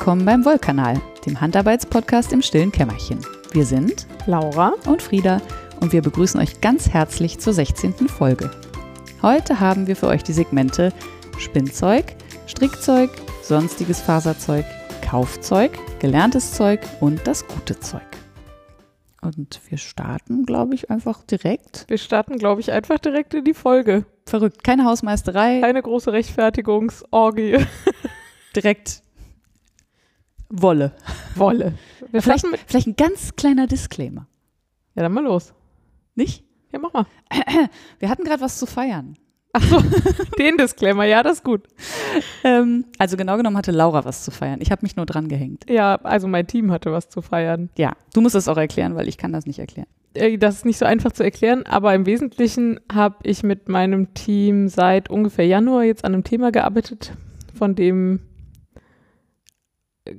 Willkommen beim Wollkanal, dem Handarbeitspodcast im stillen Kämmerchen. Wir sind Laura und Frieda und wir begrüßen euch ganz herzlich zur 16. Folge. Heute haben wir für euch die Segmente Spinnzeug, Strickzeug, sonstiges Faserzeug, Kaufzeug, gelerntes Zeug und das gute Zeug. Und wir starten, glaube ich, einfach direkt. Wir starten, glaube ich, einfach direkt in die Folge. Verrückt, keine Hausmeisterei. Keine große Rechtfertigungsorgie. direkt Wolle. Wolle. Wir vielleicht, vielleicht ein ganz kleiner Disclaimer. Ja, dann mal los. Nicht? Ja, mach mal. Wir hatten gerade was zu feiern. Ach so, den Disclaimer, ja, das ist gut. Ähm, also genau genommen hatte Laura was zu feiern. Ich habe mich nur dran gehängt. Ja, also mein Team hatte was zu feiern. Ja, du musst es auch erklären, weil ich kann das nicht erklären. Äh, das ist nicht so einfach zu erklären, aber im Wesentlichen habe ich mit meinem Team seit ungefähr Januar jetzt an einem Thema gearbeitet, von dem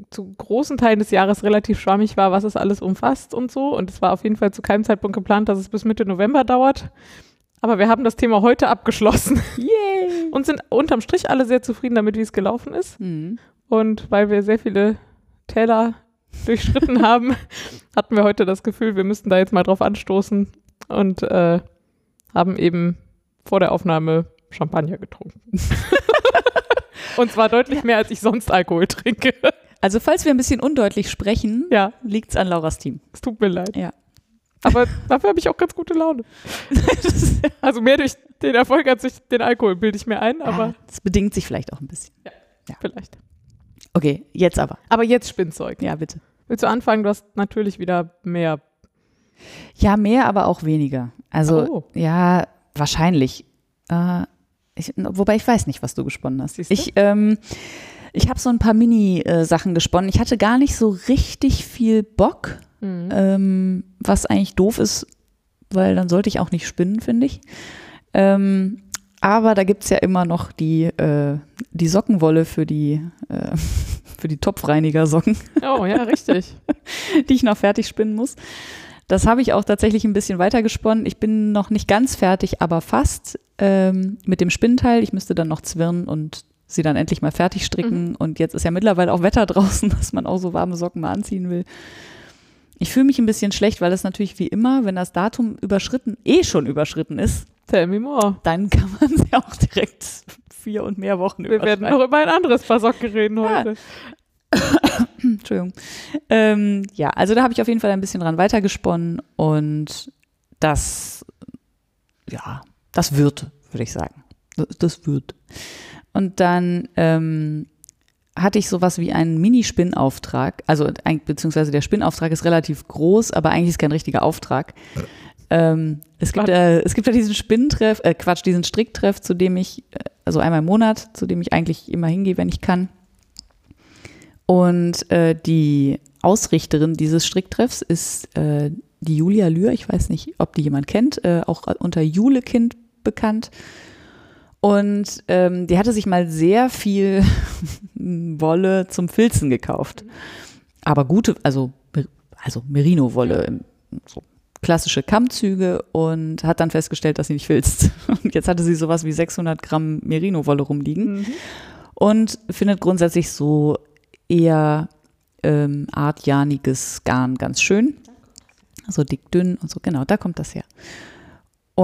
zu großen Teilen des Jahres relativ schwammig war, was es alles umfasst und so. Und es war auf jeden Fall zu keinem Zeitpunkt geplant, dass es bis Mitte November dauert. Aber wir haben das Thema heute abgeschlossen. Yay! Und sind unterm Strich alle sehr zufrieden damit, wie es gelaufen ist. Mhm. Und weil wir sehr viele Täler durchschritten haben, hatten wir heute das Gefühl, wir müssten da jetzt mal drauf anstoßen und äh, haben eben vor der Aufnahme Champagner getrunken. und zwar deutlich mehr, als ich sonst Alkohol trinke. Also falls wir ein bisschen undeutlich sprechen, ja. liegt es an Lauras Team. Es tut mir leid. Ja. Aber dafür habe ich auch ganz gute Laune. also mehr durch den Erfolg als durch den Alkohol, bilde ich mir ein. Aber das bedingt sich vielleicht auch ein bisschen. Ja, ja. vielleicht. Okay, jetzt aber. Aber jetzt Spinnzeug. Ja, bitte. Willst du anfangen? Du hast natürlich wieder mehr. Ja, mehr, aber auch weniger. Also, oh. ja, wahrscheinlich. Äh, ich, wobei ich weiß nicht, was du gesponnen hast. Ich, ähm, ich habe so ein paar Mini-Sachen gesponnen. Ich hatte gar nicht so richtig viel Bock Mhm. Ähm, was eigentlich doof ist, weil dann sollte ich auch nicht spinnen, finde ich. Ähm, aber da gibt es ja immer noch die, äh, die Sockenwolle für die, äh, für die Topfreiniger-Socken. Oh ja, richtig. die ich noch fertig spinnen muss. Das habe ich auch tatsächlich ein bisschen weiter gesponnen. Ich bin noch nicht ganz fertig, aber fast ähm, mit dem Spinnteil. Ich müsste dann noch zwirnen und sie dann endlich mal fertig stricken. Mhm. Und jetzt ist ja mittlerweile auch Wetter draußen, dass man auch so warme Socken mal anziehen will. Ich fühle mich ein bisschen schlecht, weil das natürlich wie immer, wenn das Datum überschritten, eh schon überschritten ist, Tell me more. dann kann man sie auch direkt vier und mehr Wochen Wir werden noch über ein anderes Paar Socken reden heute. Ja. Entschuldigung. Ähm, ja, also da habe ich auf jeden Fall ein bisschen dran weitergesponnen und das, ja, das wird, würde ich sagen. Das wird. Und dann ähm, hatte ich sowas wie einen Mini-Spinnauftrag. Also beziehungsweise der Spinnauftrag ist relativ groß, aber eigentlich ist kein richtiger Auftrag. Ähm, es, gibt, äh, es gibt ja diesen Spinntreff, äh, Quatsch, diesen Stricktreff, zu dem ich, äh, also einmal im Monat, zu dem ich eigentlich immer hingehe, wenn ich kann. Und äh, die Ausrichterin dieses Stricktreffs ist äh, die Julia Lühr. Ich weiß nicht, ob die jemand kennt, äh, auch unter Julekind bekannt. Und ähm, die hatte sich mal sehr viel Wolle zum Filzen gekauft. Aber gute, also, also Merino-Wolle, so klassische Kammzüge und hat dann festgestellt, dass sie nicht filzt. Und jetzt hatte sie sowas wie 600 Gramm Merino-Wolle rumliegen mhm. und findet grundsätzlich so eher ähm, artjaniges Garn ganz schön. So dick, dünn und so, genau, da kommt das her.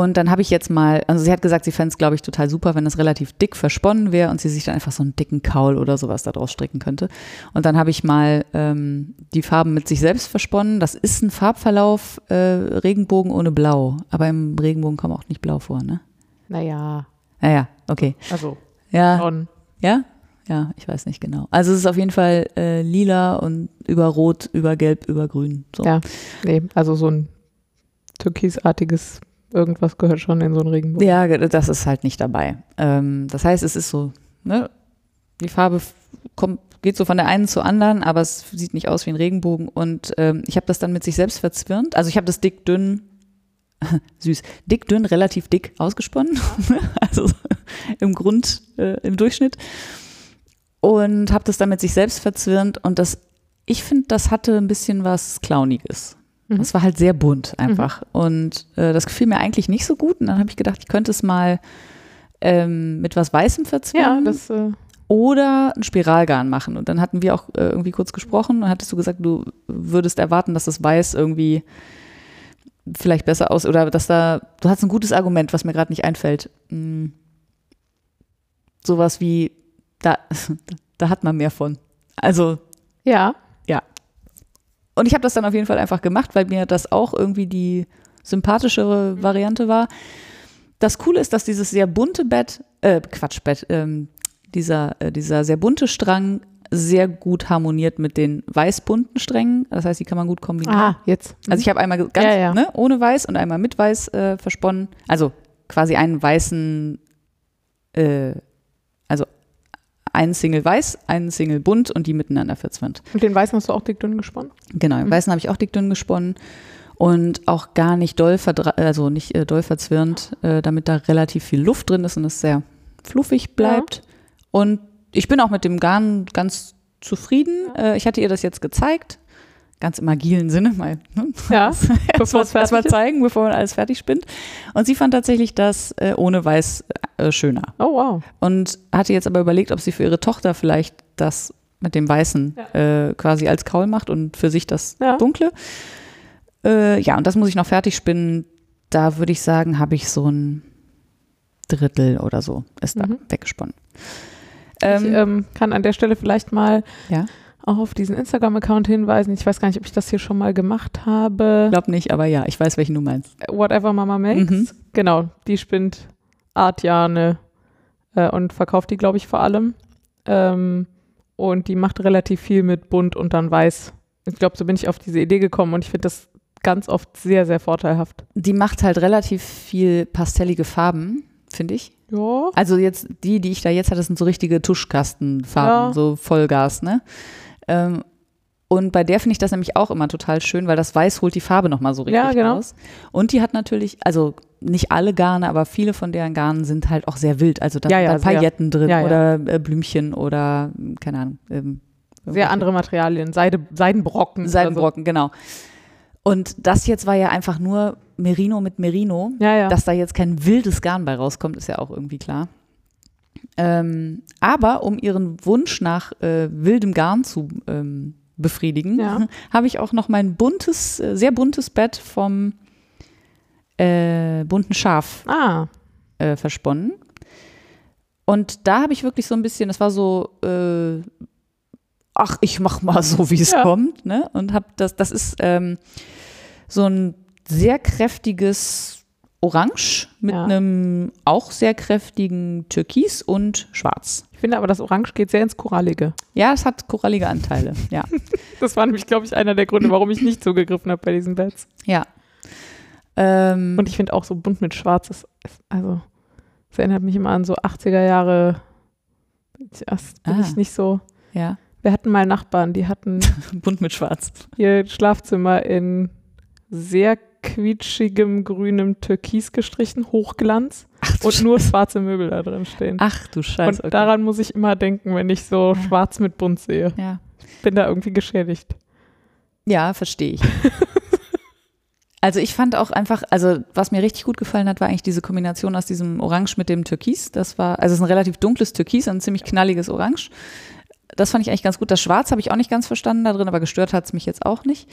Und dann habe ich jetzt mal, also sie hat gesagt, sie fände es, glaube ich, total super, wenn es relativ dick versponnen wäre und sie sich dann einfach so einen dicken Kaul oder sowas daraus stricken könnte. Und dann habe ich mal ähm, die Farben mit sich selbst versponnen. Das ist ein Farbverlauf äh, Regenbogen ohne Blau. Aber im Regenbogen kommt auch nicht Blau vor, ne? Naja. Naja, okay. Also. Ja. Schon. Ja? Ja, ich weiß nicht genau. Also es ist auf jeden Fall äh, lila und über Rot, über Gelb, über Grün. So. Ja, nee, also so ein türkisartiges irgendwas gehört schon in so einen Regenbogen. Ja, das ist halt nicht dabei. Ähm, das heißt, es ist so, ne, die Farbe kommt, geht so von der einen zur anderen, aber es sieht nicht aus wie ein Regenbogen. Und ähm, ich habe das dann mit sich selbst verzwirnt. Also ich habe das dick, dünn, süß, dick, dünn, relativ dick ausgesponnen. also im Grund, äh, im Durchschnitt. Und habe das dann mit sich selbst verzwirnt. Und das, ich finde, das hatte ein bisschen was Clowniges. Mhm. Das war halt sehr bunt einfach. Mhm. Und äh, das gefiel mir eigentlich nicht so gut. Und dann habe ich gedacht, ich könnte es mal ähm, mit was Weißem verzwirnen. Ja, das äh, oder ein Spiralgarn machen. Und dann hatten wir auch äh, irgendwie kurz gesprochen und hattest du gesagt, du würdest erwarten, dass das Weiß irgendwie vielleicht besser aus oder dass da, du hast ein gutes Argument, was mir gerade nicht einfällt. Hm. Sowas wie, da, da hat man mehr von. Also, Ja. Und ich habe das dann auf jeden Fall einfach gemacht, weil mir das auch irgendwie die sympathischere Variante war. Das Coole ist, dass dieses sehr bunte Bett, äh, Quatsch, Bett, ähm, dieser, äh, dieser sehr bunte Strang sehr gut harmoniert mit den weiß-bunten Strängen. Das heißt, die kann man gut kombinieren. Ah, jetzt. Also ich habe einmal ganz Ja, ja. Ne, ohne weiß und einmal mit weiß äh, versponnen. Also quasi einen weißen, äh, also einen Single weiß, einen Single bunt und die miteinander verzwirnt. Und den Weißen hast du auch dick dünn gesponnen? Genau, im Weißen habe ich auch dick dünn gesponnen und auch gar nicht doll, also nicht äh, doll verzwirnt, äh, damit da relativ viel Luft drin ist und es sehr fluffig bleibt. Und ich bin auch mit dem Garn ganz zufrieden. Äh, ich hatte ihr das jetzt gezeigt, ganz im agilen Sinne, mal ne? Ja. bevor es erstmal ist. zeigen, bevor man alles fertig spinnt. Und sie fand tatsächlich das äh, ohne Weiß äh, schöner. Oh, wow. Und hatte jetzt aber überlegt, ob sie für ihre Tochter vielleicht das mit dem Weißen äh, quasi als Kaul macht und für sich das Ja. Dunkle. Äh, ja, und das muss ich noch fertig spinnen. Da würde ich sagen, habe ich so ein Drittel oder so ist da Mhm. weggesponnen. ich ähm, kann an der Stelle vielleicht mal ja, auf diesen Instagram-Account hinweisen. Ich weiß gar nicht, ob ich das hier schon mal gemacht habe. glaub nicht, aber ja, ich weiß, welchen du meinst. Whatever Mama Makes. Mhm. Genau, die spinnt Artjane äh, und verkauft die, glaube ich, vor allem. Ähm, und die macht relativ viel mit bunt und dann weiß. Ich glaube, so bin ich auf diese Idee gekommen und ich finde das ganz oft sehr, sehr vorteilhaft. Die macht halt relativ viel pastellige Farben, finde ich. Ja. Also jetzt die, die ich da jetzt hatte, sind so richtige Tuschkastenfarben, Ja. so Vollgas, ne? Ähm, und bei der finde ich das nämlich auch immer total schön, weil das Weiß holt die Farbe nochmal so richtig Ja, genau. raus. Und die hat natürlich, also nicht alle Garne, aber viele von deren Garnen sind halt auch sehr wild. Also da Ja, sind ja, dann. Pailletten drin oder äh, Blümchen oder, keine Ahnung. Ähm, Sehr andere Materialien. Seide, Seidenbrocken. Seidenbrocken, genau. Und das jetzt war ja einfach nur Merino mit Merino. So. Ja, ja. Dass da jetzt kein wildes Garn bei rauskommt, ist ja auch irgendwie klar. Ähm, aber um ihren Wunsch nach äh, wildem Garn zu ähm, befriedigen, Ja. habe ich auch noch mein buntes, äh, sehr buntes Bett vom äh, bunten Schaf ah, äh, versponnen. Und da habe ich wirklich so ein bisschen, das war so, äh, ach, ich mach mal so, wie es Ja. kommt, ne? Und habe das, das ist ähm, so ein sehr kräftiges Orange mit Ja. einem auch sehr kräftigen Türkis und Schwarz. ich finde aber, das Orange geht sehr ins Korallige. Ja, es hat korallige Anteile, ja. Das war nämlich, glaube ich, einer der Gründe, warum ich nicht zugegriffen habe bei diesen Beds. ja. Ähm, Und ich finde auch so bunt mit Schwarz, ist, also, es erinnert mich immer an so 80er Jahre. Das bin Ah. ich nicht so. ja, Wir hatten mal Nachbarn, die hatten bunt mit Schwarz. ihr Schlafzimmer in sehr quietschigem grünem Türkis gestrichen, Hochglanz Ach und nur schwarze Möbel da drin stehen. Ach du Scheiße. und daran muss ich immer denken, wenn ich so Ja. schwarz mit bunt sehe. ja. Bin da irgendwie geschädigt. Ja, verstehe ich. also ich fand auch einfach, also was mir richtig gut gefallen hat, war eigentlich diese Kombination aus diesem Orange mit dem Türkis. Das war, also es ist ein relativ dunkles Türkis, ein ziemlich knalliges Orange. Das fand ich eigentlich ganz gut. Das Schwarz habe ich auch nicht ganz verstanden da drin, aber gestört hat es mich jetzt auch nicht.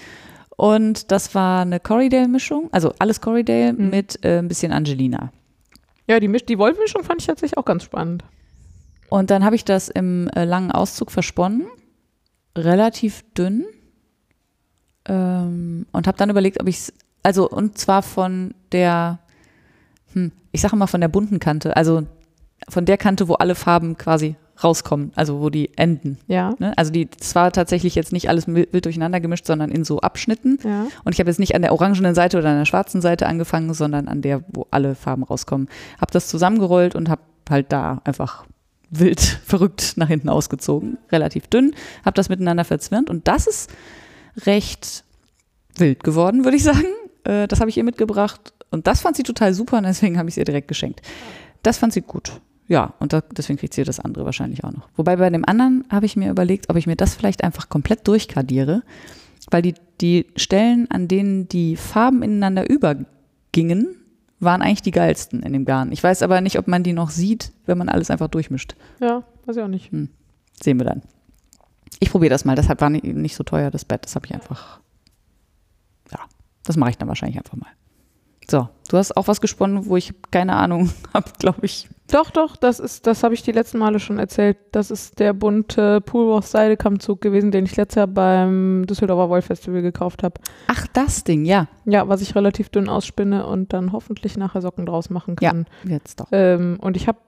Und das war eine Corriedale-Mischung, also alles Corriedale Mhm. mit äh, ein bisschen Angelina. Ja, die, Misch die Wollmischung fand ich tatsächlich auch ganz spannend. Und dann habe ich das im äh, langen Auszug versponnen, relativ dünn. Ähm, und habe dann überlegt, ob ich es, also und zwar von der, hm, ich sage mal von der bunten Kante, also von der Kante, wo alle Farben quasi rauskommen, also wo die enden. Ja. Ne? Also die, das war tatsächlich jetzt nicht alles wild durcheinander gemischt, sondern in so Abschnitten. Ja. Und ich habe jetzt nicht an der orangenen Seite oder an der schwarzen Seite angefangen, sondern an der, wo alle Farben rauskommen. Habe das zusammengerollt und habe halt da einfach wild verrückt nach hinten ausgezogen, relativ dünn, habe das miteinander verzwirnt und das ist recht wild geworden, würde ich sagen. Äh, das habe ich ihr mitgebracht und das fand sie total super und deswegen habe ich es ihr direkt geschenkt. Das fand sie gut. Ja, und da, deswegen kriegt sie das andere wahrscheinlich auch noch. Wobei bei dem anderen habe ich mir überlegt, ob ich mir das vielleicht einfach komplett durchkadiere, weil die, die Stellen, an denen die Farben ineinander übergingen, waren eigentlich die geilsten in dem Garn. Ich weiß aber nicht, ob man die noch sieht, wenn man alles einfach durchmischt. Ja. weiß ich auch nicht. Sehen wir dann. Ich probiere das mal. Das war nicht, nicht so teuer, das Bett. Das habe ich einfach. Ja, das mache ich dann wahrscheinlich einfach mal. So, du hast auch was gesponnen, wo ich keine Ahnung habe, glaube ich. Doch, doch, das ist, das habe ich die letzten Male schon erzählt. Das ist der bunte Poolwalk Seidekammzug gewesen, den ich letztes Jahr beim Düsseldorfer Woll Festival gekauft habe. Ach, das Ding, ja. Ja, was ich relativ dünn ausspinne und dann hoffentlich nachher Socken draus machen kann. Jetzt doch. Ähm, und ich habe,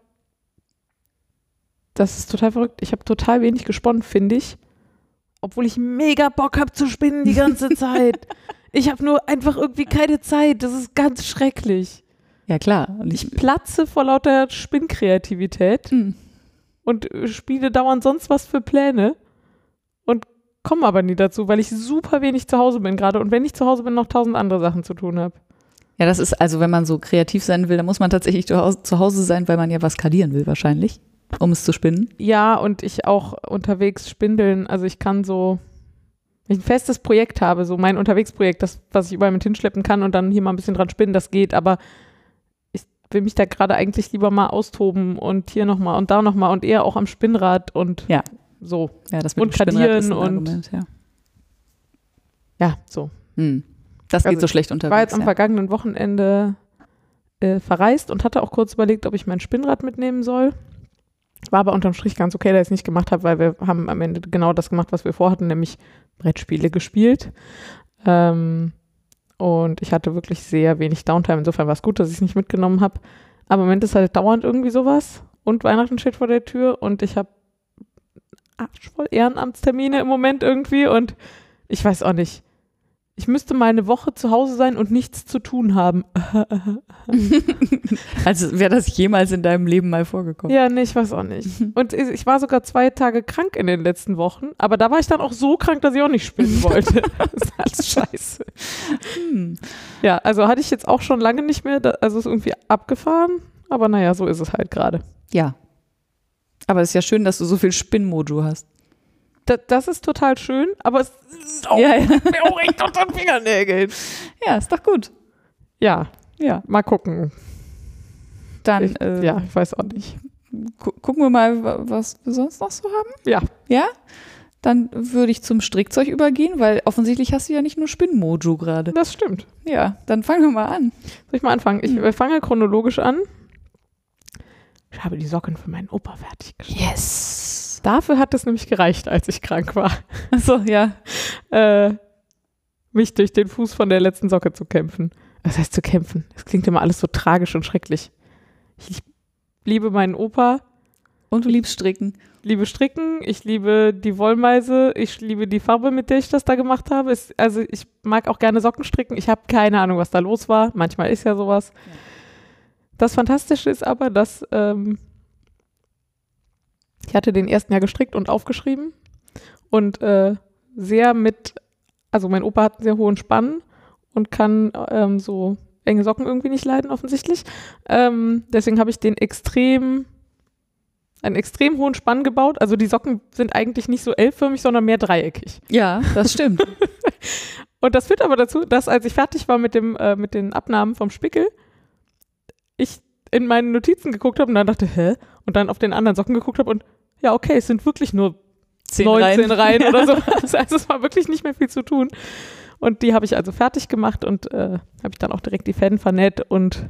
das ist total verrückt, ich habe total wenig gesponnen, finde ich. Obwohl ich mega Bock habe zu spinnen die ganze Zeit. ich habe nur einfach irgendwie keine Zeit. Das ist ganz schrecklich. Ja, klar. Und Ich platze vor lauter Spinnkreativität Hm. und äh, spiele dauernd sonst was für Pläne und komme aber nie dazu, weil ich super wenig zu Hause bin gerade und wenn ich zu Hause bin, noch tausend andere Sachen zu tun habe. Ja, das ist also, wenn man so kreativ sein will, dann muss man tatsächlich zu Hause, sein, weil man ja was kadieren will, wahrscheinlich, um es zu spinnen. Ja, und ich auch unterwegs spindeln, also ich kann so, wenn ich ein festes Projekt habe, so mein Unterwegsprojekt, das, was ich überall mit hinschleppen kann und dann hier mal ein bisschen dran spinnen, das geht, aber will mich da gerade eigentlich lieber mal austoben und hier nochmal und da nochmal und eher auch am Spinnrad und Ja. so. Ja, das Und ist ein kadieren und- Argument, ja. Ja, so. Hm. Das geht Also, so schlecht Ich unterwegs. war jetzt am ja. vergangenen Wochenende äh, verreist und hatte auch kurz überlegt, ob ich mein Spinnrad mitnehmen soll. War aber unterm Strich ganz okay, dass ich es nicht gemacht habe, weil wir haben am Ende genau das gemacht, was wir vorhatten, nämlich Brettspiele gespielt. Ähm, und ich hatte wirklich sehr wenig Downtime. Insofern war es gut, dass ich es nicht mitgenommen habe. Aber im Moment ist halt dauernd irgendwie sowas. Und Weihnachten steht vor der Tür und ich habe arschvoll Ehrenamtstermine im Moment irgendwie und ich weiß auch nicht. Ich müsste mal eine Woche zu Hause sein und nichts zu tun haben. Also wäre das jemals in deinem Leben mal vorgekommen? Ja, nee, ich weiß auch nicht. Und ich war sogar zwei Tage krank in den letzten Wochen, aber da war ich dann auch so krank, dass ich auch nicht spielen wollte. das ist alles scheiße. Hm. Ja, also hatte ich jetzt auch schon lange nicht mehr, da- also ist irgendwie abgefahren, aber naja, so ist es halt gerade. Ja. Aber es ist ja schön, dass du so viel Spinnmojo hast. Da, das ist total schön, aber es ist auch, Ja, ja. auch echt unter den Fingernägeln. ja, ist doch gut. Ja, Ja. mal gucken. Dann Ich, äh, ja, ich weiß auch nicht. gu gucken wir mal, wa- was wir sonst noch so haben. Ja, Ja? Dann würde ich zum Strickzeug übergehen, weil offensichtlich hast du ja nicht nur Spinnmojo gerade. das stimmt. Ja, dann fangen wir mal an. Soll ich mal anfangen? Ich Hm. äh, fange chronologisch an. Ich habe die Socken für meinen Opa fertiggestellt. Yes. Dafür hat es nämlich gereicht, als ich krank war, Achso, ja. äh, mich durch den Fuß von der letzten Socke zu kämpfen. Was heißt zu kämpfen? Das klingt immer alles so tragisch und schrecklich. Ich liebe meinen Opa, Und du liebst Stricken. liebe Stricken, ich liebe die Wollmeise, ich liebe die Farbe, mit der ich das da gemacht habe. Es, also ich mag auch gerne Socken stricken. Ich habe keine Ahnung, was da los war. Manchmal ist ja sowas. Das Fantastische ist aber, dass ähm, ich hatte den ersten Jahr gestrickt und aufgeschrieben und äh, sehr mit, also mein Opa hat einen sehr hohen Spann und kann ähm, so enge Socken irgendwie nicht leiden, offensichtlich. Ähm, deswegen habe ich den extrem einen extrem hohen Spann gebaut. Also die Socken sind eigentlich nicht so L-förmig, sondern mehr dreieckig. Ja, das stimmt. Und das führt aber dazu, dass als ich fertig war mit, dem, äh, mit den Abnahmen vom Spickel, ich in meine Notizen geguckt habe und dann dachte, hä? Und dann auf den anderen Socken geguckt habe und ja, okay, es sind wirklich nur Zehn 19 Reihen, Ja. oder so. Also es war wirklich nicht mehr viel zu tun. Und die habe ich also fertig gemacht und äh, habe ich dann auch direkt die Fäden vernäht und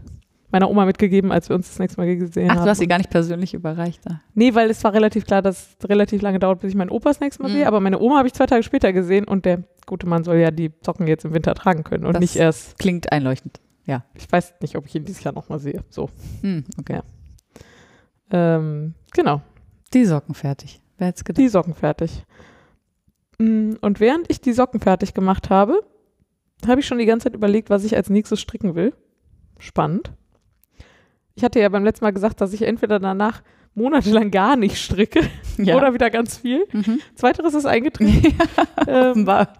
meiner Oma mitgegeben, als wir uns das nächste Mal gesehen Ach, haben. du hast sie gar nicht persönlich überreicht. Da. Nee, weil es war relativ klar, dass es relativ lange dauert, bis ich meinen Opa das nächste Mal Mhm. sehe. Aber meine Oma habe ich zwei Tage später gesehen und der gute Mann soll ja die Socken jetzt im Winter tragen können und Das- nicht erst. Klingt einleuchtend. Ich weiß nicht, ob ich ihn dieses Jahr nochmal sehe. So. Hm, okay. Ähm, genau, Die Socken fertig. Wer hätte gedacht? die Socken fertig. Mm, Und während ich die Socken fertig gemacht habe, habe ich schon die ganze Zeit überlegt, was ich als nächstes stricken will. Spannend. Ich hatte ja beim letzten Mal gesagt, dass ich entweder danach monatelang gar nicht stricke Ja. oder wieder ganz viel. Mhm. Zweiteres ist eingetreten. ähm, Offenbar.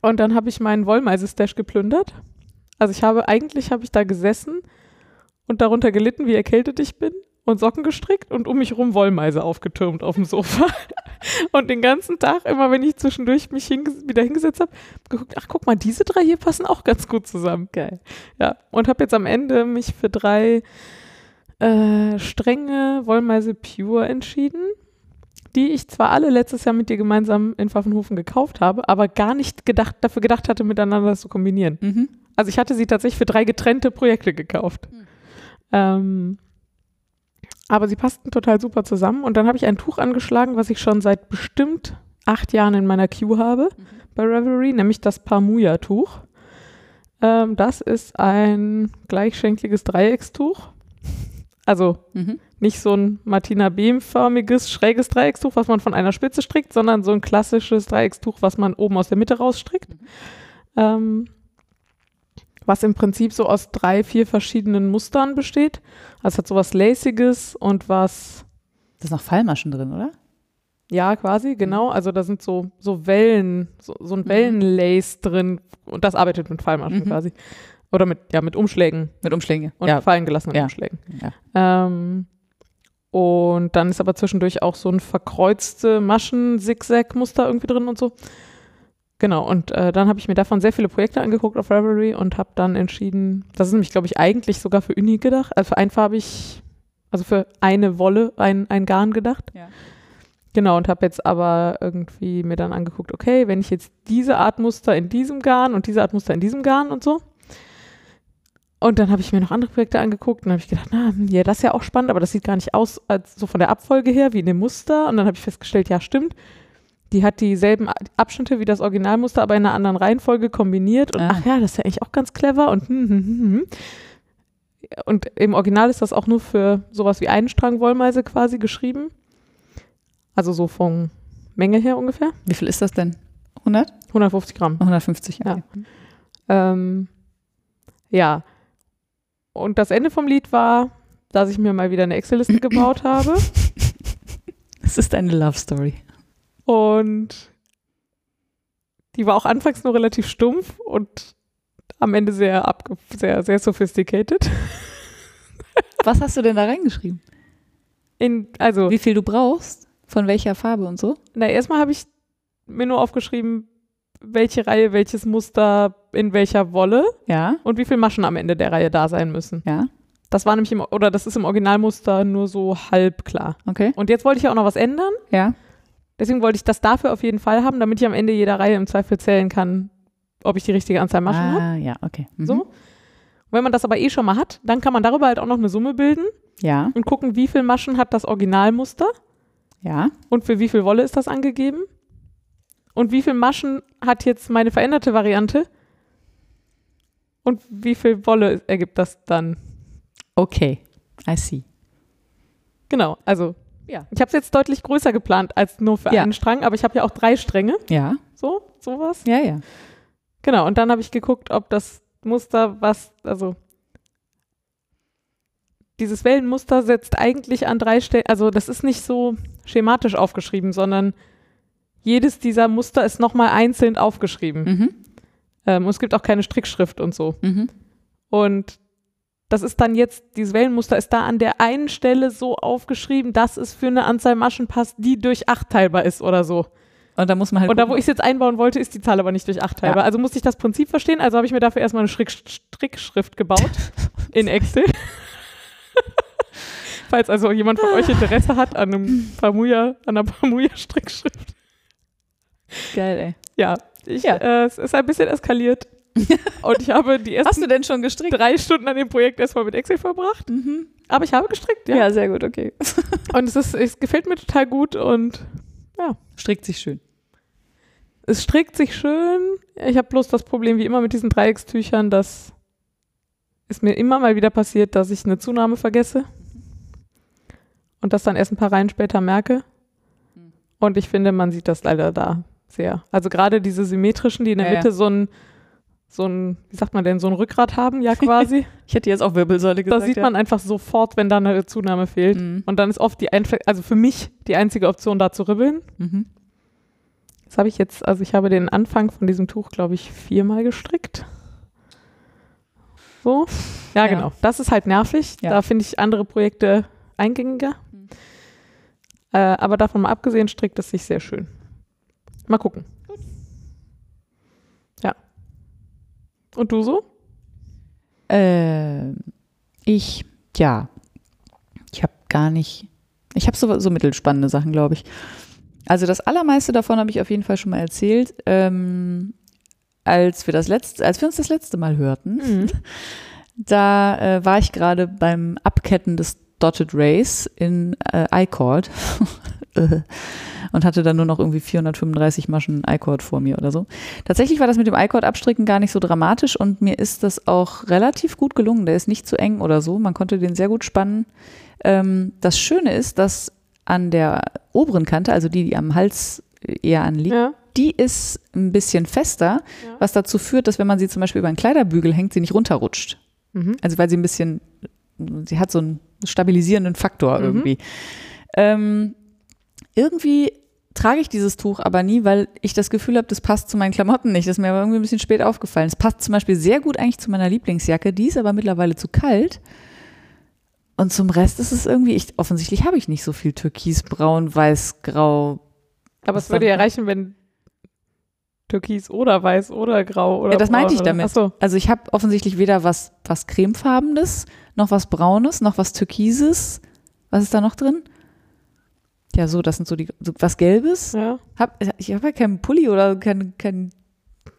Und dann habe ich meinen Wollmeise-Stash geplündert. Also ich habe, eigentlich habe ich da gesessen und darunter gelitten, wie erkältet ich bin und Socken gestrickt und um mich rum Wollmeise aufgetürmt auf dem Sofa. Und den ganzen Tag, immer wenn ich zwischendurch mich hinges wieder hingesetzt habe, geguckt, ach guck mal, diese drei hier passen auch ganz gut zusammen. Geil. Ja, und habe jetzt am Ende mich für drei äh, strenge Wollmeise Pure entschieden, die ich zwar alle letztes Jahr mit dir gemeinsam in Pfaffenhofen gekauft habe, aber gar nicht gedacht, dafür gedacht hatte, miteinander das zu kombinieren. Mhm. Also ich hatte sie tatsächlich für drei getrennte Projekte gekauft. Mhm. Ähm, aber sie passten total super zusammen. Und dann habe ich ein Tuch angeschlagen, was ich schon seit bestimmt acht Jahren in meiner Queue habe Mhm. bei Revelry, nämlich das Parmuja-Tuch. Ähm, das ist ein gleichschenkliges Dreieckstuch. Also Mhm. nicht so ein Martina Behm-förmiges, schräges Dreieckstuch, was man von einer Spitze strickt, sondern so ein klassisches Dreieckstuch, was man oben aus der Mitte rausstrickt. Mhm. Ähm, was im Prinzip so aus drei, vier verschiedenen Mustern besteht. Also es hat sowas Laciges und was, Da ist noch Fallmaschen drin, oder? ja, quasi, genau. Also da sind so, so Wellen, so, so ein Mhm. Wellenlace drin und das arbeitet mit Fallmaschen Mhm. quasi. Oder mit, ja, mit Umschlägen Mit Umschläge. und ja. fallen gelassenen Ja. Umschlägen. ja. Ähm, und dann ist aber zwischendurch auch so ein verkreuzte Maschen-Zigzag-Muster irgendwie drin und so. Genau, und äh, dann habe ich mir davon sehr viele Projekte angeguckt auf Ravelry und habe dann entschieden, das ist nämlich, glaube ich, eigentlich sogar für Uni gedacht, also für einfarbig, also für eine Wolle, ein, ein Garn gedacht. Ja. Genau, und habe jetzt aber irgendwie mir dann angeguckt, okay, wenn ich jetzt diese Art Muster in diesem Garn und diese Art Muster in diesem Garn und so. Und dann habe ich mir noch andere Projekte angeguckt und habe ich gedacht, na, hm, ja, das ist ja auch spannend, aber das sieht gar nicht aus, als so von der Abfolge her wie in dem Muster. Und dann habe ich festgestellt, ja, stimmt. Die hat dieselben Abschnitte wie das Originalmuster, aber in einer anderen Reihenfolge kombiniert. Und Ah. ach ja, das ist ja eigentlich auch ganz clever. Und, hm, hm, hm, hm. und im Original ist das auch nur für sowas wie einen Strang Wollmeise quasi geschrieben. Also so von Menge her ungefähr. Wie viel ist das denn? 100? 150 Gramm. 150? Ja. Ähm, ja. Und das Ende vom Lied war, dass ich mir mal wieder eine Excel-Liste gebaut habe. Es ist eine Love Story. Und die war auch anfangs nur relativ stumpf und am Ende sehr, abge sehr, sehr sophisticated. Was hast du denn da reingeschrieben? In, also, Wie viel du brauchst? Von welcher Farbe und so? na, erstmal habe ich mir nur aufgeschrieben, welche Reihe, welches Muster, in welcher Wolle Ja, und wie viele Maschen am Ende der Reihe da sein müssen. ja, Das war nämlich im, oder das ist im Originalmuster nur so halb klar. okay. Und jetzt wollte ich auch noch was ändern. Ja, Deswegen wollte ich das dafür auf jeden Fall haben, damit ich am Ende jeder Reihe im Zweifel zählen kann, ob ich die richtige Anzahl Maschen habe. ah, ja, okay. Mhm. So. Und wenn man das aber eh schon mal hat, dann kann man darüber halt auch noch eine Summe bilden Ja, und gucken, wie viel Maschen hat das Originalmuster ja, und für wie viel Wolle ist das angegeben und wie viel Maschen hat jetzt meine veränderte Variante und wie viel Wolle ergibt das dann. okay. I see. Genau, also Ja. ich habe es jetzt deutlich größer geplant als nur für Ja. einen Strang, aber ich habe ja auch drei Stränge, Ja, so, sowas. ja, ja. Genau, und dann habe ich geguckt, ob das Muster, was, also dieses Wellenmuster setzt eigentlich an drei Stellen, also das ist nicht so schematisch aufgeschrieben, sondern jedes dieser Muster ist nochmal einzeln aufgeschrieben. Mhm. Ähm, und es gibt auch keine Strickschrift und so. Mhm. Und das ist dann jetzt, dieses Wellenmuster ist da an der einen Stelle so aufgeschrieben, dass es für eine Anzahl Maschen passt, die durch acht teilbar ist oder so. Und da muss man halt. Und da, wo ich es jetzt einbauen wollte, ist die Zahl aber nicht durch acht teilbar. Ja. Also musste ich das Prinzip verstehen. Also habe ich mir dafür erstmal eine Strick Strickschrift gebaut in Excel. Falls also jemand von euch Interesse hat an einem Pamuja, an einer Pamuja-Strickschrift. Geil, ey. Ja, ich, Ja. Äh, es ist ein bisschen eskaliert. Und ich habe die Hast ersten du denn schon gestrickt? drei Stunden an dem Projekt erstmal mit Excel verbracht. Mhm. Aber ich habe gestrickt, ja. Ja. sehr gut, okay. Und es, ist, es gefällt mir total gut und Strickt sich schön. es strickt sich schön. Ich habe bloß das Problem, wie immer mit diesen Dreieckstüchern, dass es mir immer mal wieder passiert, dass ich eine Zunahme vergesse und das dann erst ein paar Reihen später merke. Mhm. Und ich finde, man sieht das leider da sehr. Also gerade diese symmetrischen, die in der Ja, ja. Mitte so ein, so ein, wie sagt man denn, so ein Rückgrat haben, ja quasi. Ich hätte jetzt auch Wirbelsäule da gesagt. sieht man einfach sofort, wenn da eine Zunahme fehlt. Mhm. Und dann ist oft die, einf- also für mich die einzige Option, da zu ribbeln. Mhm. Das habe ich jetzt, also ich habe den Anfang von diesem Tuch, glaube ich, viermal gestrickt. So. Ja, Ja. genau. Das ist halt nervig. Ja. Da finde ich andere Projekte eingängiger. Mhm. Äh, aber davon mal abgesehen, strickt es sich sehr schön. Mal gucken. Ja. Und du so? Ähm, ich, ja. gar nicht. Ich habe so, so mittelspannende Sachen, glaube ich. Also das allermeiste davon habe ich auf jeden Fall schon mal erzählt. Ähm, als wir das letzte, als wir uns das letzte Mal hörten, Mhm. da äh, war ich gerade beim Abketten des Dotted Rays in äh, iCord Äh, und hatte dann nur noch irgendwie 435 Maschen iCord vor mir oder so. Tatsächlich war das mit dem iCord abstricken gar nicht so dramatisch und mir ist das auch relativ gut gelungen. Der ist nicht zu eng oder so. Man konnte den sehr gut spannen. Ähm, das Schöne ist, dass an der oberen Kante, also die, die am Hals eher anliegt, Ja. die ist ein bisschen fester, Ja. was dazu führt, dass wenn man sie zum Beispiel über einen Kleiderbügel hängt, sie nicht runterrutscht. Mhm. Also weil sie ein bisschen, sie hat so einen stabilisierenden Faktor Mhm. irgendwie. Ähm, irgendwie trage ich dieses Tuch aber nie, weil ich das Gefühl habe, das passt zu meinen Klamotten nicht. Das ist mir aber irgendwie ein bisschen spät aufgefallen. Es passt zum Beispiel sehr gut eigentlich zu meiner Lieblingsjacke, die ist aber mittlerweile zu kalt. Und zum Rest ist es irgendwie, ich, offensichtlich habe ich nicht so viel Türkis, Braun, Weiß, Grau. Aber es Was würde ja reichen, wenn Türkis oder Weiß oder Grau oder Ja, das meinte ich damit. So. Also ich habe offensichtlich weder was, was cremefarbenes, noch was braunes, noch was türkises. Was ist da noch drin? Ja, so, das sind so die, so was gelbes. Ja. Hab, ich habe ja keinen Pulli oder kein, kein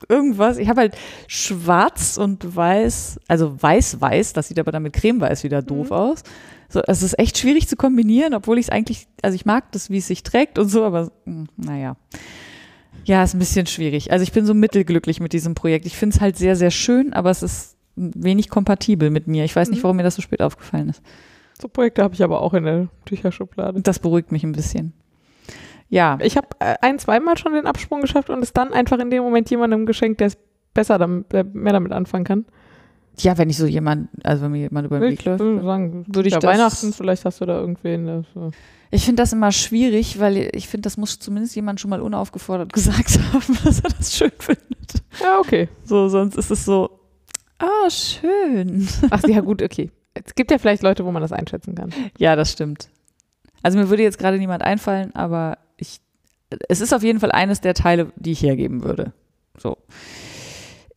irgendwas. Ich habe halt schwarz und weiß, also weiß-weiß, das sieht aber dann mit cremeweiß wieder doof Mhm. aus. So, es ist echt schwierig zu kombinieren, obwohl ich es eigentlich, also ich mag das, wie es sich trägt und so, aber hm, naja. Ja, ist ein bisschen schwierig. Also ich bin so mittelglücklich mit diesem Projekt. Ich finde es halt sehr, sehr schön, aber es ist wenig kompatibel mit mir. Ich weiß nicht, Mhm. warum mir das so spät aufgefallen ist. So Projekte habe ich aber auch in der Tücherschublade. Das beruhigt mich ein bisschen. Ja, Ich habe äh, ein, zweimal schon den Absprung geschafft und es dann einfach in dem Moment jemandem geschenkt, der es besser damit, der mehr damit anfangen kann. ja, wenn ich so jemand, also wenn mir jemand über den Weg läuft. würde sagen, würde ich ja, das- Weihnachten, vielleicht hast du da irgendwen. Der so. Ich finde das immer schwierig, weil ich finde, das muss zumindest jemand schon mal unaufgefordert gesagt haben, dass er das schön findet. Ja, okay. So, sonst ist es so, ah, schön. Ach ja, gut, okay. Es gibt ja vielleicht Leute, wo man das einschätzen kann. Ja, das stimmt. Also mir würde jetzt gerade niemand einfallen, aber ich, es ist auf jeden Fall eines der Teile, die ich hergeben würde. So.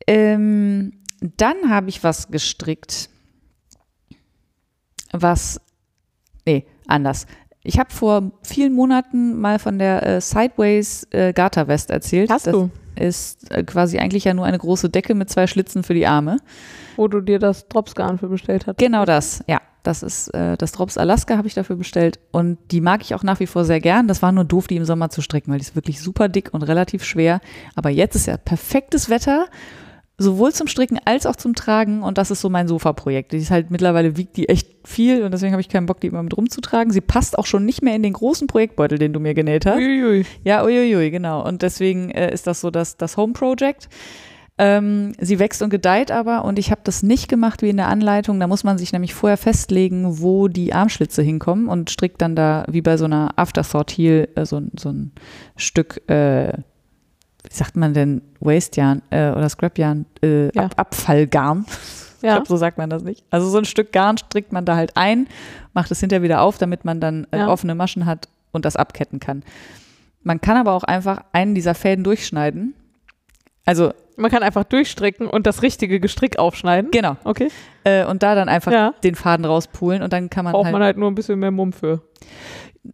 Ähm, dann habe ich was gestrickt, was, nee, anders. Ich habe vor vielen Monaten mal von der äh, Sideways äh, Garterwest erzählt. Hast du, ist äh, quasi eigentlich ja nur eine große Decke mit zwei Schlitzen für die Arme. wo du dir das Dropsgarn für bestellt hast? Genau das, ja. Das ist äh, das Drops Alaska habe ich dafür bestellt und die mag ich auch nach wie vor sehr gern. Das war nur doof, die im Sommer zu stricken, weil die ist wirklich super dick und relativ schwer. Aber jetzt ist ja perfektes Wetter, sowohl zum Stricken als auch zum Tragen und das ist so mein Sofa-Projekt. Die ist halt mittlerweile wiegt die echt viel und deswegen habe ich keinen Bock, die immer mit rumzutragen. Sie passt auch schon nicht mehr in den großen Projektbeutel, den du mir genäht hast. Uiuiui. Ja, uiuiui, genau. Und deswegen äh, ist das so das, das Home Project. Ähm, sie wächst und gedeiht aber und ich habe das nicht gemacht wie in der Anleitung. Da muss man sich nämlich vorher festlegen, wo die Armschlitze hinkommen und strickt dann da wie bei so einer Afterthought Heel äh, so, ein- so ein Stück, äh, wie sagt man denn, Waste-Yarn äh, oder Scrap-Yarn, äh, Ja. Ab Abfallgarn. Ich Ja. glaube, so sagt man das nicht. Also so ein Stück Garn strickt man da halt ein, macht es hinterher wieder auf, damit man dann äh, Ja. offene Maschen hat und das abketten kann. Man kann aber auch einfach einen dieser Fäden durchschneiden. Also, Man kann einfach durchstricken und das richtige Gestrick aufschneiden. genau. Okay. Äh, und da dann einfach Ja. den Faden rauspulen und dann kann man Braucht halt. man halt nur ein bisschen mehr Mumm für.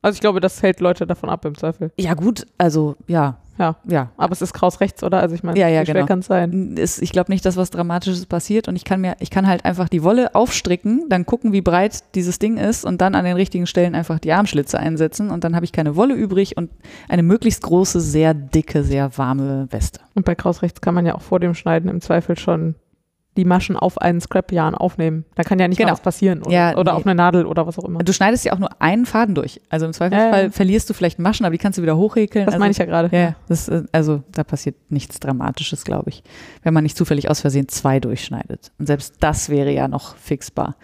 Also ich glaube, das hält Leute davon ab im Zweifel. ja, gut, also ja. Ja. Ja. Aber es ist kraus rechts, oder? Also ich meine, Ja, ja, wie schwer genau. kann es sein? Ist, ich glaube nicht, dass was Dramatisches passiert und ich kann mir, ich kann halt einfach die Wolle aufstricken, dann gucken, wie breit dieses Ding ist und dann an den richtigen Stellen einfach die Armschlitze einsetzen und dann habe ich keine Wolle übrig und eine möglichst große, sehr dicke, sehr warme Weste. Und bei kraus rechts kann man ja auch vor dem Schneiden im Zweifel schon die Maschen auf einen Scrap-Yarn aufnehmen. Da kann ja nicht Genau. was passieren. Oder, Ja, oder nee. auf eine Nadel oder was auch immer. Du schneidest ja auch nur einen Faden durch. Also im Zweifelsfall ja. verlierst du vielleicht Maschen, aber die kannst du wieder hochhäkeln. Das also, meine ich ja gerade. Ja, ja, das, äh, also da passiert nichts Dramatisches, glaube ich, wenn man nicht zufällig aus Versehen zwei durchschneidet. Und selbst das wäre ja noch fixbar.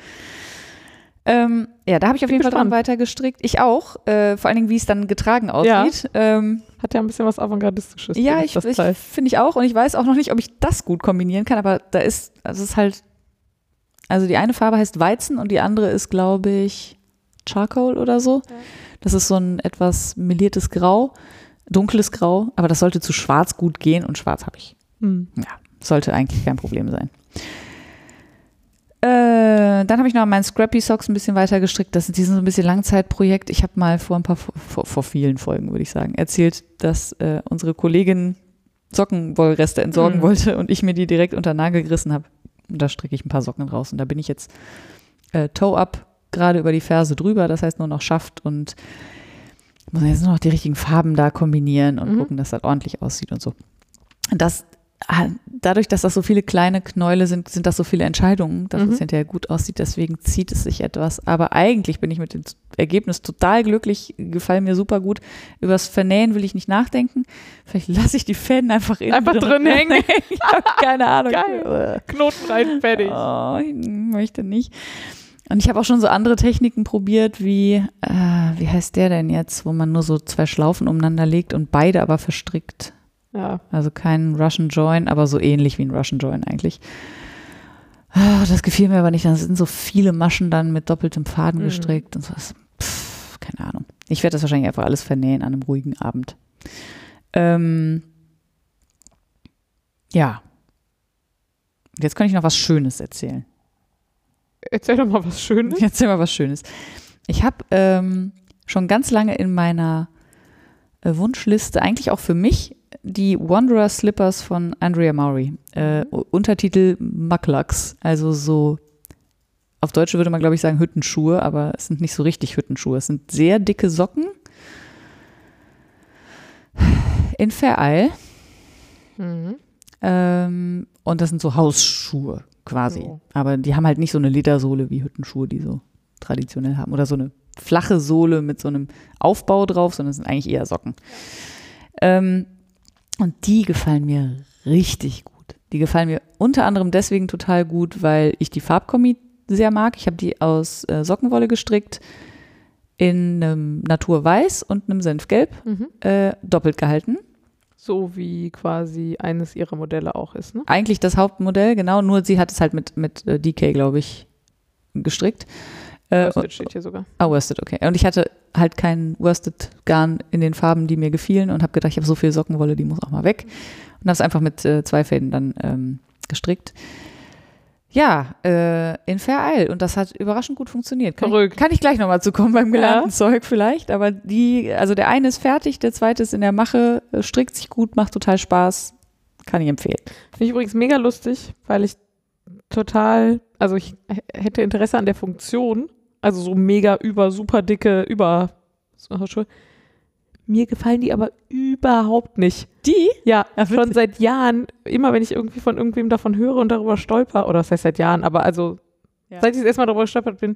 Ähm, ja, da habe ich auf jeden Fall dran weiter gestrickt. Ich auch, äh, vor allen Dingen, wie es dann getragen aussieht. Ähm, Hat ja ein bisschen was Avantgardistisches. ja, finde ich, ich finde ich auch. Und ich weiß auch noch nicht, ob ich das gut kombinieren kann, aber da ist, also es ist halt, also die eine Farbe heißt Weizen und die andere ist, glaube ich, Charcoal oder so. Das ist so ein etwas meliertes Grau, dunkles Grau, aber das sollte zu schwarz gut gehen und schwarz habe ich. Hm. Ja, sollte eigentlich kein Problem sein. Äh, dann habe ich noch meinen Scrappy Socks ein bisschen weiter gestrickt. Das, die sind so ein bisschen Langzeitprojekt. Ich habe mal vor ein paar, vor, vor vielen Folgen, würde ich sagen, erzählt, dass äh, unsere Kollegin Sockenwollreste entsorgen Mhm. wollte und ich mir die direkt unter den Nagel gerissen habe. Und da stricke ich ein paar Socken raus. Und da bin ich jetzt äh, Toe-Up gerade über die Ferse drüber. Das heißt nur noch Schaft und muss jetzt nur noch die richtigen Farben da kombinieren und Mhm. gucken, dass das ordentlich aussieht und so. Das, dadurch, dass das so viele kleine Knäule sind, sind das so viele Entscheidungen, dass Mhm. es hinterher gut aussieht. Deswegen zieht es sich etwas. Aber eigentlich bin ich mit dem Ergebnis total glücklich, gefallen mir super gut. Übers Vernähen will ich nicht nachdenken. Vielleicht lasse ich die Fäden einfach innen Einfach drin hängen. ich habe keine Ahnung. Geil. Knoten rein, fertig. Oh, ich möchte nicht. Und ich habe auch schon so andere Techniken probiert, wie, äh, wie heißt der denn jetzt, wo man nur so zwei Schlaufen umeinander legt und beide aber verstrickt. Ja. Also kein Russian Join, aber so ähnlich wie ein Russian Join eigentlich. Ah, Das gefiel mir aber nicht. Da sind so viele Maschen dann mit doppeltem Faden Mhm. gestrickt und so. Pff, keine Ahnung. Ich werde das wahrscheinlich einfach alles vernähen an einem ruhigen Abend. Ähm, ja. Jetzt kann ich noch was Schönes erzählen. Erzähl doch mal was Schönes. Jetzt mal was Schönes. Ich habe ähm, schon ganz lange in meiner äh, Wunschliste, eigentlich auch für mich, die Wanderer Slippers von Andrea Maury. Äh, Untertitel Mucklucks, also so auf Deutsch würde man, glaube ich, sagen Hüttenschuhe, aber es sind nicht so richtig Hüttenschuhe. Es sind sehr dicke Socken in Fair Isle. Mhm. Ähm, und das sind so Hausschuhe quasi. So. Aber die haben halt nicht so eine Ledersohle wie Hüttenschuhe, die so traditionell haben. Oder so eine flache Sohle mit so einem Aufbau drauf, sondern es sind eigentlich eher Socken. Ähm, und die gefallen mir richtig gut. Die gefallen mir unter anderem deswegen total gut, weil ich die Farbkombi sehr mag. Ich habe die aus äh, Sockenwolle gestrickt in einem Naturweiß und einem Senfgelb, Mhm. äh, doppelt gehalten. So wie quasi eines ihrer Modelle auch ist, ne? eigentlich das Hauptmodell, genau, nur sie hat es halt mit, mit äh, DK, glaube ich, gestrickt. Äh, Worsted steht hier sogar. ah, Worsted, okay. Und ich hatte halt kein Worsted-Garn in den Farben, die mir gefielen und habe gedacht, ich habe so viel Sockenwolle, die muss auch mal weg. Und habe es einfach mit äh, zwei Fäden dann ähm, gestrickt. Ja, äh, in Fair Isle. Und das hat überraschend gut funktioniert. Kann, ich, Verrückt. kann ich gleich nochmal zu kommen beim gelernten Ja. Zeug vielleicht. Aber die, also der eine ist fertig, der zweite ist in der Mache, strickt sich gut, macht total Spaß. Kann ich empfehlen. Finde ich übrigens mega lustig, weil ich total, also ich hätte Interesse an der Funktion, also so mega über, super dicke, über Hausschuhe. Mir gefallen die aber überhaupt nicht. Die? Ja, Ja, schon seit Jahren, immer wenn ich irgendwie von irgendwem davon höre und darüber stolper, oder das heißt seit Jahren, aber also Ja. seit ich das erste Mal darüber gestolpert bin,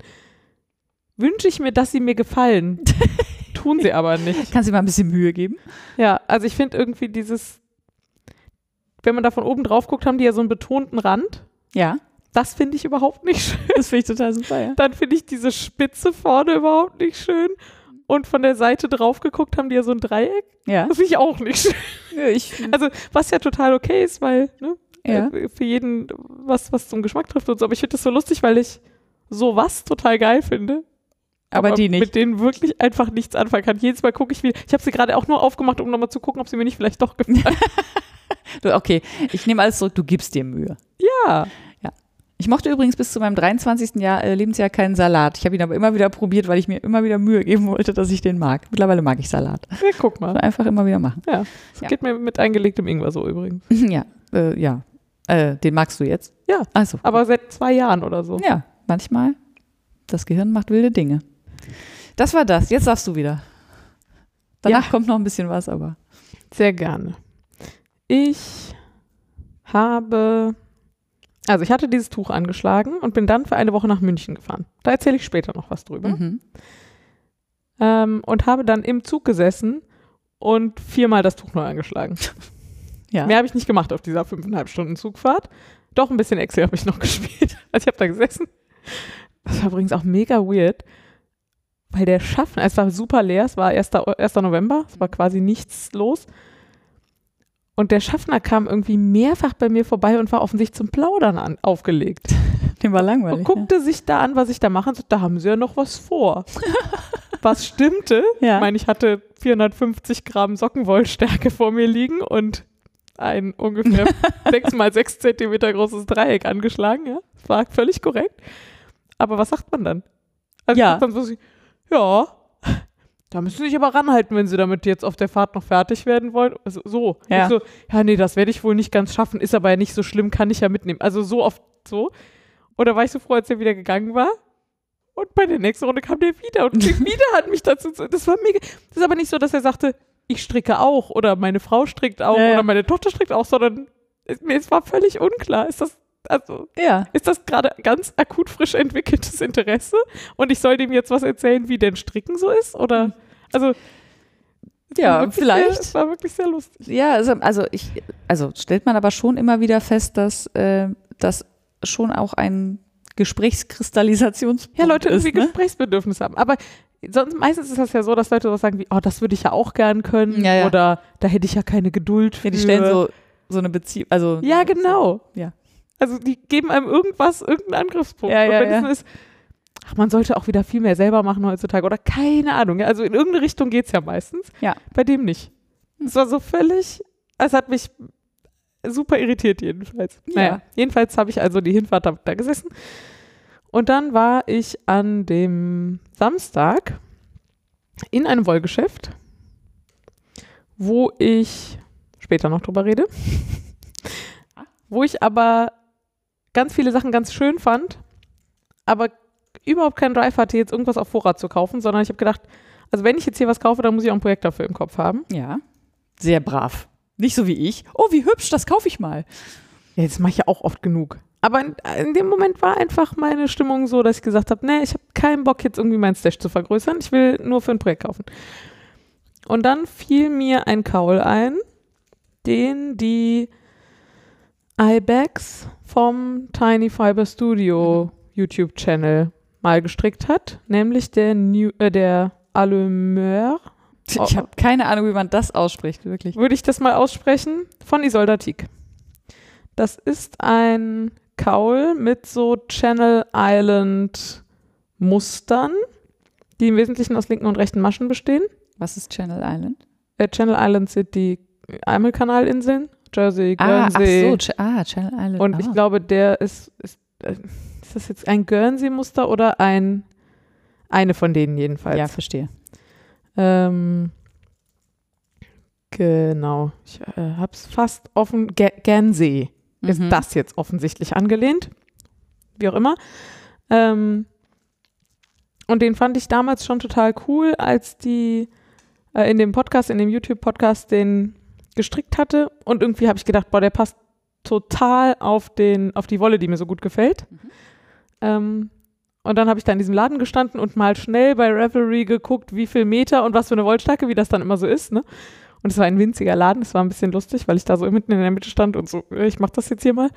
wünsche ich mir, dass sie mir gefallen. Tun sie aber nicht. Kannst du mal ein bisschen Mühe geben? Ja, also ich finde irgendwie dieses, wenn man da von oben drauf guckt, haben die ja so einen betonten Rand. Ja, Das finde ich überhaupt nicht schön. das finde ich total super, ja. Dann finde ich diese Spitze vorne überhaupt nicht schön. Und von der Seite drauf geguckt haben die ja so ein Dreieck. Ja, Das finde ich auch nicht schön. ich, Also, was ja total okay ist, weil, ne, ja. äh, für jeden was, was zum Geschmack trifft und so. Aber ich finde das so lustig, weil ich sowas total geil finde. aber die Mit nicht. denen wirklich einfach nichts anfangen kann. Jedes Mal gucke ich wieder. Ich habe sie gerade auch nur aufgemacht, um nochmal zu gucken, ob sie mir nicht vielleicht doch gefallen. Okay, ich nehme alles zurück, du gibst dir Mühe. ja. Ich mochte übrigens bis zu meinem 23. Jahr, äh, Lebensjahr keinen Salat. Ich habe ihn aber immer wieder probiert, weil ich mir immer wieder Mühe geben wollte, dass ich den mag. Mittlerweile mag ich Salat. ja, guck mal. Einfach immer wieder machen. Ja, das Ja. geht mir mit eingelegtem Ingwer so übrigens. ja, äh, ja. Äh, den magst du jetzt? Ja. Also, Aber seit zwei Jahren oder so. ja, manchmal. Das Gehirn macht wilde Dinge. Das war das. Jetzt darfst du wieder. Danach Ja. kommt noch ein bisschen was, aber. Sehr gerne. Ich habe, also ich hatte dieses Tuch angeschlagen und bin dann für eine Woche nach München gefahren. Da erzähle ich später noch was drüber. Mhm. Ähm, und habe dann im Zug gesessen und viermal das Tuch neu angeschlagen. Ja. Mehr habe ich nicht gemacht auf dieser fünfeinhalb Stunden Zugfahrt. Doch ein bisschen Excel habe ich noch gespielt. Also ich habe da gesessen. Das war übrigens auch mega weird, weil der Schaffner, es war super leer, es war 1. O- 1. November, es war quasi nichts los. Und der Schaffner kam irgendwie mehrfach bei mir vorbei und war offensichtlich zum Plaudern an, aufgelegt. Dem war langweilig. Und guckte sich da an, was ich da mache und sagte, da haben sie ja noch was vor. was stimmte. Ja. Ich meine, ich hatte 450 Gramm Sockenwollstärke vor mir liegen und ein ungefähr 6 mal 6 Zentimeter großes Dreieck angeschlagen. Ja? War völlig korrekt. Aber was sagt man dann? Also Ja. Dann so, ja, da müssen Sie sich aber ranhalten, wenn Sie damit jetzt auf der Fahrt noch fertig werden wollen. Also so. Ja. So, ja, nee, das werde ich wohl nicht ganz schaffen, ist aber ja nicht so schlimm, kann ich ja mitnehmen. Also so oft so. Oder war ich so froh, als er wieder gegangen war? Und bei der nächsten Runde kam der wieder und wieder hat mich dazu. Das war mega. Das ist aber nicht so, dass er sagte, ich stricke auch oder meine Frau strickt auch Ja, ja. oder meine Tochter strickt auch, sondern es, mir es war völlig unklar. Ist das, also, Ja. ist das gerade ganz akut frisch entwickeltes Interesse? Und ich soll dem jetzt was erzählen, wie denn Stricken so ist? Oder, also, es war Ja, vielleicht. Sehr, es war wirklich sehr lustig. Ja, also, also ich, also stellt man aber schon immer wieder fest, dass äh, das schon auch ein Gesprächskristallisationspunkt Ja, Leute ist, irgendwie ne? Gesprächsbedürfnis haben. Aber sonst, meistens ist das ja so, dass Leute was sagen wie, oh, das würde ich ja auch gern können. Ja, ja. Oder da hätte ich ja keine Geduld für. Ja, die stellen so, so eine Beziehung, also Ja, genau. Ja. Also die geben einem irgendwas, irgendeinen Angriffspunkt. Ja, Und ja, wenn ja. es ist, ach, man sollte auch wieder viel mehr selber machen heutzutage. Oder keine Ahnung. Also in irgendeine Richtung geht es ja meistens. Ja. Bei dem nicht. Es war so völlig, es hat mich super irritiert jedenfalls. Ja. Naja, jedenfalls habe ich also die Hinfahrt da, da gesessen. Und dann war ich an dem Samstag in einem Wollgeschäft, wo ich später noch drüber rede, wo ich aber ganz viele Sachen ganz schön fand, aber überhaupt keinen Drive hatte, jetzt irgendwas auf Vorrat zu kaufen, sondern ich habe gedacht, also wenn ich jetzt hier was kaufe, dann muss ich auch ein Projekt dafür im Kopf haben. ja, sehr brav. Nicht so wie ich. Oh, wie hübsch, das kaufe ich mal. Ja, das mache ich ja auch oft genug. Aber in, in dem Moment war einfach meine Stimmung so, dass ich gesagt habe, nee, ich habe keinen Bock, jetzt irgendwie meinen Stash zu vergrößern. Ich will nur für ein Projekt kaufen. Und dann fiel mir ein Kaul ein, den die Ibex vom Tiny Fiber Studio YouTube-Channel mal gestrickt hat, nämlich der, New, äh, der Allumeur. Oh. Ich habe keine Ahnung, wie man das ausspricht, wirklich. würde ich das mal aussprechen, von Isolda Tick. Das ist ein Kaul mit so Channel Island Mustern, die im Wesentlichen aus linken und rechten Maschen bestehen. Was ist Channel Island? Äh, Channel Islands sind die Ärmelkanalinseln, Jersey, Ah, ach Guernsey. so, Ch ah, Channel Island. und ah. ich glaube, der ist, ist, äh, ist das jetzt ein Guernsey-Muster oder ein, eine von denen jedenfalls? Ja, verstehe. Ähm, genau. Ich äh, habe es fast offen. Ge Guernsey ist Mhm. das jetzt offensichtlich angelehnt. Wie auch immer. Ähm, und den fand ich damals schon total cool, als die äh, in dem Podcast, in dem YouTube-Podcast den gestrickt hatte. Und irgendwie habe ich gedacht, boah, der passt total auf, den, auf die Wolle, die mir so gut gefällt. Mhm. Ähm, und dann habe ich da in diesem Laden gestanden und mal schnell bei Revelry geguckt, wie viel Meter und was für eine Wollstärke, wie das dann immer so ist. Ne? Und es war ein winziger Laden, es war ein bisschen lustig, weil ich da so mitten in der Mitte stand und so, äh, ich mache das jetzt hier mal.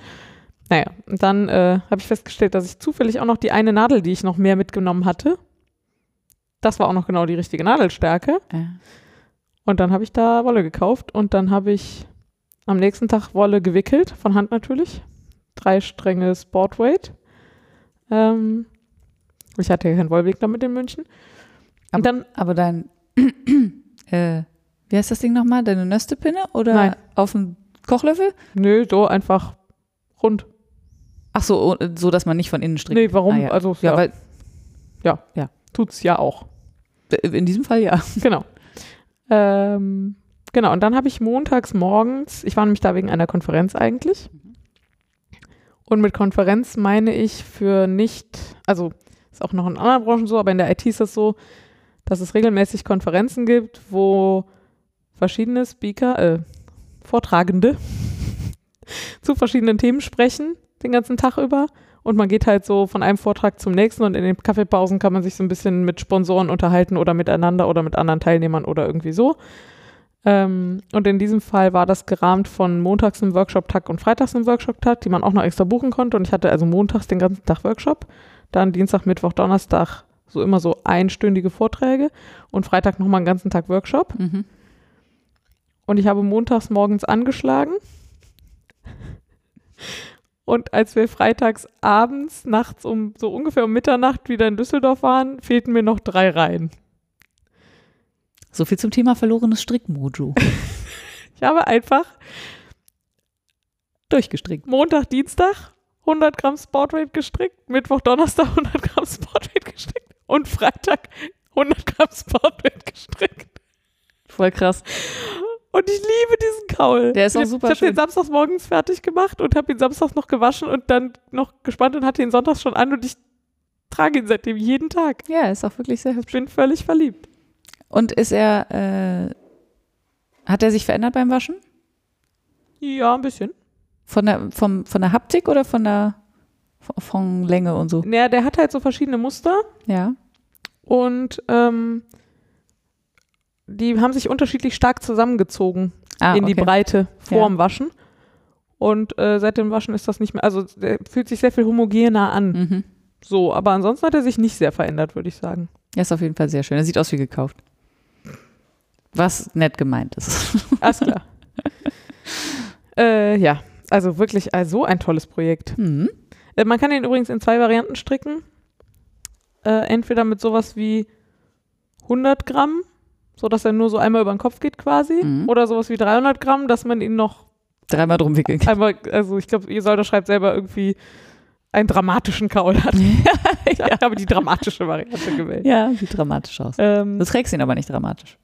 Naja, und dann äh, habe ich festgestellt, dass ich zufällig auch noch die eine Nadel, die ich noch mehr mitgenommen hatte, das war auch noch genau die richtige Nadelstärke. Ja. Und dann habe ich da Wolle gekauft und dann habe ich am nächsten Tag Wolle gewickelt, von Hand natürlich. Drei Stränge Sportweight. Ähm, ich hatte ja keinen Wollwickler mit in München. Und dann, Aber dein, äh, wie heißt das Ding nochmal? Deine Nöstepinne oder Nein. auf dem Kochlöffel? nö, so einfach rund. Ach so, oh, so dass man nicht von innen strickt. Nee, warum? Ah, ja. Also, ja, ja, weil tut's ja auch. äh, in diesem Fall ja. Genau. Ähm, genau, und dann habe ich montags morgens, ich war nämlich da wegen einer Konferenz eigentlich. Und mit Konferenz meine ich für nicht, also ist auch noch in anderen Branchen so, aber in der IT ist das so, dass es regelmäßig Konferenzen gibt, wo verschiedene Speaker, äh, Vortragende zu verschiedenen Themen sprechen, den ganzen Tag über. Und man geht halt so von einem Vortrag zum nächsten und in den Kaffeepausen kann man sich so ein bisschen mit Sponsoren unterhalten oder miteinander oder mit anderen Teilnehmern oder irgendwie so. Ähm, und in diesem Fall war das gerahmt von montags einem Workshop-Tag und freitags einem Workshop-Tag, die man auch noch extra buchen konnte. Und ich hatte also montags den ganzen Tag Workshop, dann Dienstag, Mittwoch, Donnerstag so immer so einstündige Vorträge und Freitag nochmal einen ganzen Tag Workshop. Mhm. Und ich habe montags morgens angeschlagen. Und als wir freitags abends, nachts um so ungefähr um Mitternacht wieder in Düsseldorf waren, fehlten mir noch drei Reihen. So viel zum Thema verlorenes Strickmojo. Ich habe einfach Durchgestrickt. Montag, Dienstag 100 Gramm Sportrate gestrickt, Mittwoch, Donnerstag 100 Gramm Sportrate gestrickt und Freitag 100 Gramm Sportrate gestrickt. Voll krass. Und ich liebe diesen Kaul. Der ist auch ich, super Ich habe schön. den samstags morgens fertig gemacht und habe ihn samstags noch gewaschen und dann noch gespannt und hatte ihn sonntags schon an und ich trage ihn seitdem jeden Tag. Ja, ist auch wirklich sehr hübsch. Ich bin völlig verliebt. Und ist er, äh, hat er sich verändert beim Waschen? Ja, ein bisschen. Von der, vom, von der Haptik oder von der von Länge und so? Naja, der hat halt so verschiedene Muster Ja. und ähm, die haben sich unterschiedlich stark zusammengezogen Ah, in die okay. Breite Ja. vorm Waschen. Und äh, seit dem Waschen ist das nicht mehr, also der fühlt sich sehr viel homogener an. Mhm. So, aber ansonsten hat er sich nicht sehr verändert, würde ich sagen. Er ist auf jeden Fall sehr schön. Er sieht aus wie gekauft. Was nett gemeint ist. Alles klar. äh, ja, also wirklich also so ein tolles Projekt. Mhm. Äh, man kann den übrigens in zwei Varianten stricken. Äh, entweder mit sowas wie 100 Gramm, sodass er nur so einmal über den Kopf geht quasi. Mhm. Oder sowas wie 300 Gramm, dass man ihn noch Dreimal drum wickeln kann. einmal, also ich glaube, ihr Solder schreibt selber irgendwie einen dramatischen Kaul hat. Ich habe die dramatische Variante gewählt. Ja, sieht dramatisch aus. Ähm, Du trägst ihn aber nicht dramatisch.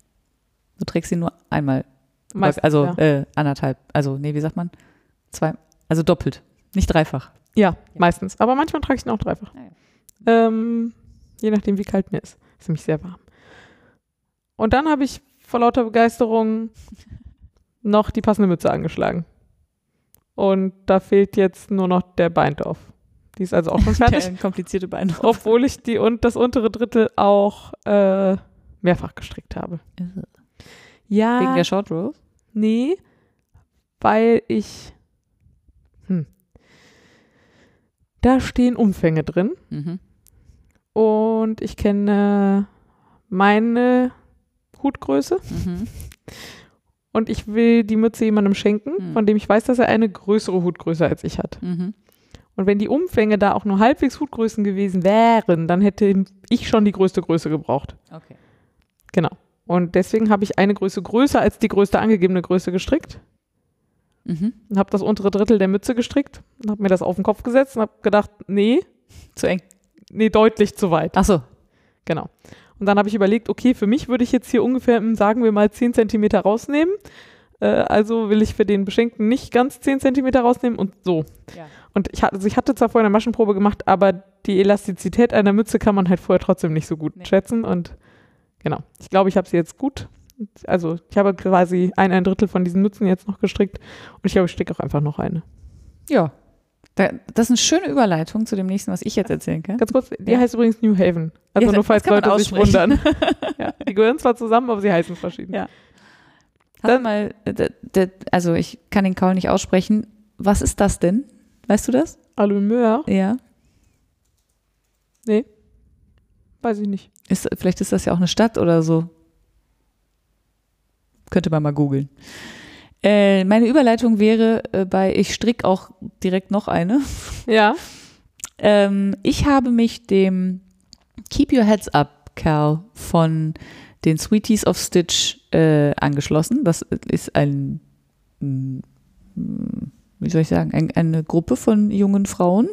Du trägst ihn nur einmal. meistens, also ja. äh, anderthalb. Also, nee, wie sagt man? Zwei. Also doppelt. Nicht dreifach. Ja, meistens. Aber manchmal trage ich ihn auch dreifach. Ja, Ähm, je nachdem, wie kalt mir ist. Ist nämlich sehr warm. Und dann habe ich vor lauter Begeisterung noch die passende Mütze angeschlagen. Und da fehlt jetzt nur noch der Beindorf. Die ist also auch schon fertig. Der komplizierte Bein. obwohl ich die und das untere Drittel auch äh, mehrfach gestrickt habe. Ja, Wegen der Short Row? nee, weil ich hm, da stehen Umfänge drin Mhm. und ich kenne meine Hutgröße Mhm. und ich will die Mütze jemandem schenken, Hm. von dem ich weiß, dass er eine größere Hutgröße als ich hat. Mhm. Und wenn die Umfänge da auch nur halbwegs Hutgrößen gewesen wären, dann hätte ich schon die größte Größe gebraucht. Okay. Genau. Und deswegen habe ich eine Größe größer als die größte angegebene Größe gestrickt Mhm. und habe das untere Drittel der Mütze gestrickt und habe mir das auf den Kopf gesetzt und habe gedacht, nee, Zu eng. nee, deutlich zu weit. Ach so. Genau. Und dann habe ich überlegt, okay, für mich würde ich jetzt hier ungefähr, hm, sagen wir mal, 10 Zentimeter rausnehmen. Äh, also will ich für den Beschenkten nicht ganz 10 Zentimeter rausnehmen und so. Ja. Und ich hatte, also ich hatte zwar vorher eine Maschenprobe gemacht, aber die Elastizität einer Mütze kann man halt vorher trotzdem nicht so gut Nee. schätzen. Und genau, ich glaube, ich habe sie jetzt gut. Also ich habe quasi ein, ein Drittel von diesen Mützen jetzt noch gestrickt und ich glaube, ich stricke auch einfach noch eine. Ja. Da, das ist eine schöne Überleitung zu dem nächsten, was ich jetzt erzählen kann. Ganz kurz, die Ja. heißt übrigens New Haven. Also Ja, nur falls Leute sich wundern. ja, die gehören zwar zusammen, aber sie heißen verschieden. Ja. Du mal, äh, also ich kann den Kaul nicht aussprechen. Was ist das denn? Weißt du das? Allumeur? Ja. Nee. Weiß ich nicht. Ist, vielleicht ist das ja auch eine Stadt oder so. Könnte man mal googeln. Äh, meine Überleitung wäre äh, bei, ich strick auch direkt noch eine. Ja. Ähm, ich habe mich dem Keep Your Heads Up Kerl von den Sweeties of Stitch äh, angeschlossen. Das ist ein, mm, wie soll ich sagen, ein, eine Gruppe von jungen Frauen,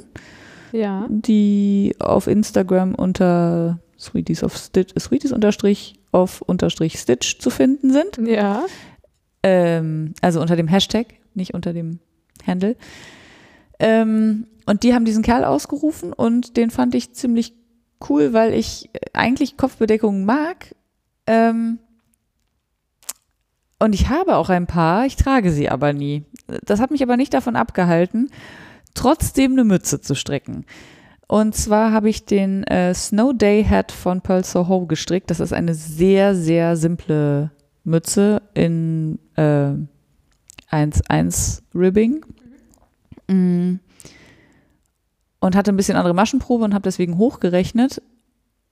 Ja. die auf Instagram unter Sweeties of Stitch, Sweeties unterstrich auf unterstrich Stitch zu finden sind. Ja. Ähm, also unter dem Hashtag, nicht unter dem Handle. Ähm, und die haben diesen Kerl ausgerufen und den fand ich ziemlich cool, weil ich eigentlich Kopfbedeckungen mag. Ähm, und ich habe auch ein paar, ich trage sie aber nie. Das hat mich aber nicht davon abgehalten, trotzdem eine Mütze zu stricken. Und zwar habe ich den äh, Snow Day Hat von Pearl Soho gestrickt. Das ist eine sehr, sehr simple Mütze in äh, 1-1 Ribbing. Mm. Und hatte ein bisschen andere Maschenprobe und habe deswegen hochgerechnet.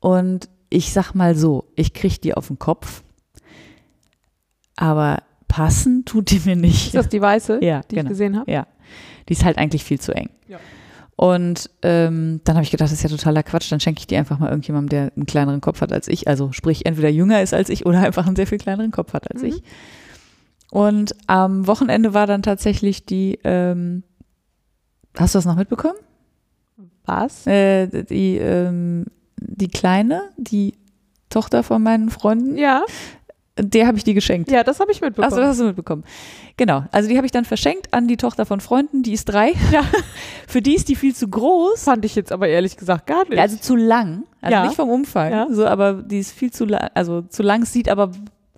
Und ich sag mal so, ich kriege die auf den Kopf. Aber passen tut die mir nicht. Ist das die weiße, Ja, die genau. ich gesehen habe? Ja, die ist halt eigentlich viel zu eng. Ja. Und ähm, dann habe ich gedacht, das ist ja totaler Quatsch, dann schenke ich die einfach mal irgendjemandem, der einen kleineren Kopf hat als ich. Also sprich, entweder jünger ist als ich oder einfach einen sehr viel kleineren Kopf hat als Mhm. ich. Und am Wochenende war dann tatsächlich die ähm, Hast du das noch mitbekommen? Was? Äh, die, ähm, die Kleine, die Tochter von meinen Freunden, Ja, der habe ich die geschenkt. ja, das habe ich mitbekommen. Achso, das hast du mitbekommen. Genau. Also die habe ich dann verschenkt an die Tochter von Freunden, die ist drei. Ja. Für die ist die viel zu groß. fand ich jetzt aber ehrlich gesagt gar nicht. Ja, also zu lang. Also Ja. nicht vom Umfang. Ja. So, aber die ist viel zu lang, also zu lang, sieht aber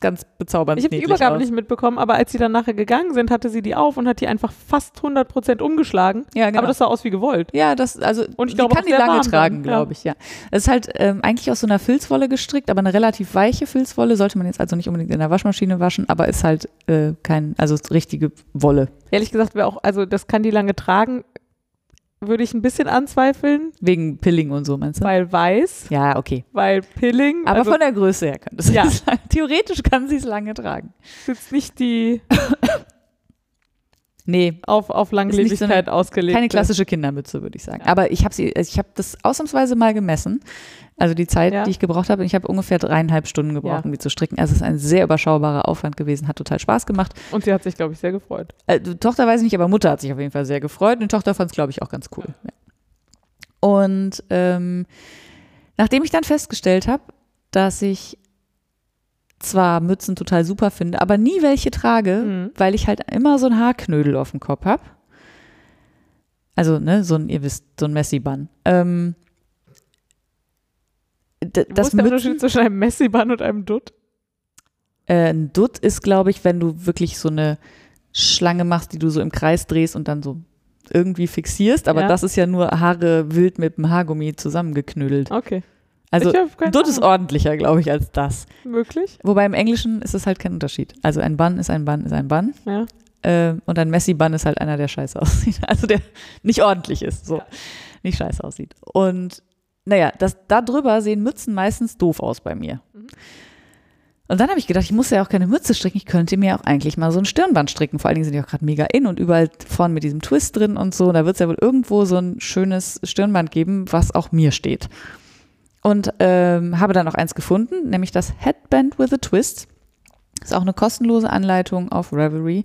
ganz bezaubernd ich habe die Übergabe aus. nicht mitbekommen, aber als sie dann nachher gegangen sind, hatte sie die auf und hat die einfach fast 100% umgeschlagen. Ja, genau. Aber das sah aus wie gewollt. ja, das, also Und ich die glaube kann die lange tragen, glaube ich, ja. Es ist halt ähm, eigentlich aus so einer Filzwolle gestrickt, aber eine relativ weiche Filzwolle, sollte man jetzt also nicht unbedingt in der Waschmaschine waschen, aber ist halt äh, kein, also richtige Wolle. Ehrlich gesagt, wäre auch, also das kann die lange tragen, würde ich ein bisschen anzweifeln, Wegen Pilling und so, meinst du? weil weiß, Ja, okay. weil Pilling, Aber also von der Größe her könnte es Ja. sein. Theoretisch kann sie es lange tragen. ist jetzt nicht die Nee, auf, auf Langlebigkeit ausgelegt. keine klassische Kindermütze, würde ich sagen. Aber ich habe sie, ich habe das ausnahmsweise mal gemessen. Also die Zeit, Ja. die ich gebraucht habe, ich habe ungefähr dreieinhalb Stunden gebraucht, Ja. um die zu stricken. Also es ist ein sehr überschaubarer Aufwand gewesen, hat total Spaß gemacht. Und sie hat sich, glaube ich, sehr gefreut. Äh, Tochter weiß ich nicht, aber Mutter hat sich auf jeden Fall sehr gefreut und die Tochter fand es, glaube ich, auch ganz cool. Ja. Und ähm, nachdem ich dann festgestellt habe, dass ich zwar Mützen total super finde, aber nie welche trage, Mhm. weil ich halt immer so ein Haarknödel auf dem Kopf habe. Also, ne, so ein, ihr wisst, so ein Messi-Bun. Ähm, Wo das ist der Mützen, Unterschied zwischen einem Messi-Bun und einem Dutt? äh, ein Dutt ist, glaube ich, wenn du wirklich so eine Schlange machst, die du so im Kreis drehst und dann so irgendwie fixierst. Aber Ja. das ist ja nur Haare wild mit dem Haargummi zusammengeknüdelt. Okay. Also Dutt ist ordentlicher, glaube ich, als das. Möglich? Wobei im Englischen ist es halt kein Unterschied. Also ein Bun ist ein Bun ist ein Bun. Ja. Ähm, und ein Messi-Bun ist halt einer, der scheiße aussieht. Also der nicht ordentlich ist, so. Nicht scheiße aussieht. Und naja, das, da drüber sehen Mützen meistens doof aus bei mir. Mhm. Und dann habe ich gedacht, ich muss ja auch keine Mütze stricken, ich könnte mir auch eigentlich mal so ein Stirnband stricken. Vor allen Dingen sind die auch gerade mega in und überall vorne mit diesem Twist drin und so. Da wird es ja wohl irgendwo so ein schönes Stirnband geben, was auch mir steht. Und ähm, habe dann auch eins gefunden, nämlich das Headband with a Twist. Ist auch eine kostenlose Anleitung auf Ravelry,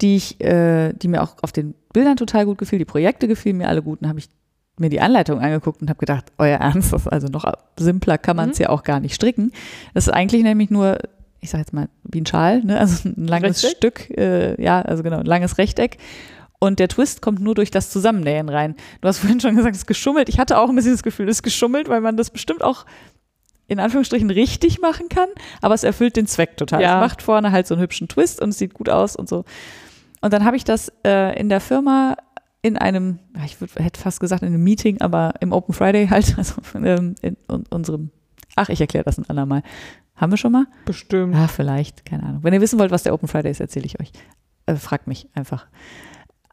die ich, äh, die mir auch auf den Bildern total gut gefiel. Die Projekte gefielen mir alle gut. Und habe ich mir die Anleitung angeguckt und habe gedacht, euer Ernst, das ist also noch simpler kann man es Mhm. ja auch gar nicht stricken. Das ist eigentlich nämlich nur, ich sage jetzt mal, wie ein Schal, ne? also ein langes Rechteck? Stück, äh, ja, also genau, ein langes Rechteck. Und der Twist kommt nur durch das Zusammennähen rein. Du hast vorhin schon gesagt, es ist geschummelt. Ich hatte auch ein bisschen das Gefühl, es ist geschummelt, weil man das bestimmt auch in Anführungsstrichen richtig machen kann, aber es erfüllt den Zweck total. Ja. Es macht vorne halt so einen hübschen Twist und es sieht gut aus und so. Und dann habe ich das äh, in der Firma in einem, ich würd, hätte fast gesagt in einem Meeting, aber im Open Friday halt, also ähm, in un unserem, ach, ich erkläre das ein andermal. Haben wir schon mal? Bestimmt. Ah, vielleicht, keine Ahnung. Wenn ihr wissen wollt, was der Open Friday ist, erzähle ich euch. Äh, fragt mich einfach.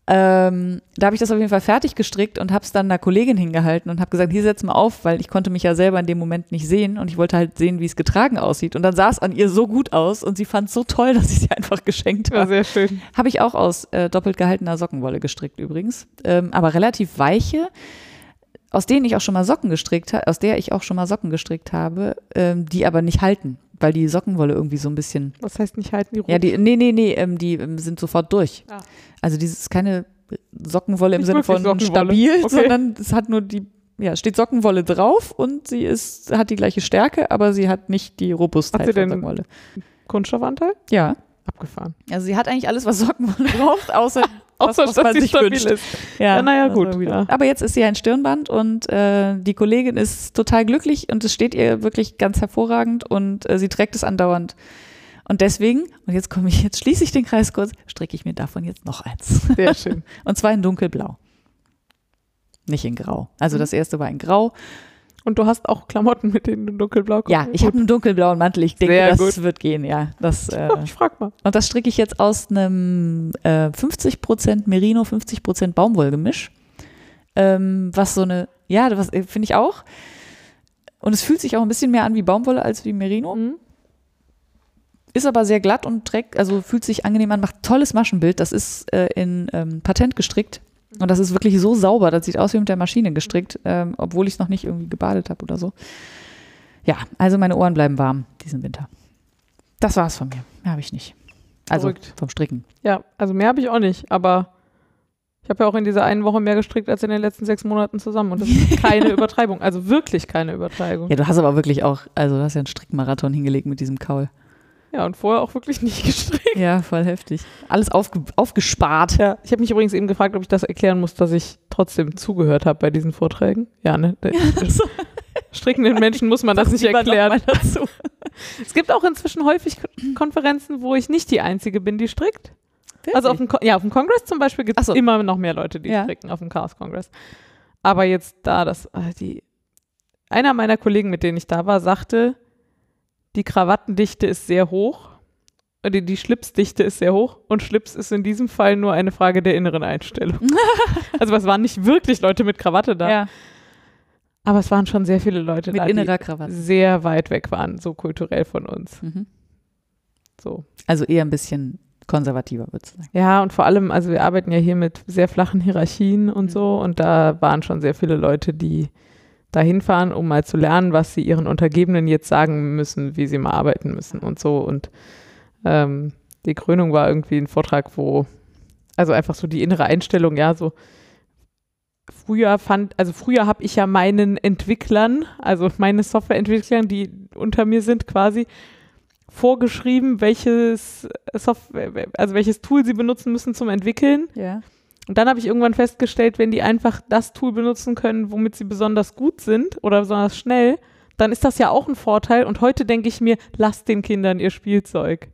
Ähm, da habe ich das auf jeden Fall fertig gestrickt und habe es dann einer Kollegin hingehalten und habe gesagt, hier setz mal auf, weil ich konnte mich ja selber in dem Moment nicht sehen und ich wollte halt sehen, wie es getragen aussieht. Und dann sah es an ihr so gut aus und sie fand es so toll, dass ich sie einfach geschenkt Ja, habe. sehr schön. Habe ich auch aus äh, doppelt gehaltener Sockenwolle gestrickt übrigens, ähm, aber relativ weiche, aus denen ich auch schon mal Socken gestrickt habe, aus der ich auch schon mal Socken gestrickt habe, ähm, die aber nicht halten, weil die Sockenwolle irgendwie so ein bisschen Was heißt nicht halten die Ruhe? ja, die, nee, nee, nee, ähm, die ähm, sind sofort durch. Ah. Also dieses ist keine Sockenwolle im Nicht Sinne von stabil, Okay. sondern es hat nur die, ja, steht Sockenwolle drauf und sie ist, hat die gleiche Stärke, aber sie hat nicht die Robustheit Hat sie von Sockenwolle. Kunststoffanteil? Ja. Abgefahren. Also sie hat eigentlich alles, was Sockenwolle braucht, außer Außer, was dass man sie sich stabil wünscht. ist. Ja, ja, also gut, ja. Aber jetzt ist sie ein Stirnband und äh, die Kollegin ist total glücklich und es steht ihr wirklich ganz hervorragend und äh, sie trägt es andauernd. Und deswegen, und jetzt komme ich, jetzt schließe ich den Kreis kurz, stricke ich mir davon jetzt noch eins. Sehr schön. Und zwar in dunkelblau. Nicht in grau. Also Mhm. das erste war in grau. Und du hast auch Klamotten, mit denen du dunkelblau kommst. Ja, ich habe einen dunkelblauen Mantel. Ich denke, Sehr das gut. wird gehen, ja. Das, äh, Ich frag mal. und das stricke ich jetzt aus einem äh, 50% Merino, 50% Baumwollgemisch. Ähm, was so eine, ja, das äh, finde ich auch. Und es fühlt sich auch ein bisschen mehr an wie Baumwolle als wie Merino. Mhm. Ist aber sehr glatt und trägt, also fühlt sich angenehm an, macht tolles Maschenbild. Das ist äh, in ähm, Patent gestrickt. Und das ist wirklich so sauber. Das sieht aus wie mit der Maschine gestrickt, ähm, obwohl ich es noch nicht irgendwie gebadet habe oder so. Ja, also meine Ohren bleiben warm diesen Winter. Das war's von mir. Mehr habe ich nicht. Also Verrückt. vom Stricken. Ja, also mehr habe ich auch nicht, aber Ich habe ja auch in dieser einen Woche mehr gestrickt als in den letzten sechs Monaten zusammen. Und das ist keine Übertreibung. Also wirklich keine Übertreibung. Ja, du hast aber wirklich auch, also du hast ja einen Strickmarathon hingelegt mit diesem Kaul. Ja, und vorher auch wirklich nicht gestrickt. Ja, voll heftig. Alles aufge aufgespart. Ja, ich habe mich übrigens eben gefragt, ob ich das erklären muss, dass ich trotzdem zugehört habe bei diesen Vorträgen. Ja, ne? Der- so. Strickenden Menschen muss man das nicht erklären. Es gibt auch inzwischen häufig Ko- Konferenzen, wo ich nicht die Einzige bin, die strickt. Also auf dem, ja, auf dem Kongress zum Beispiel gibt es so. immer noch mehr Leute, die Ja. stricken auf dem Chaos-Kongress. Aber jetzt da, das, äh, die, einer meiner Kollegen, mit denen ich da war, sagte, die Krawattendichte ist sehr hoch. Und die, die Schlipsdichte ist sehr hoch und Schlips ist in diesem Fall nur eine Frage der inneren Einstellung. also es waren nicht wirklich Leute mit Krawatte da, ja, aber es waren schon sehr viele Leute mit da, die innerer Krawatte. sehr weit weg waren, so kulturell von uns. Mhm. So. Also eher ein bisschen konservativer, würde ich sagen. Ja, und vor allem, also wir arbeiten ja hier mit sehr flachen Hierarchien und so und da waren schon sehr viele Leute, die da hinfahren, um mal zu lernen, was sie ihren Untergebenen jetzt sagen müssen, wie sie mal arbeiten müssen und so. Und ähm, die Krönung war irgendwie ein Vortrag, wo, also einfach so die innere Einstellung, ja, so früher fand, also früher habe ich ja meinen Entwicklern, also meine Softwareentwicklern, die unter mir sind quasi, vorgeschrieben, welches Software, also welches Tool sie benutzen müssen zum Entwickeln. Ja. Und dann habe ich irgendwann festgestellt, wenn die einfach das Tool benutzen können, womit sie besonders gut sind oder besonders schnell, dann ist das ja auch ein Vorteil. Und heute denke ich mir, lasst den Kindern ihr Spielzeug.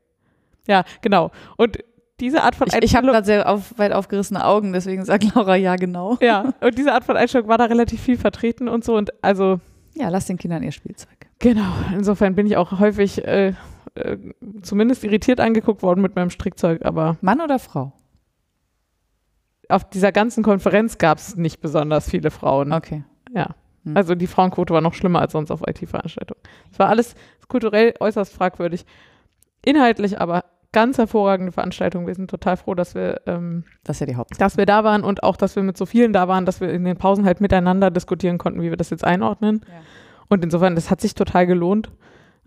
Ja, genau. Und diese Art von Ich, ich habe Einstellung- gerade sehr auf, weit aufgerissene Augen, deswegen sagt Laura ja genau. ja, und diese Art von Einstellung war da relativ viel vertreten und so. Und also, Ja, lass den Kindern ihr Spielzeug. genau, insofern bin ich auch häufig äh, äh, zumindest irritiert angeguckt worden mit meinem Strickzeug, aber Mann oder Frau? Auf dieser ganzen Konferenz gab es nicht besonders viele Frauen. Okay. Ja. Hm. Also die Frauenquote war noch schlimmer als sonst auf IT-Veranstaltungen. Es war alles kulturell äußerst fragwürdig. Inhaltlich aber ganz hervorragende Veranstaltung. Wir sind total froh, dass wir, ähm, Das ja die dass wir da waren und auch, dass wir mit so vielen da waren, dass wir in den Pausen halt miteinander diskutieren konnten, wie wir das jetzt einordnen. Ja. Und insofern, das hat sich total gelohnt.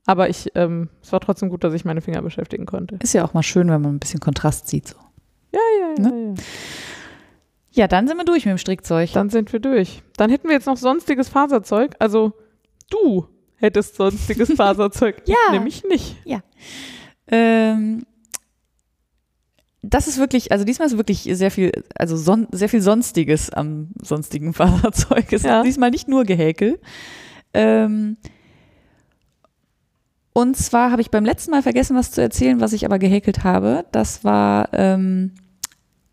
Aber ich, ähm, es war trotzdem gut, dass ich meine Finger beschäftigen konnte. Ist ja auch mal schön, wenn man ein bisschen Kontrast sieht. So. Ja, ja, Ne? ja, ja. Ja, dann sind wir durch mit dem Strickzeug. Dann sind wir durch. Dann hätten wir jetzt noch sonstiges Faserzeug. Also du hättest sonstiges Faserzeug. Ja. Ich nämlich nicht. Ähm, das ist wirklich, also diesmal ist wirklich sehr viel, also son sehr viel Sonstiges am sonstigen Fahrzeug. Es Ja. ist diesmal nicht nur Gehäkel. Ähm, und zwar habe ich beim letzten Mal vergessen, was zu erzählen, was ich aber gehäkelt habe. Das war ähm,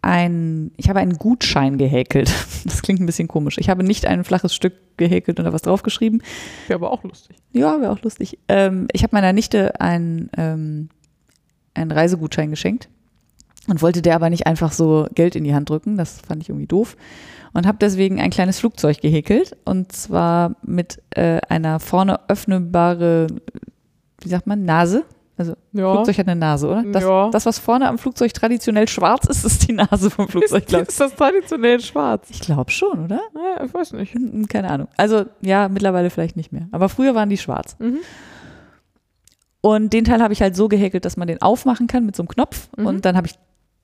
ein, ich habe einen Gutschein gehäkelt. Das klingt ein bisschen komisch. Ich habe nicht ein flaches Stück gehäkelt und da was draufgeschrieben, Wäre aber auch lustig. ja, wäre auch lustig. Ähm, ich habe meiner Nichte einen, ähm, einen Reisegutschein geschenkt und wollte der aber nicht einfach so Geld in die Hand drücken. Das fand ich irgendwie doof. Und habe deswegen ein kleines Flugzeug gehäkelt und zwar mit äh, einer vorne öffnbare, wie sagt man, Nase. Also Ja. Flugzeug hat eine Nase, oder? Das, Ja. das, was vorne am Flugzeug traditionell schwarz ist, ist die Nase vom Flugzeug, ist, ist das traditionell schwarz? Ich glaube schon, oder? Naja, ich weiß nicht. Hm, Keine Ahnung. Also ja, mittlerweile vielleicht nicht mehr. Aber früher waren die schwarz. Mhm. Und den Teil habe ich halt so gehäkelt, dass man den aufmachen kann mit so einem Knopf. Mhm. Und dann habe ich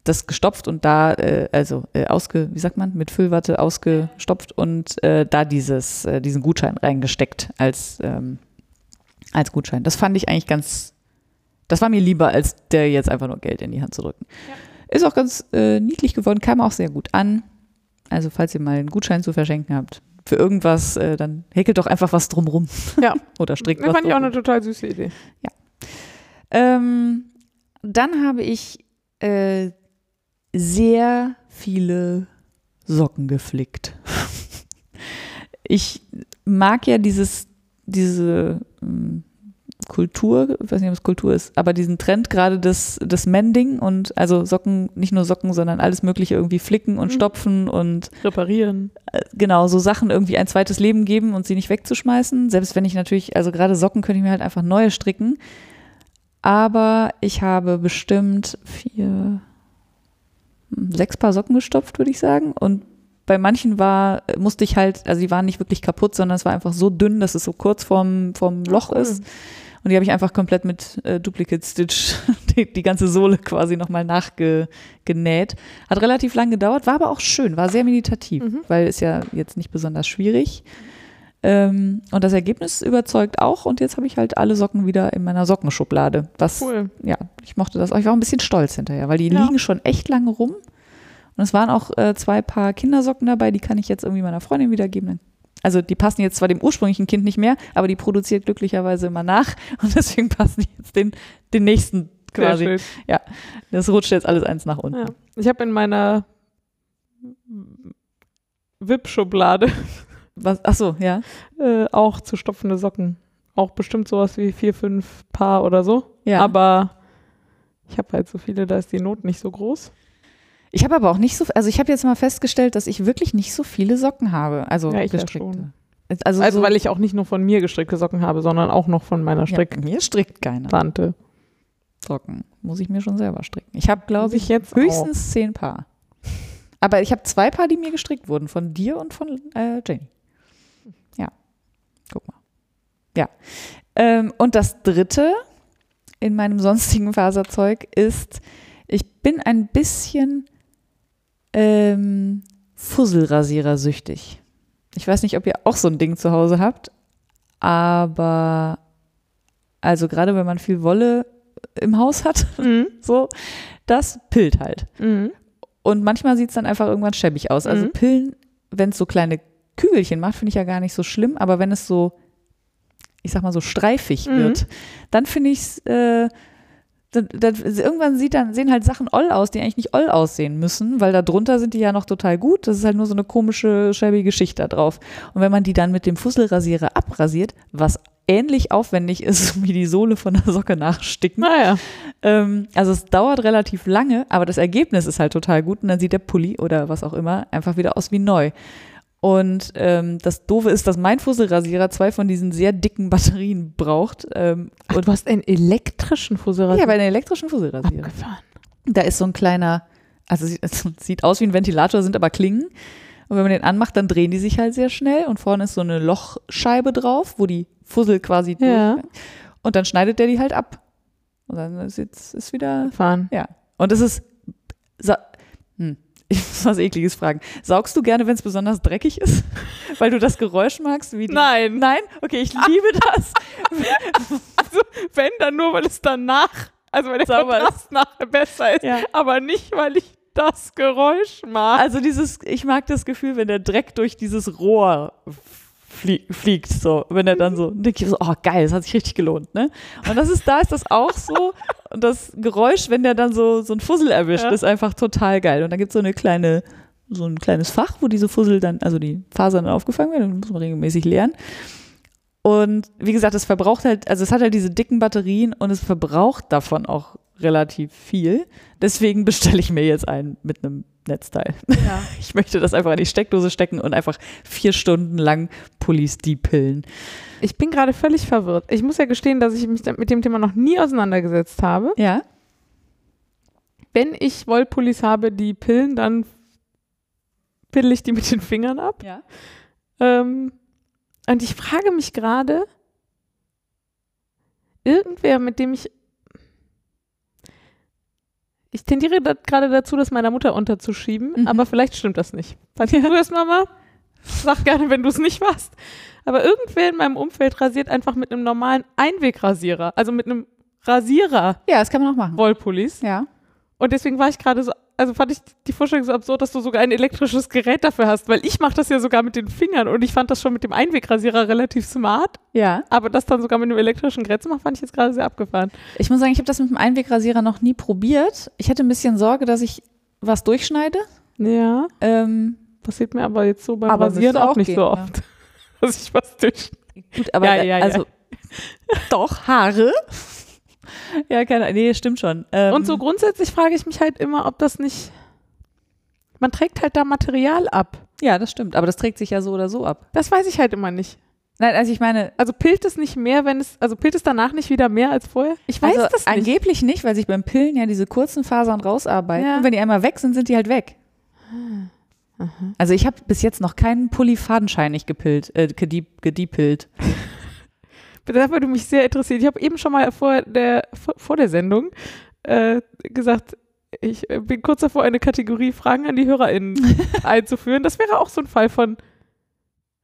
das gestopft und da, äh, also äh, ausge, wie sagt man, mit Füllwatte ausgestopft und äh, da dieses, äh, diesen Gutschein reingesteckt als, ähm, als Gutschein. Das fand ich eigentlich ganz, das war mir lieber, als der jetzt einfach nur Geld in die Hand zu drücken. Ist auch ganz äh, niedlich geworden, kam auch sehr gut an. Also falls ihr mal einen Gutschein zu verschenken habt, für irgendwas, äh, dann häkelt doch einfach was drumrum. Ja. Oder strickt Das was fand ich auch eine total süße Idee. Ähm, dann habe ich äh, sehr viele Socken geflickt. ich mag ja dieses, diese ähm, Kultur, ich weiß nicht, ob es Kultur ist, aber diesen Trend gerade des, des Mending und also Socken, nicht nur Socken, sondern alles Mögliche irgendwie flicken und Mhm. stopfen und Reparieren. äh, genau, so Sachen irgendwie ein zweites Leben geben und sie nicht wegzuschmeißen. Selbst wenn ich natürlich, also gerade Socken könnte ich mir halt einfach neue stricken. Aber ich habe bestimmt vier, hm, sechs Paar Socken gestopft, würde ich sagen. Und bei manchen war, musste ich halt, also die waren nicht wirklich kaputt, sondern es war einfach so dünn, dass es so kurz vorm, vorm Loch ist. Und die habe ich einfach komplett mit äh, Duplicate Stitch die, die ganze Sohle quasi nochmal nachgenäht. Hat relativ lang gedauert, war aber auch schön, war sehr meditativ, Mhm. weil ist ja jetzt nicht besonders schwierig. Ähm, und das Ergebnis überzeugt auch. Und jetzt habe ich halt alle Socken wieder in meiner Sockenschublade. Was, Cool. ja, ich mochte das auch. Ich war auch ein bisschen stolz hinterher, weil die Ja. liegen schon echt lange rum. Und es waren auch äh, zwei Paar Kindersocken dabei, die kann ich jetzt irgendwie meiner Freundin wiedergeben. Dann- Also die passen jetzt zwar dem ursprünglichen Kind nicht mehr, aber die produziert glücklicherweise immer nach. Und deswegen passen die jetzt den, den nächsten Sehr quasi. schön. Das rutscht jetzt alles eins nach unten. Ja. Ich habe in meiner VIP-Schublade Was, ach so, ja. äh, auch zu stopfende Socken. Auch bestimmt sowas wie vier, fünf Paar oder so. ja. Aber ich habe halt so viele, da ist die Not nicht so groß. Ich habe aber auch nicht so, also ich habe jetzt mal festgestellt, dass ich wirklich nicht so viele Socken habe. Also Ja, ja gestrickte. Also, Also, so, weil ich auch nicht nur von mir gestrickte Socken habe, sondern auch noch von meiner ja, Stricktante. mir strickt keiner Socken. Muss ich mir schon selber stricken. Ich habe, glaube ich, jetzt höchstens zehn Paar. Aber ich habe zwei Paar, die mir gestrickt wurden, von dir und von äh, Jenny. Ja, guck mal. Ja. Ähm, und das dritte in meinem sonstigen Faserzeug ist, ich bin ein bisschen ähm, Fusselrasierer süchtig. Ich weiß nicht, ob ihr auch so ein Ding zu Hause habt, aber also gerade wenn man viel Wolle im Haus hat. Mhm. so, das pillt halt. Mhm. Und manchmal sieht es dann einfach irgendwann schäbig aus. Also Mhm. Pillen, wenn es so kleine Kügelchen macht, finde ich ja gar nicht so schlimm, aber wenn es so, ich sag mal so streifig Mhm. wird, dann finde ich es, äh, dann, dann, irgendwann sieht dann, sehen halt Sachen oll aus, die eigentlich nicht oll aussehen müssen, weil da drunter sind die ja noch total gut. Das ist halt nur so eine komische, schäbige Schicht da drauf. Und wenn man die dann mit dem Fusselrasierer abrasiert, was ähnlich aufwendig ist wie die Sohle von der Socke nachsticken, Naja. ähm, also es dauert relativ lange, aber das Ergebnis ist halt total gut und dann sieht der Pulli oder was auch immer einfach wieder aus wie neu. Und ähm, das Doofe ist, dass mein Fusselrasierer zwei von diesen sehr dicken Batterien braucht. Ähm, Und du hast einen elektrischen Fusselrasierer. ja, bei den elektrischen Fusselrasierer. Abgefahren. Da ist so ein kleiner, also es sieht aus wie ein Ventilator, sind aber Klingen. Und wenn man den anmacht, dann drehen die sich halt sehr schnell und vorne ist so eine Lochscheibe drauf, wo die Fussel quasi Ja. durch. Und dann schneidet der die halt ab. Und dann ist jetzt ist wieder Abgefahren. ja. Und es ist. Sa hm. Ich muss was Ekliges fragen. Saugst du gerne, wenn es besonders dreckig ist? Weil du das Geräusch magst? Wie die Nein. Nein? Okay, ich liebe das. Also, wenn, dann nur, weil es danach, also weil der Sauber ist. Kontrast nachher besser ist, Ja. aber nicht, weil ich das Geräusch mag. Also dieses, ich mag das Gefühl, wenn der Dreck durch dieses Rohr flie fliegt, so, wenn er dann so, denke ich so, oh geil, das hat sich richtig gelohnt, ne? Und das ist, da ist das auch so. Und das Geräusch, wenn der dann so, so ein Fussel erwischt, Ja. ist einfach total geil. Und da gibt es so eine kleine, so ein kleines Fach, wo diese Fussel dann, also die Fasern dann aufgefangen werden, muss man regelmäßig leeren. Und wie gesagt, es verbraucht halt, also es hat halt diese dicken Batterien und es verbraucht davon auch relativ viel. Deswegen bestelle ich mir jetzt einen mit einem Netzteil. ja. Ich möchte das einfach in die Steckdose stecken und einfach vier Stunden lang Pullis pillen. Ich bin gerade völlig verwirrt. Ich muss ja gestehen, dass ich mich mit dem Thema noch nie auseinandergesetzt habe. Ja? Wenn ich Wollpullis habe, die pillen, dann piddle ich die mit den Fingern ab. Ja. Ähm, und ich frage mich gerade, irgendwer, mit dem ich. Ich tendiere da, gerade dazu, das meiner Mutter unterzuschieben, Mhm. aber vielleicht stimmt das nicht. Weißt du das, Mama? Sag gerne, wenn du es nicht warst. Aber irgendwer in meinem Umfeld rasiert einfach mit einem normalen Einwegrasierer, also mit einem Rasierer Ja, das kann man auch machen. Wollpullis. Ja. Und deswegen war ich gerade so, also fand ich die Vorstellung so absurd, dass du sogar ein elektrisches Gerät dafür hast, weil ich mache das ja sogar mit den Fingern und ich fand das schon mit dem Einwegrasierer relativ smart, Ja. aber das dann sogar mit einem elektrischen Gerät zu machen, fand ich jetzt gerade sehr abgefahren. Ich muss sagen, ich habe das mit dem Einwegrasierer noch nie probiert. Ich hätte ein bisschen Sorge, dass ich was durchschneide. Ja, Ähm, passiert mir aber jetzt so beim Aber Rasieren auch auch nicht gehen, so ja. oft, dass ich was durch. gut, aber Ja, ja, ja. also doch Haare. Ja, keine Ahnung. Nee, stimmt schon. Ähm, Und so grundsätzlich frage ich mich halt immer, ob das nicht. Man trägt halt da Material ab. Ja, das stimmt. Aber das trägt sich ja so oder so ab. Das weiß ich halt immer nicht. Nein, also ich meine, Also pillt es nicht mehr, wenn es, also pillt es danach nicht wieder mehr als vorher? Ich weiß also das nicht. angeblich nicht, weil sich beim Pillen ja diese kurzen Fasern rausarbeiten. Ja. Und wenn die einmal weg sind, sind die halt weg. Also ich habe bis jetzt noch keinen Pulli fadenscheinig gepillt, äh, gediep, gediepelt. da würde mich sehr interessieren. Ich habe eben schon mal vor der, vor, vor der Sendung äh, gesagt, ich bin kurz davor, eine Kategorie Fragen an die HörerInnen einzuführen. Das wäre auch so ein Fall von,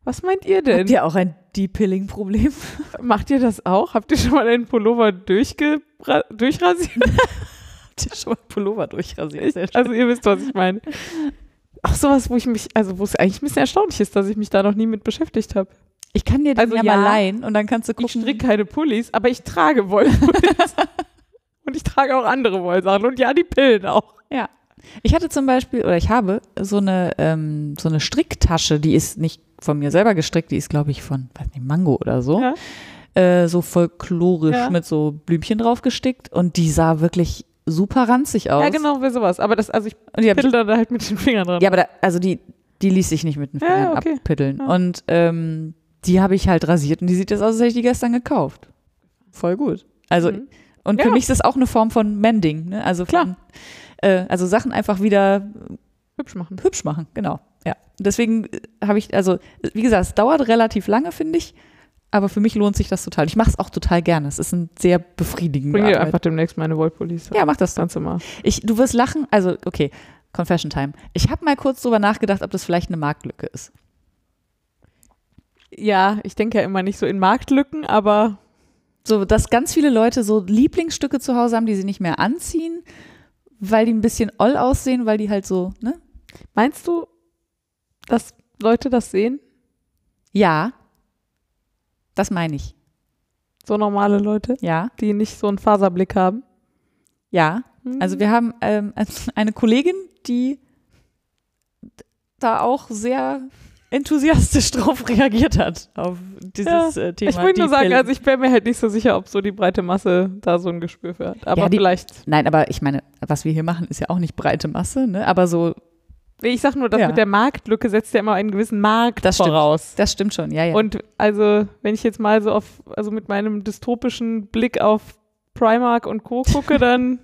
was meint ihr denn? Habt ihr auch ein Deep-Pilling-Problem? Macht ihr das auch? Habt ihr schon mal einen Pullover durchge durchrasiert? Habt ihr schon mal Pullover durchrasiert? Also ihr wisst, was ich meine. Auch sowas, wo ich mich, also wo es eigentlich ein bisschen erstaunlich ist, dass ich mich da noch nie mit beschäftigt habe. Ich kann dir den Also ja, ja, mal leihen und dann kannst du Ich gucken. stricke keine Pullis, aber ich trage Wollpullis. Und ich trage auch andere Wollsachen und ja, die Pillen auch. Ja. Ich hatte zum Beispiel, oder ich habe so eine, ähm, so eine Stricktasche, die ist nicht von mir selber gestrickt, die ist, glaube ich, von, weiß nicht, Mango oder so. Ja. Äh, so folklorisch Ja. mit so Blümchen drauf gestickt und die sah wirklich super ranzig aus. Ja, genau, wie sowas. Aber das, also ich Und die hab ich, piddel da halt mit den Fingern dran. ja, aber da, also die, die ließ sich nicht mit den Ja, Fingern okay. abpiddeln. Ja. Und ähm, die habe ich halt rasiert und die sieht jetzt aus, als hätte ich die gestern gekauft. Voll gut. Also, Mhm. und Ja. für mich ist das auch eine Form von Mending, ne? Also von, Klar. Äh, also Sachen einfach wieder hübsch machen. hübsch machen, genau. Ja. Deswegen äh, habe ich, also, wie gesagt, es dauert relativ lange, finde ich. Aber für mich lohnt sich das total. Ich mache es auch total gerne. Es ist ein sehr befriedigender Bring dir einfach demnächst meine Wollpullis. Ja, mach das. Ganze mal. Ich, du wirst lachen. Also, okay, Confession Time. Ich habe mal kurz drüber nachgedacht, ob das vielleicht eine Marktlücke ist. Ja, ich denke ja immer nicht so in Marktlücken, aber So, dass ganz viele Leute so Lieblingsstücke zu Hause haben, die sie nicht mehr anziehen, weil die ein bisschen oll aussehen, weil die halt so, ne? meinst du, dass Leute das sehen? Ja. Das meine ich. So normale Leute, Ja. die nicht so einen Faserblick haben? Ja. Hm. Also wir haben ähm, eine Kollegin, die da auch sehr enthusiastisch drauf reagiert hat, auf dieses äh, Thema. ich wollte nur sagen, also ich wäre mir halt nicht so sicher, ob so die breite Masse da so ein Gespür für hat. Aber Ja, die- vielleicht. Nein, aber ich meine, was wir hier machen, ist ja auch nicht breite Masse, ne? Aber so, Ich sag nur, das Ja. mit der Marktlücke setzt ja immer einen gewissen Markt Das stimmt. voraus. das stimmt schon, ja, ja. Und also, wenn ich jetzt mal so auf, also mit meinem dystopischen Blick auf Primark und Co. gucke, dann,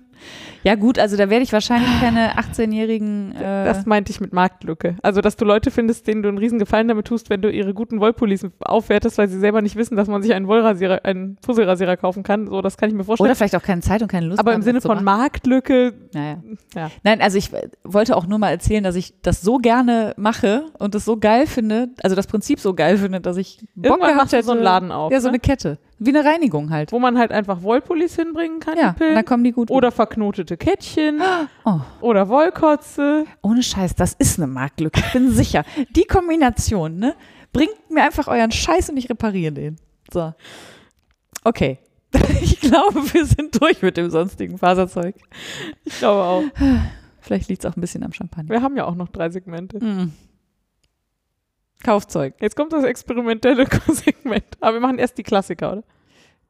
ja, gut, also da werde ich wahrscheinlich keine 18-jährigen. Äh, das meinte ich mit Marktlücke. Also, dass du Leute findest, denen du einen riesen Gefallen damit tust, wenn du ihre guten Wollpullis aufwertest, weil sie selber nicht wissen, dass man sich einen Wollrasierer, einen Fusselrasierer kaufen kann. So, das kann ich mir vorstellen. oder vielleicht auch keine Zeit und keine Lust. Aber im Sinne von. Marktlücke, Naja. ja. Nein, also ich wollte auch nur mal erzählen, dass ich das so gerne mache und das so geil finde, also das Prinzip so geil finde, dass ich Bock Irgendwann machst du hätte. so einen Laden auf. Ja, so ne? eine Kette. Wie eine Reinigung halt. wo man halt einfach Wollpullis hinbringen kann, Ja, dann kommen die gut. Oder verknotete Kettchen Oh, oder Wollkotze. ohne Scheiß, das ist eine Marktlücke. Ich bin sicher. Die Kombination, ne? Bringt mir einfach euren Scheiß und ich repariere den. So. Okay. Ich glaube, wir sind durch mit dem sonstigen Faserzeug. Ich glaube auch. Vielleicht liegt es auch ein bisschen am Champagner. Wir haben ja auch noch drei Segmente. Hm. Kaufzeug. Jetzt kommt das experimentelle Segment. Aber wir machen erst die Klassiker, oder?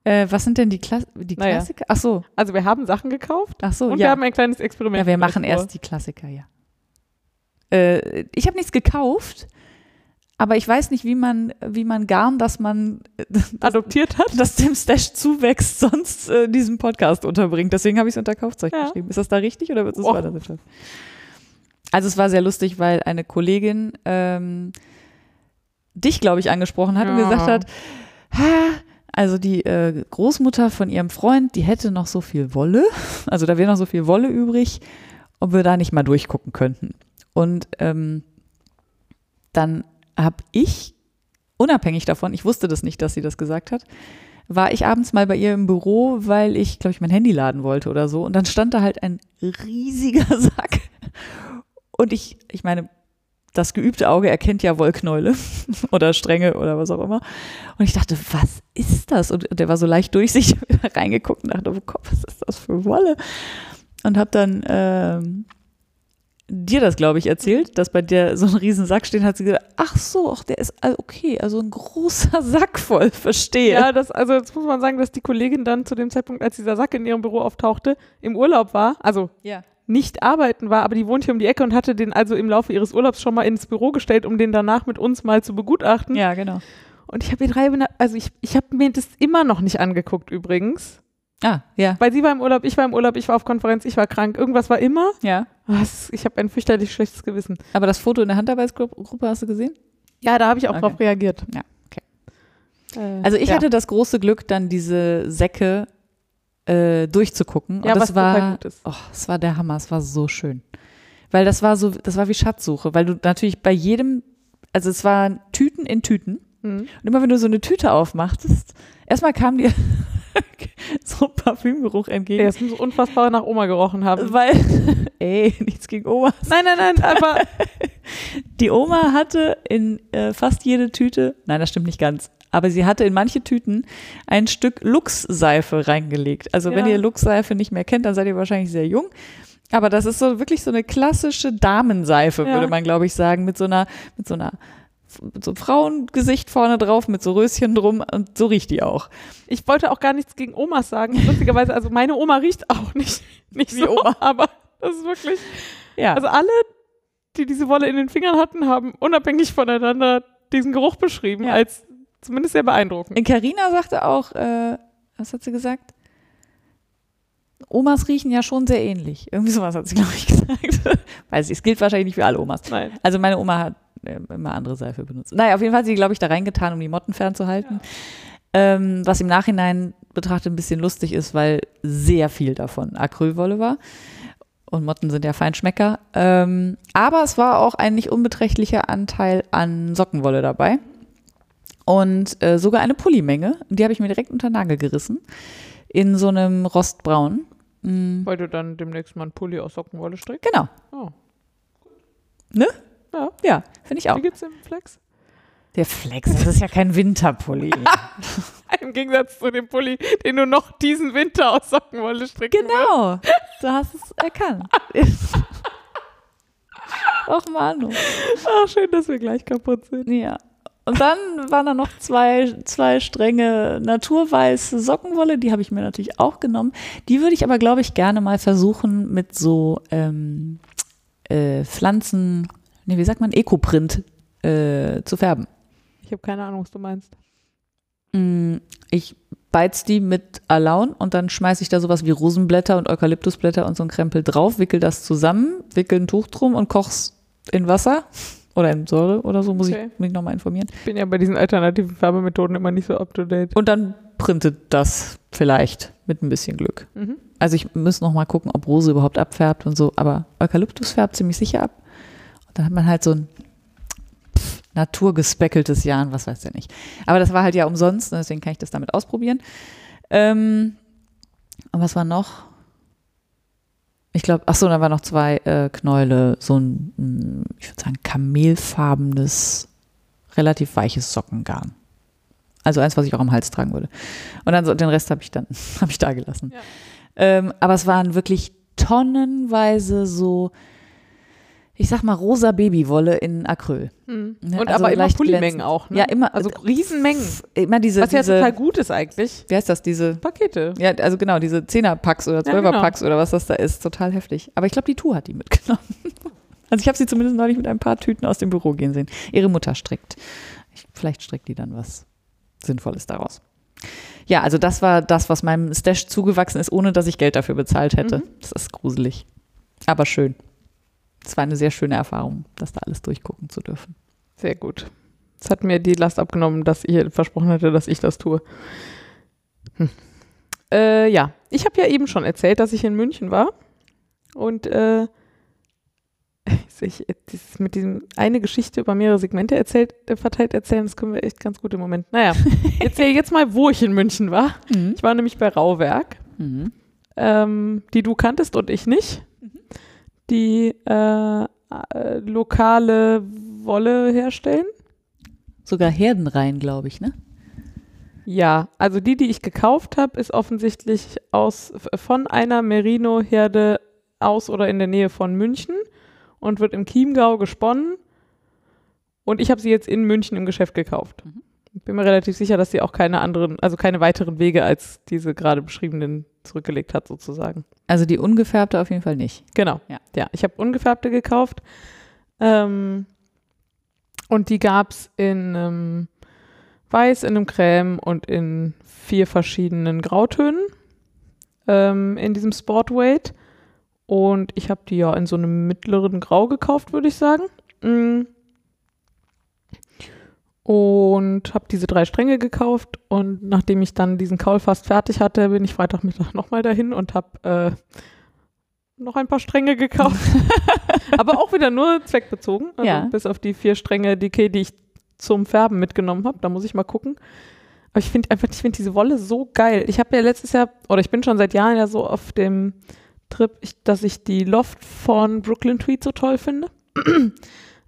Äh, was sind denn die, Kla die Naja. Klassiker? Ach so, Also wir haben Sachen gekauft ach so, und ja. wir haben ein kleines Experiment. Ja, wir machen vor. erst die Klassiker, ja. Äh, ich habe nichts gekauft, aber ich weiß nicht, wie man, wie man Garn, dass man das, adoptiert hat. das dem Stash zuwächst, sonst äh, diesen Podcast unterbringt. Deswegen habe ich es unter Kaufzeug Ja. geschrieben. Ist das da richtig oder wird es Och. weiter? Also es war sehr lustig, weil eine Kollegin ähm, dich, glaube ich, angesprochen hat und Ja. gesagt hat, ha, also die äh, Großmutter von ihrem Freund, die hätte noch so viel Wolle, also da wäre noch so viel Wolle übrig, ob wir da nicht mal durchgucken könnten. Und ähm, dann habe ich, unabhängig davon, ich wusste das nicht, dass sie das gesagt hat, war ich abends mal bei ihr im Büro, weil ich, glaube ich, mein Handy laden wollte oder so. Und dann stand da halt ein riesiger Sack. Und ich, ich meine, das geübte Auge erkennt ja Wollknäule oder Stränge oder was auch immer. Und ich dachte, was ist das? Und der war so leicht durchsichtig, reingeguckt und dachte, oh Gott, was ist das für Wolle? Und habe dann ähm, dir das, glaube ich, erzählt, dass bei der so ein riesen Sack steht, hat sie gesagt, ach so, ach, der ist all- okay, also ein großer Sack voll, verstehe. Ja, das, also jetzt muss man sagen, dass die Kollegin dann zu dem Zeitpunkt, als dieser Sack in ihrem Büro auftauchte, im Urlaub war, also ja. Nicht arbeiten war, aber die wohnt hier um die Ecke und hatte den also im Laufe ihres Urlaubs schon mal ins Büro gestellt, um den danach mit uns mal zu begutachten. Ja, genau. Und ich habe drei, also ich, ich habe mir das immer noch nicht angeguckt übrigens. Ah, ja, Weil sie war im Urlaub, ich war im Urlaub, ich war auf Konferenz, ich war krank, irgendwas war immer. ja. Was, ich habe ein fürchterlich schlechtes Gewissen. Aber das Foto in der Handarbeitsgruppe hast du gesehen? Ja, da habe ich auch Okay. drauf reagiert. Äh, Also ich ja. hatte das große Glück, dann diese Säcke äh, durchzugucken. Ja, und das war. Oh, es war der Hammer, es war so schön. Weil das war so, das war wie Schatzsuche, weil du natürlich bei jedem, also es waren Tüten in Tüten. Mhm. Und immer wenn du so eine Tüte aufmachtest, erstmal kam dir so ein Parfümgeruch entgegen. Ja, es muss unfassbar nach Oma gerochen haben. Weil, ey, nichts gegen Omas. Nein, nein, nein, aber Die Oma hatte in äh, fast jede Tüte, nein, das stimmt nicht ganz, aber sie hatte in manche Tüten ein Stück Lux-Seife reingelegt. Also wenn Ja. ihr Lux-Seife nicht mehr kennt, dann seid ihr wahrscheinlich sehr jung. Aber das ist so wirklich so eine klassische Damenseife, Ja. würde man, glaube ich, sagen, mit so einer, mit so einer, mit so einem Frauengesicht vorne drauf, mit so Röschen drum und so riecht die auch. ich wollte auch gar nichts gegen Omas sagen. Lustigerweise, also meine Oma riecht auch nicht, nicht Wie so, Oma. aber das ist wirklich, Ja. also alle, die diese Wolle in den Fingern hatten, haben unabhängig voneinander diesen Geruch beschrieben, Ja. als zumindest sehr beeindruckend. Carina sagte auch, äh, was hat sie gesagt? Omas riechen ja schon sehr ähnlich. Irgendwie sowas hat sie, glaube ich, gesagt. Weiß ich, es gilt wahrscheinlich nicht für alle Omas. Nein. Also meine Oma hat äh, immer andere Seife benutzt. Naja, auf jeden Fall hat sie, glaube ich, da reingetan, um die Motten fernzuhalten. Ähm, was im Nachhinein betrachtet ein bisschen lustig ist, weil sehr viel davon Acrylwolle war. Und Motten sind ja Feinschmecker. Ähm, aber es war auch ein nicht unbeträchtlicher Anteil an Sockenwolle dabei. Und äh, sogar eine Pullimenge. Die habe ich mir direkt unter den Nagel gerissen. In so einem Rostbraun. Mm, Weil du dann demnächst mal einen Pulli aus Sockenwolle strickst. genau. Oh. Ne? Ja. Ja, finde ich auch. Wie geht's dem Flex? Der Flex, das ist ja kein Winterpulli. Im Gegensatz zu dem Pulli, den du noch diesen Winter aus Sockenwolle stricken wirst. genau, du hast es erkannt. Och Manu. Ach, schön, dass wir gleich kaputt sind. Ja. Und dann waren da noch zwei, zwei Stränge naturweiße Sockenwolle, die habe ich mir natürlich auch genommen. Die würde ich aber, glaube ich, gerne mal versuchen mit so ähm, äh, Pflanzen, nee, wie sagt man, Ecoprint äh, zu färben. Ich habe keine Ahnung, was du meinst. Mm, Ich beiz die mit Alaun und dann schmeiße ich da sowas wie Rosenblätter und Eukalyptusblätter und so ein Krempel drauf, wickel das zusammen, wickel ein Tuch drum und koch's in Wasser oder in Säure oder so, muss Okay. ich mich nochmal informieren. Ich bin ja bei diesen alternativen Färbemethoden immer nicht so up to date. Und dann printet das vielleicht mit ein bisschen Glück. Mhm. Also ich muss noch mal gucken, ob Rose überhaupt abfärbt und so, aber Eukalyptus färbt ziemlich sicher ab. Und dann hat man halt so ein naturgespeckeltes Jahr, was weiß der nicht. Aber das war halt ja umsonst, ne, deswegen kann ich das damit ausprobieren. Ähm, und was war noch? Ich glaube, ach so, da waren noch zwei äh, Knäule, so ein, mm, ich würde sagen, kamelfarbenes, relativ weiches Sockengarn. Also eins, was ich auch am Hals tragen würde. Und dann so, den Rest habe ich dann, habe ich da gelassen. Ja. Ähm, aber es waren wirklich tonnenweise so, ich sag mal, rosa Babywolle in Acryl. Mhm. Ne, Und also aber immer Pullimengen auch, ne? Ja, immer. Also Riesenmengen. Immer diese, Was ja diese total gut ist eigentlich. wie heißt das, diese, Pakete. ja, also genau, diese Zehner-Packs oder Ja, genau. Zwölfer-Packs oder was das da ist, total heftig. Aber ich glaube, die Tu hat die mitgenommen. Also ich habe sie zumindest neulich mit ein paar Tüten aus dem Büro gehen sehen. Ihre Mutter strickt. Ich, vielleicht strickt die dann was Sinnvolles daraus. Ja, also das war das, was meinem Stash zugewachsen ist, ohne dass ich Geld dafür bezahlt hätte. Mhm. Das ist gruselig. Aber schön. Es war eine sehr schöne Erfahrung, das da alles durchgucken zu dürfen. Sehr gut. Es hat mir die Last abgenommen, dass ich versprochen hatte, dass ich das tue. Hm. Äh, ja, ich habe ja eben schon erzählt, dass ich in München war. Und äh, ich, mit diesem eine Geschichte über mehrere Segmente erzählt, äh, verteilt erzählen, das können wir echt ganz gut im Moment. Naja, erzähl jetzt mal, wo ich in München war. Mhm. Ich war nämlich bei Rauwerk, Mhm. ähm, die du kanntest und ich nicht. Die äh, äh, lokale Wolle herstellen. Sogar Herdenreihen, glaube ich, ne? Ja, also die, die ich gekauft habe, ist offensichtlich aus von einer Merino-Herde aus oder in der Nähe von München und wird im Chiemgau gesponnen. Und ich habe sie jetzt in München im Geschäft gekauft. Mhm. Bin mir relativ sicher, dass sie auch keine anderen, also keine weiteren Wege als diese gerade beschriebenen zurückgelegt hat, sozusagen. Also die ungefärbte auf jeden Fall nicht. Genau. Ja. Ja, ich habe ungefärbte gekauft. Ähm, und die gab es in einem Weiß, in einem Creme und in vier verschiedenen Grautönen ähm, in diesem Sportweight. Und ich habe die ja in so einem mittleren Grau gekauft, würde ich sagen. Mm. Und habe diese drei Stränge gekauft und nachdem ich dann diesen Kaul fast fertig hatte, bin ich Freitagmittag nochmal dahin und habe äh, noch ein paar Stränge gekauft. Aber auch wieder nur zweckbezogen. Also Ja. Bis auf die vier Stränge Decay, die ich zum Färben mitgenommen habe. Da muss ich mal gucken. Aber ich finde einfach, ich finde diese Wolle so geil. Ich habe ja letztes Jahr, oder ich bin schon seit Jahren ja so auf dem Trip, ich, dass ich die Loft von Brooklyn Tweed so toll finde.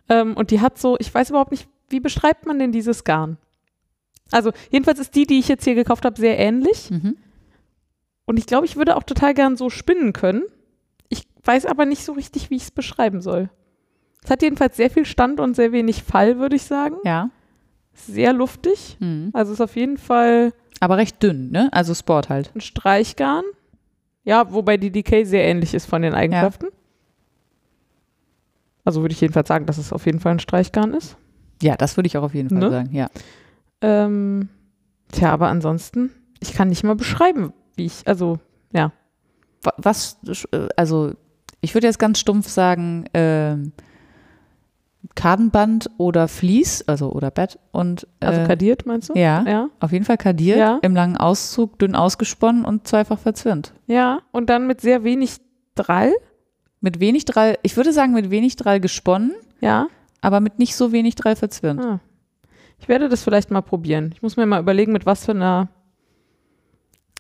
ähm, und die hat so, ich weiß überhaupt nicht, wie beschreibt man denn dieses Garn? Also jedenfalls ist die, die ich jetzt hier gekauft habe, sehr ähnlich. Mhm. Und ich glaube, ich würde auch total gern so spinnen können. Ich weiß aber nicht so richtig, wie ich es beschreiben soll. Es hat jedenfalls sehr viel Stand und sehr wenig Fall, würde ich sagen. Ja. Sehr luftig. Mhm. Also ist auf jeden Fall Aber recht dünn, ne? Also Sport halt. ein Streichgarn. Ja, wobei die Decay sehr ähnlich ist von den Eigenschaften. Also würde ich jedenfalls sagen, dass es auf jeden Fall ein Streichgarn ist. Ja, das würde ich auch auf jeden Fall Ne? sagen, ja. Ähm, tja, aber ansonsten, ich kann nicht mal beschreiben, wie ich, also, ja. Wa- Was, äh, also ich würde jetzt ganz stumpf sagen, ähm, Kartenband oder Vlies, also oder Bett und Also äh, kadiert, meinst du? ja, Ja. auf jeden Fall kadiert, Ja. im langen Auszug, dünn ausgesponnen und zweifach verzwirnt. Ja, und dann mit sehr wenig Drall. Mit wenig Drall, ich würde sagen mit wenig Drall gesponnen, Ja. Aber mit nicht so wenig Drall verzwirnt. Ah. Ich werde das vielleicht mal probieren. Ich muss mir mal überlegen, mit was für einer,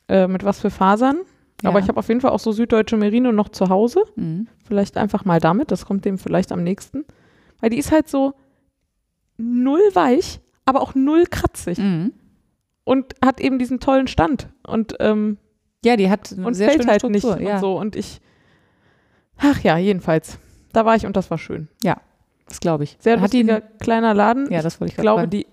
äh, mit was für Fasern. Aber Ja. ich habe auf jeden Fall auch so süddeutsche Merino noch zu Hause. Mhm. Vielleicht einfach mal damit. Das kommt dem vielleicht am nächsten. Weil die ist halt so null weich, aber auch null kratzig. Mhm. Und hat eben diesen tollen Stand. Und, ähm, Ja, die hat eine und sehr fällt schöne halt nicht Struktur. ja, und so. Und ich, ach ja, jedenfalls. Da war ich und das war schön. Das glaube ich. Sehr hat die, lustiger kleiner Laden. ja, das wollte ich Ich glaube, die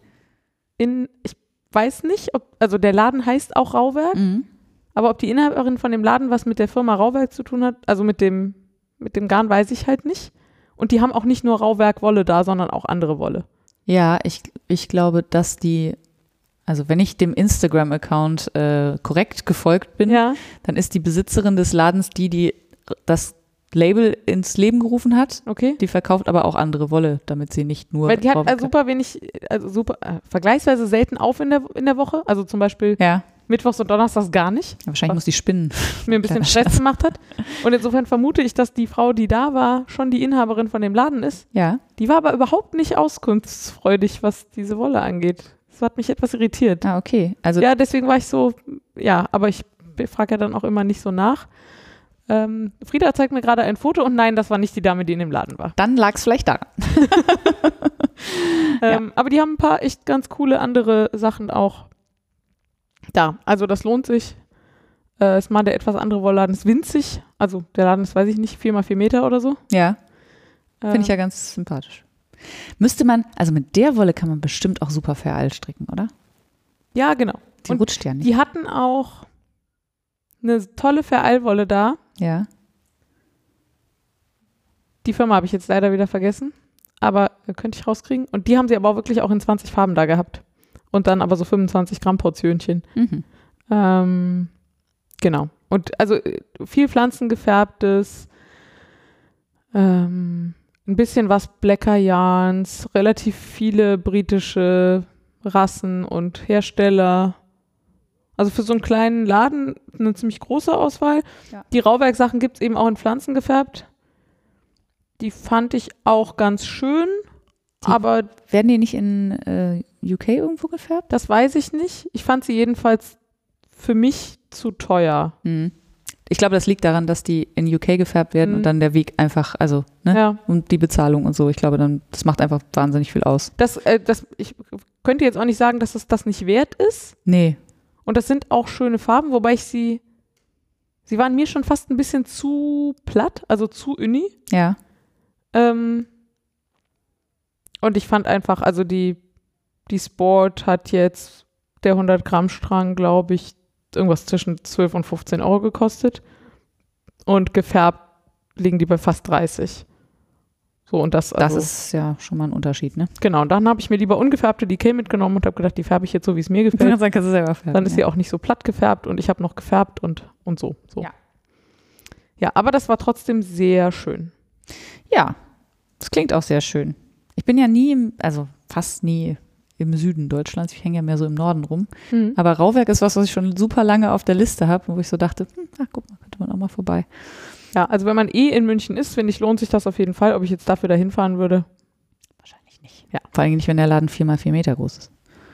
in, ich weiß nicht, ob, also der Laden heißt auch Rauwerk. Mhm. aber ob die Inhaberin von dem Laden was mit der Firma Rauwerk zu tun hat, also mit dem, mit dem Garn weiß ich halt nicht. Und die haben auch nicht nur Rauwerk Wolle da, sondern auch andere Wolle. Ja, ich, ich glaube, dass die, also wenn ich dem Instagram-Account äh, korrekt gefolgt bin, Ja. dann ist die Besitzerin des Ladens die, die das Label ins Leben gerufen hat. Okay. Die verkauft aber auch andere Wolle, damit sie nicht nur. Weil die hat also super wenig, also super, äh, vergleichsweise selten auf in der, in der Woche. Also zum Beispiel Ja, Mittwochs und Donnerstags gar nicht. wahrscheinlich muss die spinnen. mir ein bisschen Stress gemacht hat. Und insofern vermute ich, dass die Frau, die da war, schon die Inhaberin von dem Laden ist. Ja, Die war aber überhaupt nicht auskunftsfreudig, was diese Wolle angeht. Das hat mich etwas irritiert. ah, okay. Also, Ja, deswegen war ich so, ja, aber ich frage ja dann auch immer nicht so nach. Ähm, Frieda zeigt mir gerade ein Foto und nein, das war nicht die Dame, die in dem Laden war. dann lag es vielleicht daran. Ähm, Aber die haben ein paar echt ganz coole andere Sachen auch da. Also das lohnt sich. Äh, ist mal der etwas andere Wollladen, ist winzig. Also der Laden ist, weiß ich nicht, vier mal vier Meter oder so. Ja, finde ich Ähm, ja ganz sympathisch. Müsste man, also mit der Wolle kann man bestimmt auch super Vereil stricken, oder? Ja, genau. Die Und rutscht ja nicht. Die hatten auch eine tolle Vereilwolle da. Ja. Die Firma habe ich jetzt leider wieder vergessen, aber äh, könnte ich rauskriegen. Und die haben sie aber auch wirklich auch in 20 Farben da gehabt. Und dann aber so 25 Gramm Portionchen. Mhm. Ähm, genau. Und also äh, viel pflanzengefärbtes, ähm, ein bisschen was Blacker Yarns, relativ viele britische Rassen und Hersteller. Also für so einen kleinen Laden eine ziemlich große Auswahl. Ja. Die Rauwerk-Sachen gibt es eben auch in Pflanzen gefärbt. Die fand ich auch ganz schön, Die- aber Werden die nicht in äh, UK irgendwo gefärbt? das weiß ich nicht. Ich fand sie jedenfalls für mich zu teuer. Mhm. Ich glaube, das liegt daran, dass die in UK gefärbt werden Mhm. und dann der Weg einfach, also, ne? Ja. Und die Bezahlung und so. Ich glaube, dann, das macht einfach wahnsinnig viel aus. Das, äh, das, ich könnte jetzt auch nicht sagen, dass es das nicht wert ist. Nee. Und das sind auch schöne Farben, wobei ich sie, sie waren mir schon fast ein bisschen zu platt, also zu uni. Ja. Ähm, und ich fand einfach, also die, die Sport hat jetzt der 100 Gramm Strang, glaube ich, irgendwas zwischen 12 und 15 Euro gekostet. Und gefärbt liegen die bei fast 30. So, und das, Das also, ist ja schon mal ein Unterschied, ne? genau. Und dann habe ich mir lieber ungefärbte Decay mitgenommen und habe gedacht, die färbe ich jetzt so, wie es mir gefällt. sagen, kannst du selber färben. Dann ist sie auch nicht so platt gefärbt und ich habe noch gefärbt und, und so, so. Ja. Ja, aber das war trotzdem sehr schön. Ja, das klingt auch sehr schön. Ich bin ja nie, im, also fast nie im Süden Deutschlands. Ich hänge ja mehr so im Norden rum. Mhm. Aber Rauwerk ist was, was ich schon super lange auf der Liste habe, wo ich so dachte, hm, ach guck mal, könnte man auch mal vorbei. Ja, also wenn man eh in München ist, finde ich, lohnt sich das auf jeden Fall. Ob ich jetzt dafür dahin fahren würde. Wahrscheinlich nicht. Ja. Vor allem nicht, wenn der Laden vier mal vier Meter groß ist.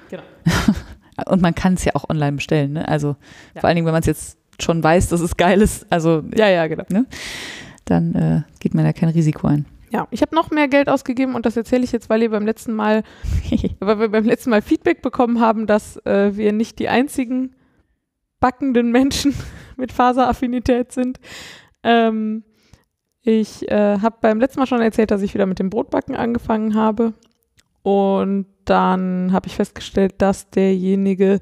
Genau. Und man kann es ja auch online bestellen. Ne? Also Ja. vor allen Dingen, wenn man es jetzt schon weiß, dass es geil ist, also Ja, ja, genau. dann äh, geht man ja kein Risiko ein. Ja, ich habe noch mehr Geld ausgegeben und das erzähle ich jetzt, weil ihr beim letzten Mal, weil wir beim letzten Mal Feedback bekommen haben, dass äh, wir nicht die einzigen backenden Menschen mit Faseraffinität sind. Ähm, ich äh, habe beim letzten Mal schon erzählt, dass ich wieder mit dem Brotbacken angefangen habe. Und dann habe ich festgestellt, dass derjenige,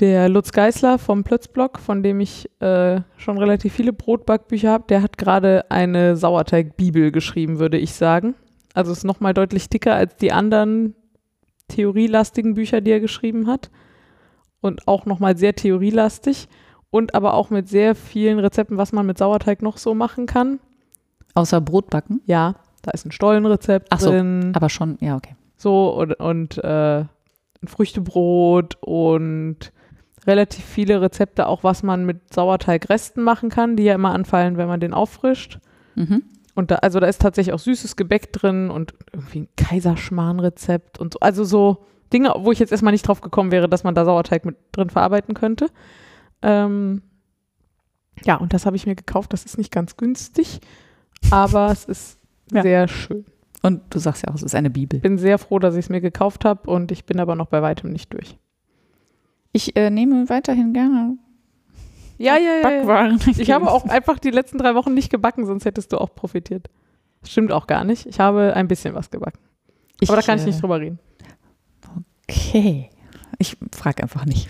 der Lutz Geißler vom Plötzblock, von dem ich äh, schon relativ viele Brotbackbücher habe, der hat gerade eine Sauerteigbibel geschrieben, würde ich sagen. Also ist nochmal deutlich dicker als die anderen theorielastigen Bücher, die er geschrieben hat. Und auch nochmal sehr theorielastig. Und aber auch mit sehr vielen Rezepten, was man mit Sauerteig noch so machen kann. Außer Brotbacken. Ja, da ist ein Stollenrezept Ach so, drin. Aber schon, ja, okay. So und, und äh, ein Früchtebrot und relativ viele Rezepte, auch was man mit Sauerteigresten machen kann, die ja immer anfallen, wenn man den auffrischt. Mhm. Und da, also da ist tatsächlich auch süßes Gebäck drin und irgendwie ein Kaiserschmarrn-Rezept und so. Also so Dinge, wo ich jetzt erstmal nicht drauf gekommen wäre, dass man da Sauerteig mit drin verarbeiten könnte. Ähm, ja, und das habe ich mir gekauft. Das ist nicht ganz günstig, aber es ist Ja. sehr schön. Und du sagst ja auch, es ist eine Bibel. bin sehr froh, dass ich es mir gekauft habe und ich bin aber noch bei weitem nicht durch. Ich äh, nehme weiterhin gerne Ja, ja, ja. ja. Backwaren. Ich habe auch einfach die letzten drei Wochen nicht gebacken, sonst hättest du auch profitiert. Stimmt auch gar nicht. Ich habe ein bisschen was gebacken. Aber da kann ich nicht äh, drüber reden. Okay. Ich frage einfach nicht.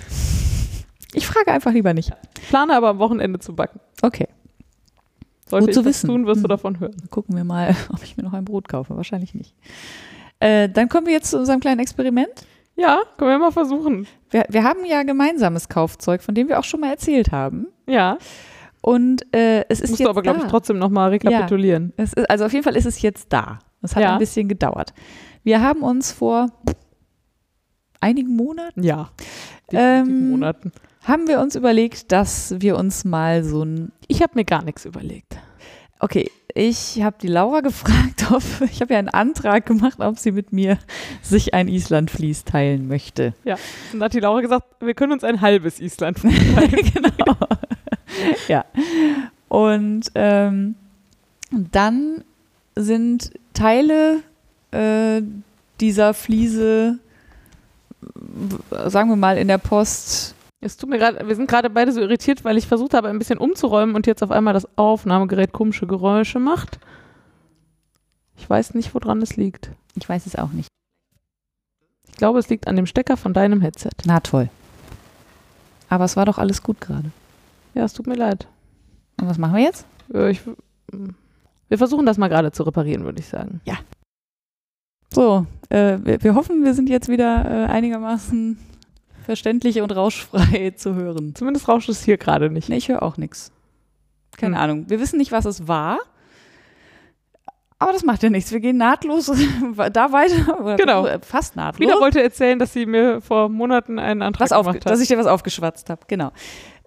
Ich frage einfach lieber nicht. Plane aber am Wochenende zu backen. Okay, Sollte Gut zu ich das wissen. tun, wirst du Hm. davon hören. dann gucken wir mal, ob ich mir noch ein Brot kaufe. Wahrscheinlich nicht. Äh, dann kommen wir jetzt zu unserem kleinen Experiment. Ja, können wir mal versuchen. Wir, wir haben ja gemeinsames Kaufzeug, von dem wir auch schon mal erzählt haben. Ja, Und äh, es ist musst jetzt du aber, glaube ich, trotzdem nochmal rekapitulieren. Es ist, also auf jeden Fall ist es jetzt da. Es hat Ja. ein bisschen gedauert. Wir haben uns vor einigen Monaten Ja. Ähm, Monaten. Haben wir uns überlegt, dass wir uns mal so ein Ich habe mir gar nichts überlegt. Okay, ich habe die Laura gefragt, ob ich habe ja einen Antrag gemacht, ob sie mit mir sich ein Islandvlies teilen möchte. Und dann hat die Laura gesagt, wir können uns ein halbes Island vorstellen. genau. ja. Und ähm, dann sind Teile äh, dieser Fliese, sagen wir mal, in der Post. Es tut mir gerade, wir sind gerade beide so irritiert, weil ich versucht habe, ein bisschen umzuräumen und jetzt auf einmal das Aufnahmegerät komische Geräusche macht. Ich weiß nicht, woran es liegt. Ich weiß es auch nicht. Ich glaube, es liegt an dem Stecker von deinem Headset. Na toll. Aber es war doch alles gut gerade. Ja, es tut mir leid. Und was machen wir jetzt? Äh, Ich, wir versuchen das mal gerade zu reparieren, würde ich sagen. So, äh, wir, wir hoffen, wir sind jetzt wieder äh, einigermaßen verständlich und rauschfrei zu hören. Zumindest rauscht es hier gerade nicht. Nee, ich höre auch nichts. Keine Hm. Ahnung. Wir wissen nicht, was es war. Aber das macht ja nichts. Wir gehen nahtlos da weiter. Genau. äh, Fast nahtlos. Frieda wollte erzählen, dass sie mir vor Monaten einen Antrag was gemacht hat. dass ich dir was aufgeschwatzt habe. Genau.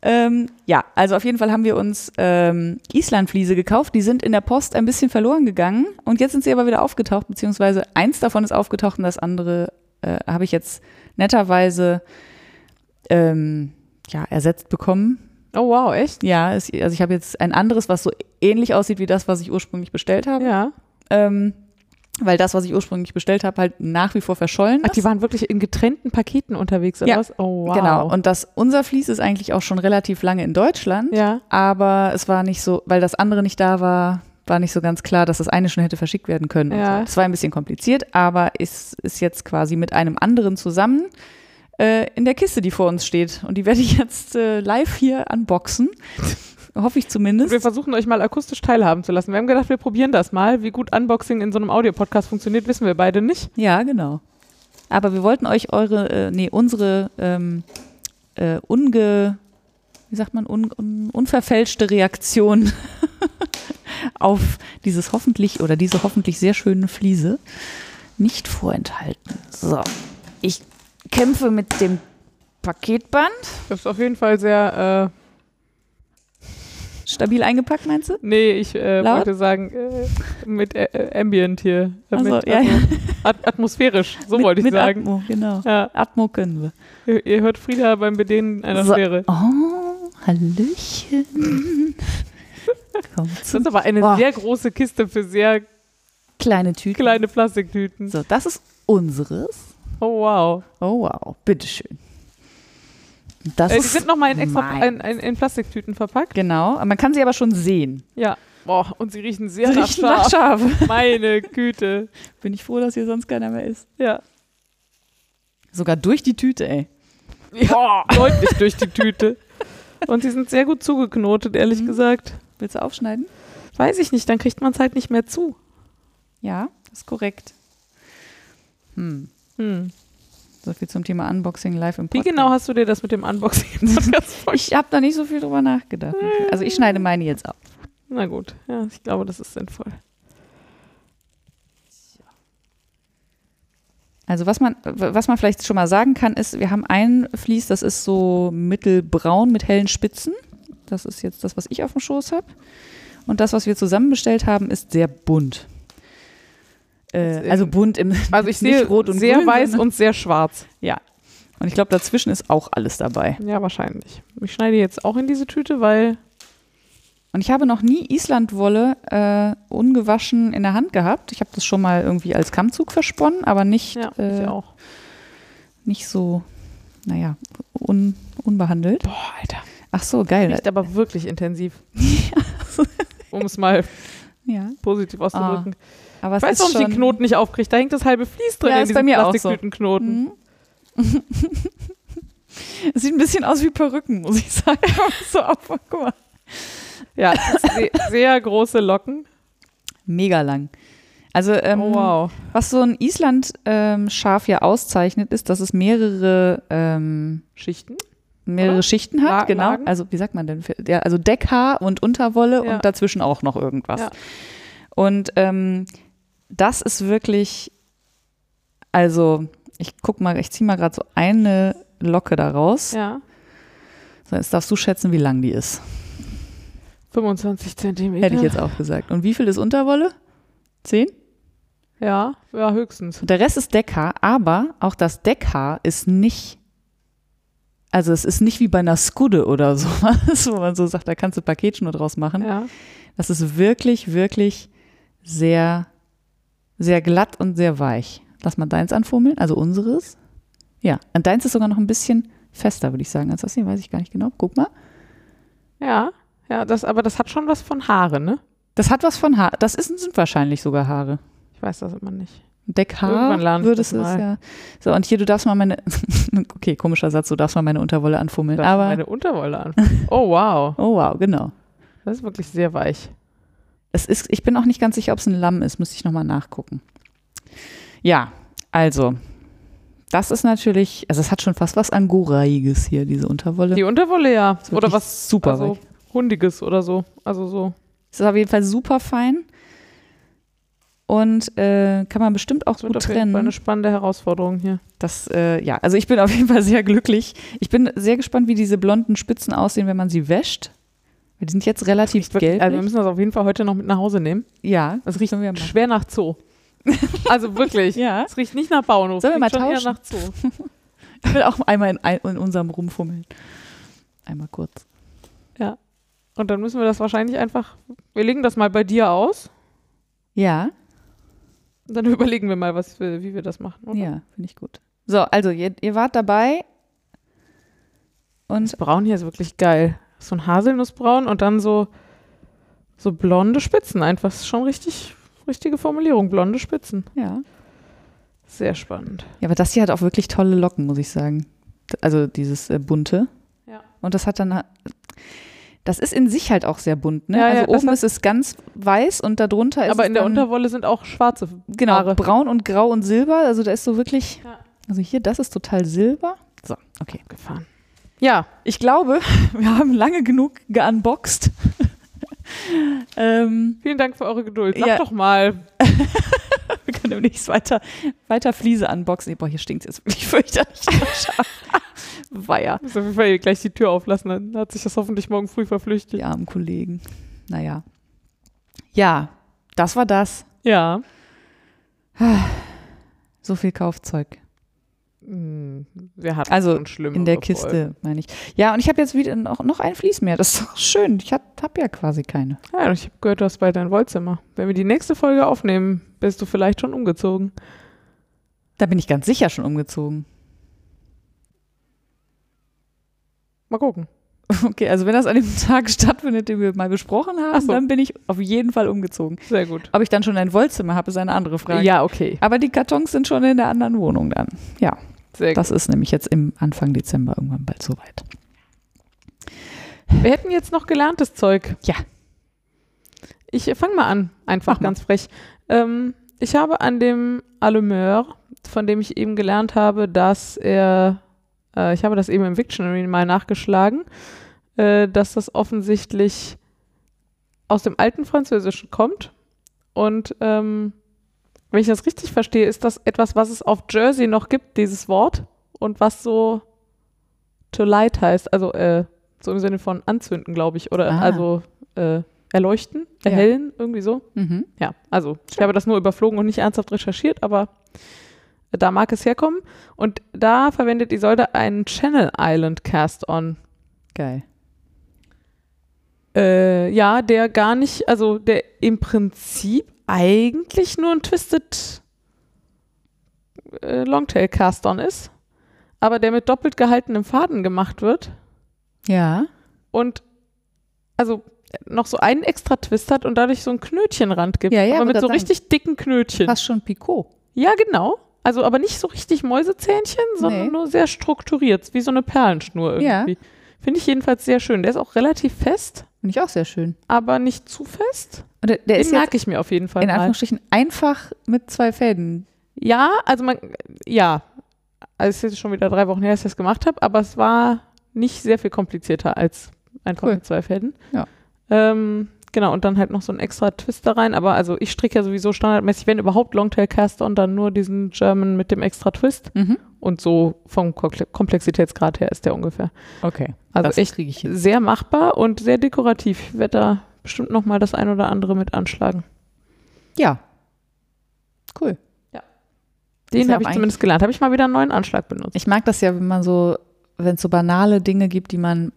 Ähm, ja, also auf jeden Fall haben wir uns ähm, Islandfliese gekauft. Die sind in der Post ein bisschen verloren gegangen. Und jetzt sind sie aber wieder aufgetaucht, beziehungsweise eins davon ist aufgetaucht und das andere äh, habe ich jetzt netterweise ähm, ja, ersetzt bekommen. Oh wow, echt? Ja, es, also ich habe jetzt ein anderes, was so ähnlich aussieht wie das, was ich ursprünglich bestellt habe. Ja. Ähm, weil das, was ich ursprünglich bestellt habe, halt nach wie vor verschollen Ach, ist. die waren wirklich in getrennten Paketen unterwegs, oder Ja, was? Oh wow. Genau. Und das, unser Vlies ist eigentlich auch schon relativ lange in Deutschland. ja. Aber es war nicht so, weil das andere nicht da war, war nicht so ganz klar, dass das eine schon hätte verschickt werden können. Ja. So. Das war ein bisschen kompliziert, aber ist, ist jetzt quasi mit einem anderen zusammen äh, in der Kiste, die vor uns steht. Und die werde ich jetzt äh, live hier unboxen. Hoffe ich zumindest. wir versuchen euch mal akustisch teilhaben zu lassen. Wir haben gedacht, wir probieren das mal. Wie gut Unboxing in so einem Audiopodcast funktioniert, wissen wir beide nicht. Ja, genau. Aber wir wollten euch eure, äh, nee, unsere ähm, äh, unge, wie sagt man, un, un, unverfälschte Reaktion auf dieses hoffentlich oder diese hoffentlich sehr schöne Fliese nicht vorenthalten. So. Ich kämpfe mit dem Paketband. Das ist auf jeden Fall sehr, Stabil eingepackt, meinst du? äh, nee, ich äh, wollte sagen, äh, mit äh, äh, Ambient hier. Äh, Ach so, mit, ja, also, ja. at atmosphärisch, so mit, wollte ich sagen. Atmo, genau. Ja, Atmo können wir. ihr, ihr hört Frieda beim Bedienen einer So. Sphäre. Oh, Hallöchen. Das ist aber eine Boah. sehr große Kiste für sehr kleine Tüten. kleine Plastiktüten. So, das ist unseres. Oh wow. Oh wow, bitteschön. Das Äh, die sind nochmal in extra in, in, in Plastiktüten verpackt. Genau, man kann sie aber schon sehen. Ja. Boah, und sie riechen sehr Sie nach riechen nach Schaf. Schafe. Meine Güte. Bin ich froh, dass hier sonst keiner mehr ist. Ja. Sogar durch die Tüte, ey. ja. Deutlich durch die Tüte. Und sie sind sehr gut zugeknotet, ehrlich Mhm. gesagt. Willst du aufschneiden? Weiß ich nicht, dann kriegt man es halt nicht mehr zu. Ja, das ist korrekt. Hm. Hm. So viel zum Thema Unboxing live im Wie Podcast. genau hast du dir das mit dem Unboxing im Podcast vorgestellt? Ich habe da nicht so viel drüber nachgedacht. Also ich schneide meine jetzt ab. Na gut, ja, ich glaube, das ist sinnvoll. Also was man, was man vielleicht schon mal sagen kann, ist, wir haben ein Vlies, das ist so mittelbraun mit hellen Spitzen. Das ist jetzt das, was ich auf dem Schoß habe. Und das, was wir zusammen bestellt haben, ist sehr bunt. Äh, also bunt im Also ich sehe rot und sehr grün, weiß und sehr schwarz. Ja. Und ich glaube, dazwischen ist auch alles dabei. Ja, wahrscheinlich. Ich schneide jetzt auch in diese Tüte, weil Und ich habe noch nie Islandwolle äh, ungewaschen in der Hand gehabt. Ich habe das schon mal irgendwie als Kammzug versponnen, aber nicht, ja, äh, auch. nicht so, naja, un, unbehandelt. Boah, Alter. Ach so, geil. Riecht aber wirklich intensiv. um es mal Ja, positiv auszudrücken. Aber es ich weiß, warum ich den Knoten nicht aufkriege. Da hängt das halbe Vlies drin Ja, in ist bei diesem mir auch so. Plastiktütenknoten. Mhm. Es sieht ein bisschen aus wie Perücken, muss ich sagen. so auf, guck mal. Ja, se sehr große Locken. Mega lang. Also, ähm, oh, wow. was so ein Island-Schaf ja auszeichnet, ist, dass es mehrere ähm, Schichten? mehrere Oder? Schichten hat, La- genau. Lagen? Also wie sagt man denn? Ja, also Deckhaar und Unterwolle Ja. und dazwischen auch noch irgendwas. Ja. Und ähm, das ist wirklich, also ich guck mal, ich ziehe mal gerade so eine Locke da raus. Ja. So, jetzt darfst du schätzen, wie lang die ist. 25 Zentimeter. Hätte ich jetzt auch gesagt. Und wie viel ist Unterwolle? Zehn? Ja, ja, höchstens. Und der Rest ist Deckhaar, aber auch das Deckhaar ist nicht, also es ist nicht wie bei einer Skudde oder sowas, wo man so sagt, da kannst du Paketschnur draus machen. Ja. Das ist wirklich, wirklich sehr, sehr glatt und sehr weich. Lass mal deins anfummeln, also unseres. Ja, und deins ist sogar noch ein bisschen fester, würde ich sagen, als das hier, weiß ich gar nicht genau. Guck mal. Ja, ja, das, aber das hat schon was von Haare, ne? Das hat was von Haar. Das ist, sind wahrscheinlich sogar Haare. Ich weiß das immer nicht. Deckhaar würdest du es ja. So, und hier, du darfst mal meine, okay, komischer Satz, du darfst mal meine Unterwolle anfummeln. Aber, meine Unterwolle an. Oh, wow. oh wow, genau. Das ist wirklich sehr weich. Es ist, ich bin auch nicht ganz sicher, ob es ein Lamm ist, müsste ich nochmal nachgucken. Ja, also, das ist natürlich, also es hat schon fast was Angoraiges hier, diese Unterwolle. Die Unterwolle, ja. Oder was super also. Hundiges oder so. Also so. Es ist auf jeden Fall super fein und äh, kann man bestimmt auch Das wird gut auf jeden Fall trennen. eine spannende Herausforderung hier. Das, äh, ja, also ich bin auf jeden Fall sehr glücklich. Ich bin sehr gespannt, wie diese blonden Spitzen aussehen, wenn man sie wäscht. Die sind jetzt relativ gelb. Also wir müssen das auf jeden Fall heute noch mit nach Hause nehmen. ja, Es riecht schwer nach Zoo. Also wirklich. Ja. Es riecht nicht nach Bauernhof. Sollen wir mal tauschen? nach Zoo. Ich will auch einmal in, in unserem rumfummeln. Einmal kurz. Und dann müssen wir das wahrscheinlich einfach. Wir legen das mal bei dir aus. Ja, Und dann überlegen wir mal, was wir, wie wir das machen. Oder? ja, finde ich gut. So, also ihr, ihr wart dabei und Das Braun hier ist wirklich geil. So ein Haselnussbraun und dann so, so blonde Spitzen. Einfach Das ist schon richtig, richtige Formulierung. Blonde Spitzen. ja. Sehr spannend. Ja, aber das hier hat auch wirklich tolle Locken, muss ich sagen. Also dieses äh, bunte. Ja. Und das hat dann, das ist in sich halt auch sehr bunt, ne? Ja, ja, also das oben ist es ganz weiß und darunter ist Aber in der Unterwolle sind auch schwarze genau, Haare. braun und grau und silber. Also da ist so wirklich, Ja. also hier, das ist total silber. So, okay. gefahren. Ja, Ich glaube, wir haben lange genug geunboxed. ähm, vielen Dank für eure Geduld. Sag Ja. doch mal. Wir können demnächst weiter, weiter Fliese unboxen. Boah, hier stinkt es jetzt wirklich fürchterlich. Weiher. Muss auf jeden Fall gleich die Tür auflassen, dann hat sich das hoffentlich morgen früh verflüchtigt. Die armen Kollegen. Naja. Ja, das war das. Ja. So viel Kaufzeug. Hm, Wir hatten Also, In der Folgen. Kiste, meine ich. Ja, und ich habe jetzt wieder noch, noch ein Vlies mehr. Das ist doch schön. Ich habe hab ja quasi keine. Ja, ich habe gehört, du hast bald dein Wollzimmer. Wenn wir die nächste Folge aufnehmen, bist du vielleicht schon umgezogen. Da bin ich ganz sicher schon umgezogen. Mal gucken. Okay, also wenn das an dem Tag stattfindet, den wir mal besprochen haben, so. dann bin ich auf jeden Fall umgezogen. Sehr gut. Ob ich dann schon ein Wollzimmer habe, ist eine andere Frage. Ja, okay. Aber die Kartons sind schon in der anderen Wohnung dann. Ja, Sehr gut. das ist nämlich jetzt im Anfang Dezember irgendwann bald soweit. Wir hätten jetzt noch gelerntes Zeug. Ja. Ich fange mal an, einfach Mach mal. ganz frech. Ähm, ich habe an dem Allumeur, von dem ich eben gelernt habe, dass er, äh, ich habe das eben im Victionary mal nachgeschlagen, äh, dass das offensichtlich aus dem alten Französischen kommt. Und ähm, wenn ich das richtig verstehe, ist das etwas, was es auf Jersey noch gibt, dieses Wort, und was so to light heißt, also äh, so im Sinne von anzünden, glaube ich, oder Ah. also äh, erleuchten, Ja. erhellen, irgendwie so. Mhm. Ja, also ich habe das nur überflogen und nicht ernsthaft recherchiert, aber da mag es herkommen. Und da verwendet Isolde einen Channel Island Cast-On. Geil. Äh, ja, der gar nicht, also der im Prinzip eigentlich nur ein Twisted äh, Longtail Cast-On ist, aber der mit doppelt gehaltenem Faden gemacht wird Ja. und also noch so einen extra Twist hat und dadurch so einen Knötchenrand gibt, Ja, ja, aber mit so richtig dicken Knötchen. Fast schon Picot. Ja, genau. Also aber nicht so richtig Mäusezähnchen, sondern Nee. nur sehr strukturiert, wie so eine Perlenschnur Ja. Finde ich jedenfalls sehr schön. Der ist auch relativ fest, Finde ich auch sehr schön. aber nicht zu fest. Und der, der Den merke ich mir auf jeden Fall in mal. Anführungsstrichen einfach mit zwei Fäden. Ja, also man, ja, also es ist jetzt schon wieder drei Wochen her, dass ich das gemacht habe, aber es war nicht sehr viel komplizierter als einfach Cool. mit zwei Fäden. Ja. Ähm, genau, und dann halt noch so ein extra Twist da rein, aber also ich stricke ja sowieso standardmäßig, wenn überhaupt Longtail Cast und dann nur diesen German mit dem extra Twist Mhm. und so vom Komple- Komplexitätsgrad her ist der ungefähr. Okay. Also das echt ich hin. sehr machbar und sehr dekorativ. Ich werde da bestimmt noch mal das ein oder andere mit anschlagen. Ja. Cool. Den ja habe auch ich zumindest gelernt. Habe ich mal wieder einen neuen Anschlag benutzt. Ich mag das ja, wenn man so, wenn es so banale Dinge gibt, die man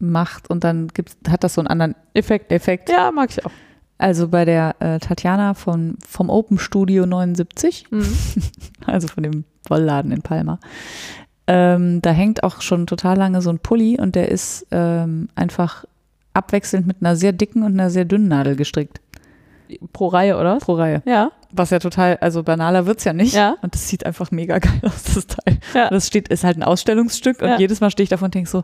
macht und dann gibt's, hat das so einen anderen Effekt. Effekt. Ja, mag ich auch. Also bei der äh, Tatjana von, vom Open Studio 79, Mhm. also von dem Wollladen in Palma, ähm, da hängt auch schon total lange so ein Pulli und der ist ähm, einfach abwechselnd mit einer sehr dicken und einer sehr dünnen Nadel gestrickt Pro Reihe, oder? pro Reihe. Ja. Was ja total, also banaler wird's ja nicht. Ja. Und das sieht einfach mega geil aus, das Teil. Ja. Das steht, ist halt ein Ausstellungsstück und Ja. jedes Mal stehe ich davon und denke so,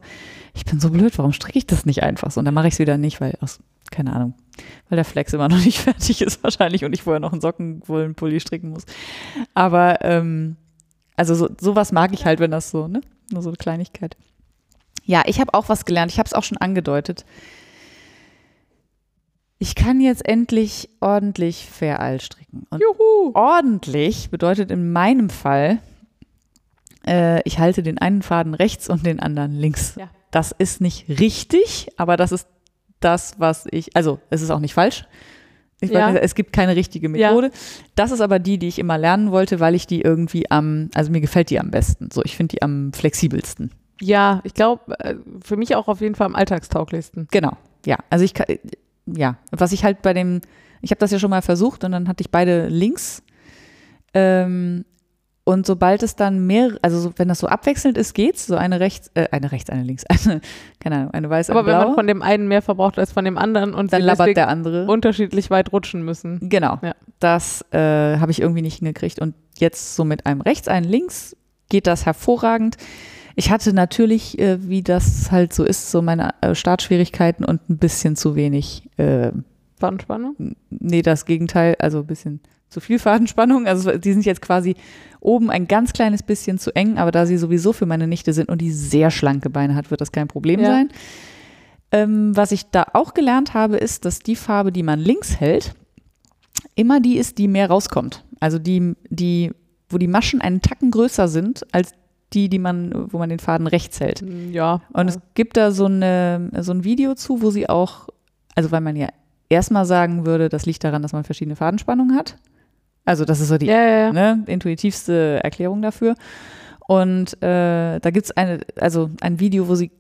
ich bin so blöd, warum stricke ich das nicht einfach so? Und dann mache ich es wieder nicht, weil aus, keine Ahnung, weil der Flex immer noch nicht fertig ist wahrscheinlich und ich vorher noch einen Sockenwollenpulli stricken muss. Aber ähm, also so, sowas mag ich halt, wenn das so, ne? Nur so eine Kleinigkeit. Ja, ich habe auch was gelernt. Ich habe es auch schon angedeutet. Ich kann jetzt endlich ordentlich Fair stricken. Und Juhu. ordentlich bedeutet in meinem Fall, äh, ich halte den einen Faden rechts und den anderen links. Ja. Das ist nicht richtig, aber das ist das, was ich, also es ist auch nicht falsch. Ich Ja. weiß, es gibt keine richtige Ja. Methode. Das ist aber die, die ich immer lernen wollte, weil ich die irgendwie am, also mir gefällt die am besten. So, ich finde die am flexibelsten. Ja, ich glaube, äh, für mich auch auf jeden Fall am alltagstauglichsten. Genau, ja. Also ich kann, ja, was ich halt bei dem, ich habe das ja schon mal versucht und dann hatte ich beide links. Ähm, und sobald es dann mehr, also so, wenn das so abwechselnd ist, geht's. So eine rechts, äh, eine rechts, eine links, eine, keine Ahnung, eine weiß, eine Aber wenn blau. man von dem einen mehr verbraucht als von dem anderen und dann deswegen der andere. unterschiedlich weit rutschen müssen. Genau, Ja. das äh, habe ich irgendwie nicht hingekriegt. Und jetzt so mit einem rechts, einem links geht das hervorragend. Ich hatte natürlich, äh, wie das halt so ist, so meine äh, Startschwierigkeiten und ein bisschen zu wenig äh, Fadenspannung. Nee, das Gegenteil, also ein bisschen zu viel Fadenspannung. Also die sind jetzt quasi oben ein ganz kleines bisschen zu eng, aber da sie sowieso für meine Nichte sind und die sehr schlanke Beine hat, wird das kein Problem Ja. sein. Ähm, was ich da auch gelernt habe, ist, dass die Farbe, die man links hält, immer die ist, die mehr rauskommt. Also die, die, wo die Maschen einen Tacken größer sind als die, die man, wo man den Faden rechts hält. Hm, Ja. Und es gibt da so, eine, so ein Video zu, wo sie auch, also weil man ja erstmal sagen würde, das liegt daran, dass man verschiedene Fadenspannungen hat. Also das ist so die ja, ja, ja. ne, intuitivste Erklärung dafür. Und äh, da gibt es eine, also ein Video, wo sie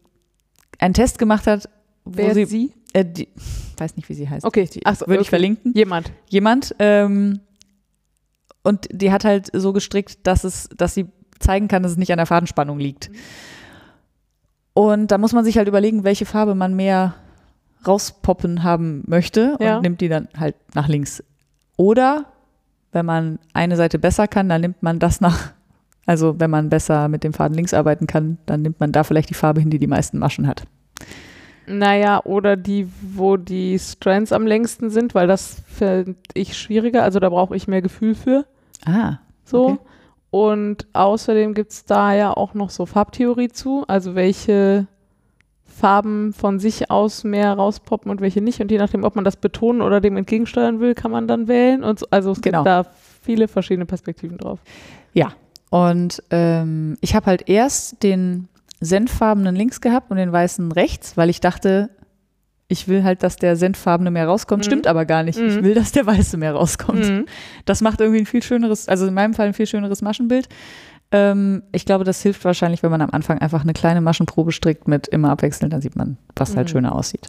einen Test gemacht hat, wo Wer sie, ist sie? Äh, die, weiß nicht, wie sie heißt. Okay. Die, Ach so, würde ich okay. verlinken. Jemand. Jemand. Ähm, und die hat halt so gestrickt, dass es, dass sie zeigen kann, dass es nicht an der Fadenspannung liegt. Und da muss man sich halt überlegen, welche Farbe man mehr rauspoppen haben möchte Ja. und nimmt die dann halt nach links. Oder wenn man eine Seite besser kann, dann nimmt man das nach, also wenn man besser mit dem Faden links arbeiten kann, dann nimmt man da vielleicht die Farbe hin, die die meisten Maschen hat. Naja, oder die, wo die Strands am längsten sind, weil das finde ich schwieriger. Also da brauche ich mehr Gefühl für. Ah, So. Okay. Und außerdem gibt es da ja auch noch so Farbtheorie zu, also welche Farben von sich aus mehr rauspoppen und welche nicht. Und je nachdem, ob man das betonen oder dem entgegensteuern will, kann man dann wählen. Und so, also es Genau. gibt da viele verschiedene Perspektiven drauf. Ja, und ähm, ich habe halt erst den senffarbenen links gehabt und den weißen rechts, weil ich dachte, ich will halt, dass der senffarbene mehr rauskommt. Mhm. Stimmt aber gar nicht. Ich Mhm. will, dass der weiße mehr rauskommt. Mhm. Das macht irgendwie ein viel schöneres, also in meinem Fall ein viel schöneres Maschenbild. Ähm, ich glaube, das hilft wahrscheinlich, wenn man am Anfang einfach eine kleine Maschenprobe strickt mit immer abwechselnd, dann sieht man, was halt Mhm. schöner aussieht.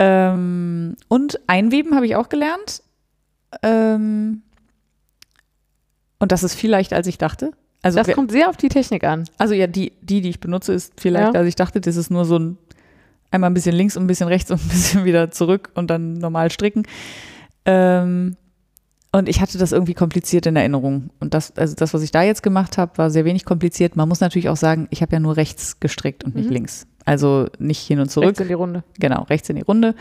Ähm, und einweben habe ich auch gelernt. Ähm, und das ist viel leichter, als ich dachte. Also, Das wer- kommt sehr auf die Technik an. also ja, die, die, die ich benutze, ist viel leichter, Ja. als ich dachte. Das ist nur so ein einmal ein bisschen links und ein bisschen rechts und ein bisschen wieder zurück und dann normal stricken. Ähm, und ich hatte das irgendwie kompliziert in Erinnerung. Und das, also das, was ich da jetzt gemacht habe, war sehr wenig kompliziert. Man muss natürlich auch sagen, ich habe ja nur rechts gestrickt und nicht Mhm. links. Also nicht hin und zurück. Rechts in die Runde. Genau, rechts in die Runde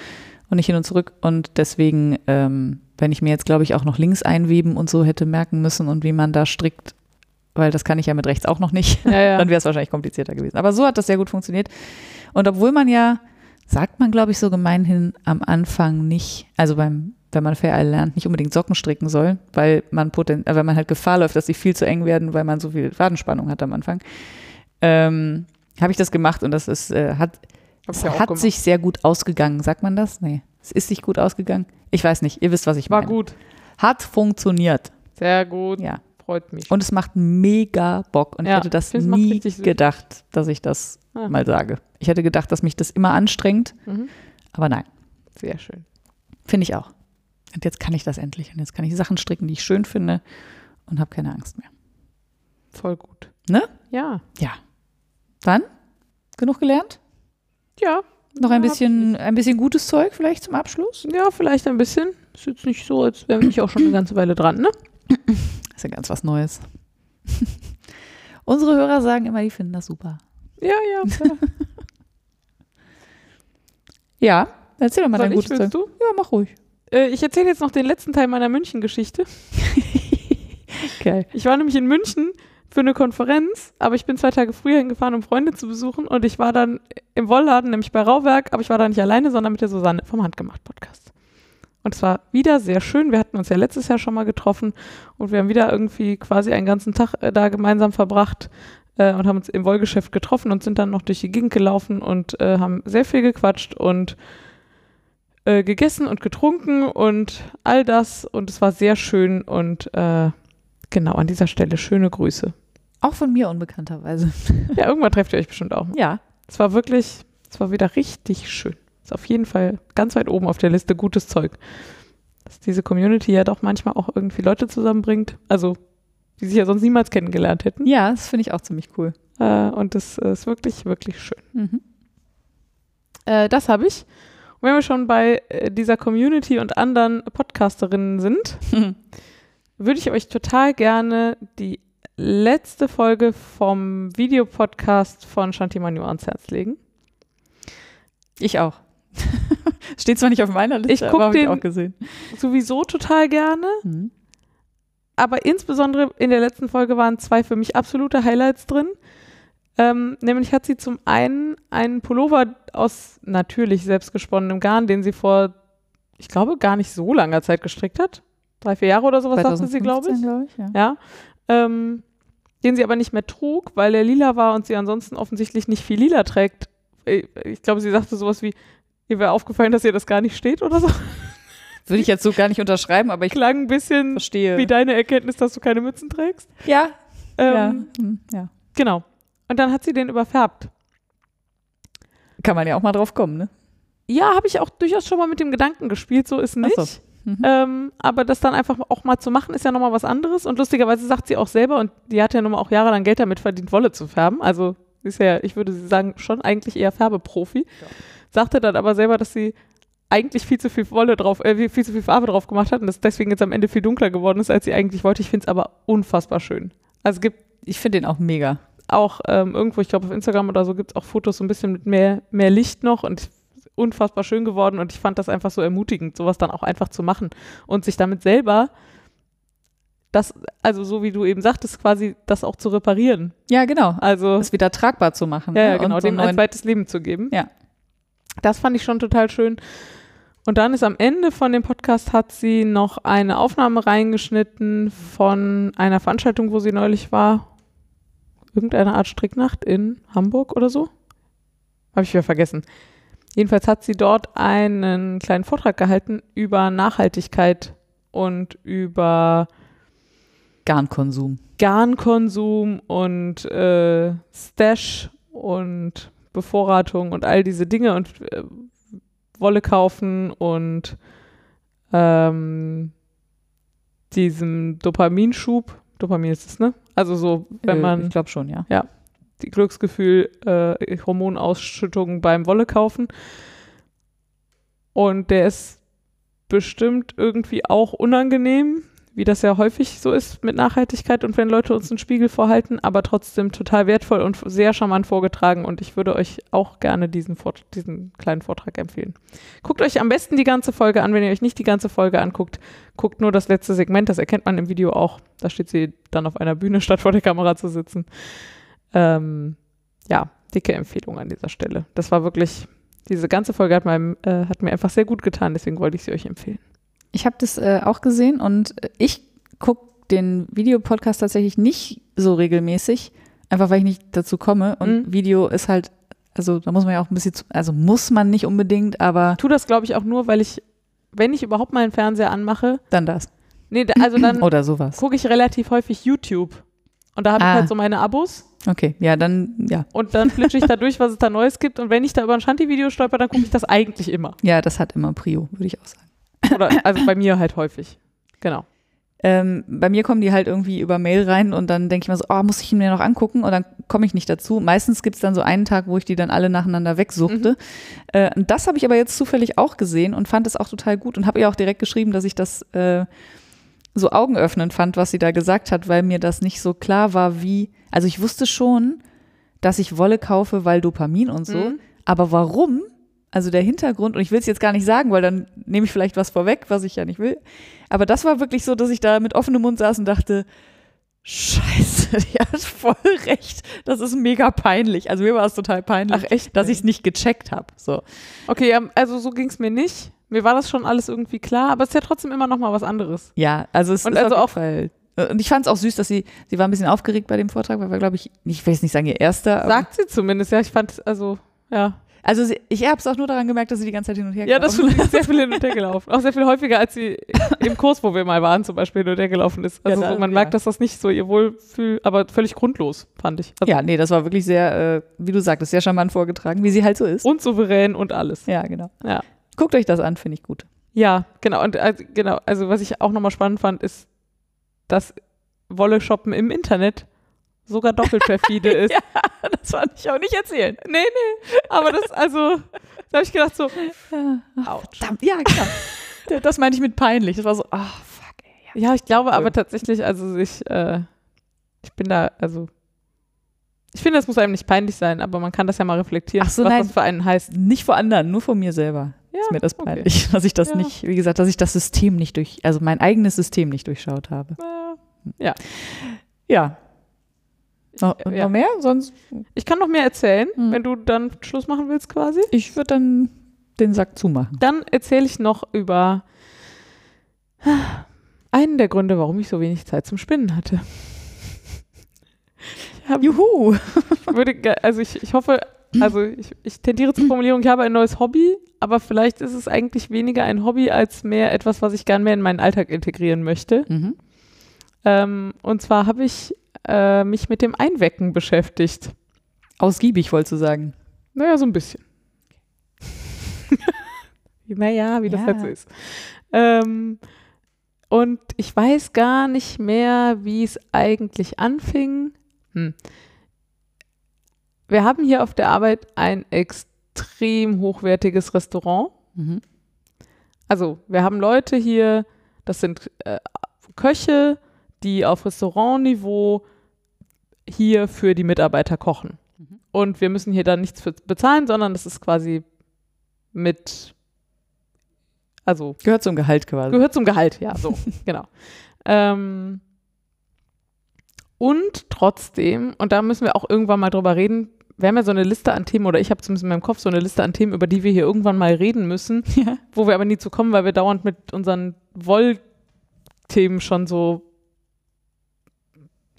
und nicht hin und zurück. Und deswegen, ähm, wenn ich mir jetzt, glaube ich, auch noch links einweben und so hätte merken müssen und wie man da strickt, weil das kann ich ja mit rechts auch noch nicht, Ja, ja. dann wäre es wahrscheinlich komplizierter gewesen. Aber so hat das sehr gut funktioniert. Und obwohl man ja, sagt man, glaube ich, so gemeinhin am Anfang nicht, also beim, wenn man Fair lernt, nicht unbedingt Socken stricken soll, weil man poten äh, weil man halt Gefahr läuft, dass sie viel zu eng werden, weil man so viel Fadenspannung hat am Anfang. Ähm, habe ich das gemacht und das ist, äh, hat, es ja hat sich sehr gut ausgegangen. Sagt man das? Nee. Es ist sich gut ausgegangen. Ich weiß nicht. Ihr wisst, was ich War meine. gut. Hat funktioniert. Sehr gut. Ja. Freut mich. Und es macht mega Bock. Und ich Ja, hätte das ich es macht nie gedacht, dass ich das Ah. mal sage. Ich hätte gedacht, dass mich das immer anstrengt. Mhm. Aber nein, Sehr schön. finde ich auch. Und jetzt kann ich das endlich. Und jetzt kann ich Sachen stricken, die ich schön finde und habe keine Angst mehr. Voll gut. Ne? Ja. Ja. Dann? Genug gelernt? Ja. Noch ein Ja, bisschen, ein bisschen gutes Zeug vielleicht zum Abschluss? Ja, vielleicht ein bisschen. Ist jetzt nicht so, als wären wir nicht auch schon eine ganze Weile dran, ne? ist ja ganz was Neues. Unsere Hörer sagen immer, die finden das super. Ja, ja. ja. Ja, erzähl doch mal Soll dein gutes Zeug. du? Ja, mach ruhig. Äh, ich erzähle jetzt noch den letzten Teil meiner München-Geschichte. Geil. Ich war nämlich in München für eine Konferenz, aber ich bin zwei Tage früher hingefahren, um Freunde zu besuchen und ich war dann im Wollladen, nämlich bei Rauwerk, aber ich war da nicht alleine, sondern mit der Susanne vom Handgemacht-Podcast. Und es war wieder sehr schön. Wir hatten uns ja letztes Jahr schon mal getroffen und wir haben wieder irgendwie quasi einen ganzen Tag äh, da gemeinsam verbracht äh, und haben uns im Wollgeschäft getroffen und sind dann noch durch die Gegend gelaufen und äh, haben sehr viel gequatscht und äh, gegessen und getrunken und all das und es war sehr schön und äh, genau an dieser Stelle schöne Grüße. Auch von mir unbekannterweise. Ja, irgendwann trefft ihr euch bestimmt auch. Ja. Es war wirklich, es war wieder richtig schön. Auf jeden Fall ganz weit oben auf der Liste gutes Zeug. Dass diese Community ja doch manchmal auch irgendwie Leute zusammenbringt, also die sich ja sonst niemals kennengelernt hätten. Ja, das finde ich auch ziemlich cool. Äh, und das äh, ist wirklich, wirklich schön. Mhm. Äh, das habe ich. Und wenn wir schon bei äh, dieser Community und anderen Podcasterinnen sind, würde ich euch total gerne die letzte Folge vom Videopodcast von Shanti Manu ans Herz legen. Ich auch. Steht zwar nicht auf meiner Liste, Ich guck aber habe ich den- auch gesehen. Sowieso total gerne, Mhm. aber insbesondere in der letzten Folge waren zwei für mich absolute Highlights drin. Ähm, nämlich hat sie zum einen einen Pullover aus natürlich selbstgesponnenem Garn, den sie vor, ich glaube, gar nicht so langer Zeit gestrickt hat. drei, vier Jahre oder sowas, sagte sie, glaube ich. 2015, glaub ich ja. Ja. Ähm, den sie aber nicht mehr trug, weil er lila war und sie ansonsten offensichtlich nicht viel lila trägt. Ich glaube, sie sagte sowas wie, ihr wäre aufgefallen, dass ihr das gar nicht steht oder so. Würde ich jetzt so gar nicht unterschreiben, aber ich Klang ein bisschen verstehe. wie deine Erkenntnis, dass du keine Mützen trägst. ja, Ähm, ja, hm, ja. Genau. Und dann hat sie den überfärbt. Kann man ja auch mal drauf kommen, ne? Ja, habe ich auch durchaus schon mal mit dem Gedanken gespielt, so ist nicht. So. Mhm. Ähm, aber das dann einfach auch mal zu machen, ist ja nochmal was anderes. Und lustigerweise sagt sie auch selber, und die hat ja nun mal auch jahrelang Geld damit verdient, Wolle zu färben. Also ist ja, ich würde sagen, schon eigentlich eher Färbeprofi. Sagte dann aber selber, dass sie eigentlich viel zu viel Wolle drauf, äh, viel zu viel Farbe drauf gemacht hat und das deswegen jetzt am Ende viel dunkler geworden ist, als sie eigentlich wollte. Ich finde es aber unfassbar schön. Also gibt Ich finde den auch mega. auch ähm, irgendwo, ich glaube auf Instagram oder so, gibt es auch Fotos so ein bisschen mit mehr, mehr Licht noch und unfassbar schön geworden und ich fand das einfach so ermutigend, sowas dann auch einfach zu machen und sich damit selber das, also so wie du eben sagtest, quasi das auch zu reparieren. Ja, genau. Also Es wieder tragbar zu machen. ja, ja ne? genau, Und so dem ein zweites Leben zu geben. Ja. Das fand ich schon total schön. Und dann ist am Ende von dem Podcast hat sie noch eine Aufnahme reingeschnitten von einer Veranstaltung, wo sie neulich war. Irgendeine Art Stricknacht in Hamburg oder so. Habe ich wieder vergessen. Jedenfalls hat sie dort einen kleinen Vortrag gehalten über Nachhaltigkeit und über Garnkonsum. Garnkonsum und äh, Stash und Bevorratung und all diese Dinge und äh, Wolle kaufen und ähm, diesem Dopaminschub. Dopamin ist es, ne? Also so, wenn Äh, man Ich glaube schon, ja. die Glücksgefühl, äh, Hormonausschüttung beim Wolle kaufen. Und der ist bestimmt irgendwie auch unangenehm, wie das ja häufig so ist mit Nachhaltigkeit und wenn Leute uns einen Spiegel vorhalten, aber trotzdem total wertvoll und sehr charmant vorgetragen und ich würde euch auch gerne diesen, Vort diesen kleinen Vortrag empfehlen. Guckt euch am besten die ganze Folge an, wenn ihr euch nicht die ganze Folge anguckt, guckt nur das letzte Segment, das erkennt man im Video auch. Da steht sie dann auf einer Bühne, statt vor der Kamera zu sitzen. Ähm, ja, dicke Empfehlung an dieser Stelle. Das war wirklich, diese ganze Folge hat, meinem, äh, hat mir einfach sehr gut getan, deswegen wollte ich sie euch empfehlen. Ich habe das äh, auch gesehen und ich gucke den Videopodcast tatsächlich nicht so regelmäßig, einfach weil ich nicht dazu komme. Und Mhm. Video ist halt, also da muss man ja auch ein bisschen, zu, also muss man nicht unbedingt, aber Tu das, glaube ich, auch nur, weil ich, wenn ich überhaupt mal einen Fernseher anmache, dann das. nee, also dann Oder sowas. gucke ich relativ häufig YouTube. Und da habe ich Ah. halt so meine Abos Okay, ja, dann, ja. und dann flitsche ich da durch, was es da Neues gibt. Und wenn ich da über ein Shanti-Video stolper, dann gucke ich das eigentlich immer. Ja, das hat immer Prio, würde ich auch sagen. Oder also bei mir halt häufig. Genau. Ähm, bei mir kommen die halt irgendwie über Mail rein und dann denke ich mir so, oh, muss ich ihn mir noch angucken und dann komme ich nicht dazu. Meistens gibt es dann so einen Tag, wo ich die dann alle nacheinander wegsuchte. Äh, und das habe ich aber jetzt zufällig auch gesehen und fand es auch total gut und habe ihr auch direkt geschrieben, dass ich das äh, so augenöffnend fand, was sie da gesagt hat, weil mir das nicht so klar war, wie, also ich wusste schon, dass ich Wolle kaufe, weil Dopamin und so, Mhm. aber warum? Also der Hintergrund, und ich will es jetzt gar nicht sagen, weil dann nehme ich vielleicht was vorweg, was ich ja nicht will. Aber das war wirklich so, dass ich da mit offenem Mund saß und dachte, Scheiße, die hat voll recht. Das ist mega peinlich. Also mir war es total peinlich, Ach, echt? dass ich es nicht gecheckt habe. So. Okay, ja, also so ging es mir nicht. Mir war das schon alles irgendwie klar, aber es ist ja trotzdem immer noch mal was anderes. Ja, also es Und ist also auch- Fall. Und ich fand es auch süß, dass sie, sie war ein bisschen aufgeregt bei dem Vortrag, weil war, glaube ich, ich will jetzt nicht sagen ihr erster. Sagt sie zumindest, ja. Ich fand, also, ja. Also sie, ich habe es auch nur daran gemerkt, dass sie die ganze Zeit hin und her Ja, das ist sehr viel hin und her gelaufen. Auch sehr viel häufiger, als sie im Kurs, wo wir mal waren, zum Beispiel hin und her gelaufen ist. Also Ja, da- man ja. merkt, dass das nicht so ihr Wohlfühl, aber völlig grundlos, fand ich. Also Ja, nee, das war wirklich sehr, äh, wie du sagtest, sehr charmant vorgetragen, wie sie halt so ist. Und souverän und alles. Ja, genau. Ja. Guckt euch das an, finde ich gut. Ja, genau. Und also, genau, also was ich auch nochmal spannend fand, ist, dass Wolle shoppen im Internet sogar doppelt perfide ist. Ja, das fand ich auch nicht erzählen. Nee, nee. Aber das, also, da habe ich gedacht so, ouch. Verdammt, ja, genau. das meinte ich mit peinlich. Das war so, ah, fuck, ey. Ja, ich glaube aber tatsächlich, also ich, äh, ich bin da, also, ich finde, das muss einem nicht peinlich sein, aber man kann das ja mal reflektieren, Ach so, was nein. das für einen heißt. Nicht vor anderen, nur vor mir selber. Ja, ist mir das okay. peinlich, dass ich das Ja. nicht, wie gesagt, dass ich das System nicht durch, also mein eigenes System nicht durchschaut habe. Äh, Ja. Noch, Ja. noch mehr? Sonst, Ich kann noch mehr erzählen, Hm. wenn du dann Schluss machen willst quasi. ich würde dann den Sack zumachen. Dann erzähle ich noch über einen der Gründe, warum ich so wenig Zeit zum Spinnen hatte. Ich hab, Juhu! würde, ge- also ich, ich hoffe, also ich, ich tendiere zur Formulierung, ich habe ein neues Hobby, aber vielleicht ist es eigentlich weniger ein Hobby als mehr etwas, was ich gern mehr in meinen Alltag integrieren möchte. Mhm. Ähm, und zwar habe ich äh, mich mit dem Einwecken beschäftigt. Ausgiebig, wolltest du sagen. Naja, so ein bisschen. naja, wie das Ja. halt so ist. Ähm, und ich weiß gar nicht mehr, wie es eigentlich anfing. Hm. Wir haben hier auf der Arbeit ein extrem hochwertiges Restaurant. Mhm. Also wir haben Leute hier, das sind äh, Köche, die auf Restaurantniveau hier für die Mitarbeiter kochen. Mhm. Und wir müssen hier dann nichts für bezahlen, sondern das ist quasi mit, also Gehört zum Gehalt quasi. gehört zum Gehalt, ja, so, genau. Ähm, und trotzdem, und da müssen wir auch irgendwann mal drüber reden, wir haben ja so eine Liste an Themen, oder ich habe zumindest in meinem Kopf so eine Liste an Themen, über die wir hier irgendwann mal reden müssen, Ja. wo wir aber nie zu kommen, weil wir dauernd mit unseren Wollthemen schon so,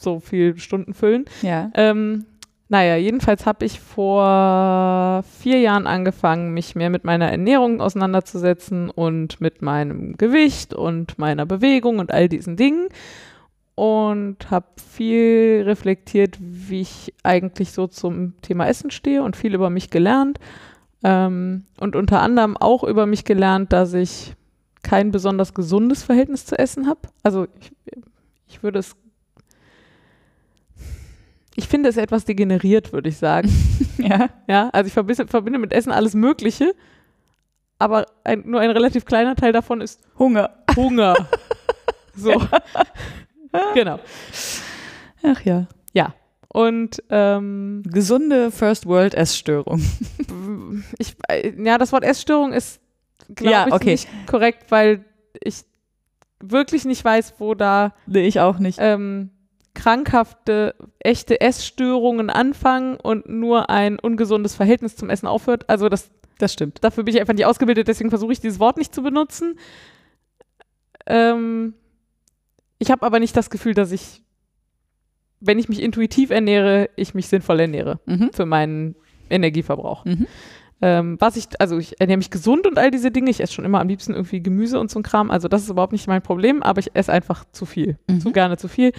so viel Stunden füllen. Ja. Ähm, naja, jedenfalls habe ich vor vier Jahren angefangen, mich mehr mit meiner Ernährung auseinanderzusetzen und mit meinem Gewicht und meiner Bewegung und all diesen Dingen. Und habe viel reflektiert, wie ich eigentlich so zum Thema Essen stehe und viel über mich gelernt. Ähm, und unter anderem auch über mich gelernt, dass ich kein besonders gesundes Verhältnis zu Essen habe. Also ich, ich würde es ich finde es etwas degeneriert, würde ich sagen. Ja. Ja, also ich verbinde, verbinde mit Essen alles Mögliche, aber ein, nur ein relativ kleiner Teil davon ist Hunger. Hunger. so. genau. Ach ja. Und ähm, Gesunde First World Essstörung. ich, äh, ja, das Wort Essstörung ist, glaube Ja, ich, okay. nicht korrekt, weil ich wirklich nicht weiß, wo da Nee, ich auch nicht. ähm, krankhafte, echte Essstörungen anfangen und nur ein ungesundes Verhältnis zum Essen aufhört. Also das Das stimmt. dafür bin ich einfach nicht ausgebildet, deswegen versuche ich dieses Wort nicht zu benutzen. Ähm, ich habe aber nicht das Gefühl, dass ich, wenn ich mich intuitiv ernähre, ich mich sinnvoll ernähre Mhm. für meinen Energieverbrauch. Mhm. Ähm, was ich, also ich ernähre mich gesund und all diese Dinge. Ich esse schon immer am liebsten irgendwie Gemüse und so ein Kram. Also das ist überhaupt nicht mein Problem, aber ich esse einfach zu viel. Mhm. Zu gerne zu viel.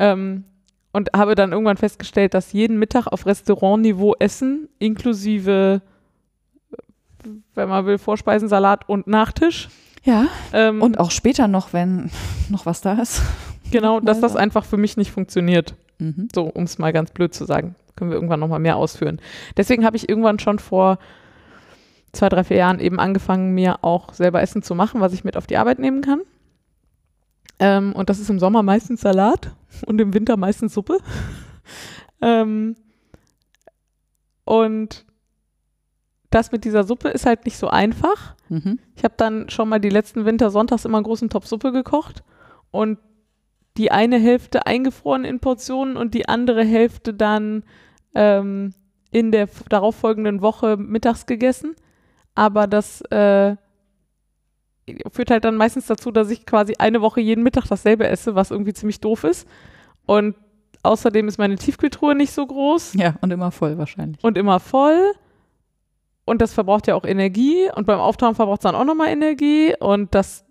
Ähm, und habe dann irgendwann festgestellt, dass jeden Mittag auf Restaurantniveau Essen, inklusive, wenn man will, Vorspeisen, Salat und Nachtisch. Ja. Ähm, Und auch später noch, wenn noch was da ist. genau, dass das einfach für mich nicht funktioniert. Mhm. So, um es mal ganz blöd zu sagen. Können wir irgendwann nochmal mehr ausführen. Deswegen habe ich irgendwann schon vor zwei, drei, vier Jahren eben angefangen, mir auch selber Essen zu machen, was ich mit auf die Arbeit nehmen kann. Ähm, und das ist im Sommer meistens Salat und im Winter meistens Suppe. ähm, und das mit dieser Suppe ist halt nicht so einfach. Mhm. Ich habe dann schon mal die letzten Winter sonntags immer einen großen Topf Suppe gekocht und die eine Hälfte eingefroren in Portionen und die andere Hälfte dann ähm, in der darauffolgenden Woche mittags gegessen. Aber das äh, führt halt dann meistens dazu, dass ich quasi eine Woche jeden Mittag dasselbe esse, was irgendwie ziemlich doof ist. Und außerdem ist meine Tiefkühltruhe nicht so groß Ja, und immer voll wahrscheinlich. und immer voll. Und das verbraucht ja auch Energie. Und beim Auftauen verbraucht es dann auch nochmal Energie. Und das,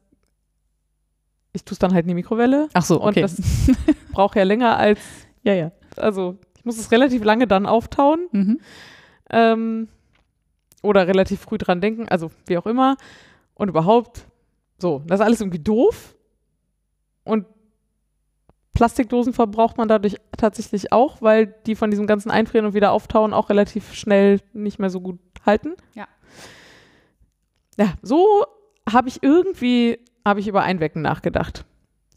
ich tue es dann halt in die Mikrowelle. Ach so, Und okay. das braucht ja länger als, ja, ja. also ich muss es relativ lange dann auftauen. Mhm. Ähm, oder relativ früh dran denken, also wie auch immer. Und überhaupt, so, das ist alles irgendwie doof. Und Plastikdosen verbraucht man dadurch tatsächlich auch, weil die von diesem ganzen Einfrieren und wieder auftauen auch relativ schnell nicht mehr so gut halten. Ja. Ja, so habe ich irgendwie, habe ich über Einwecken nachgedacht.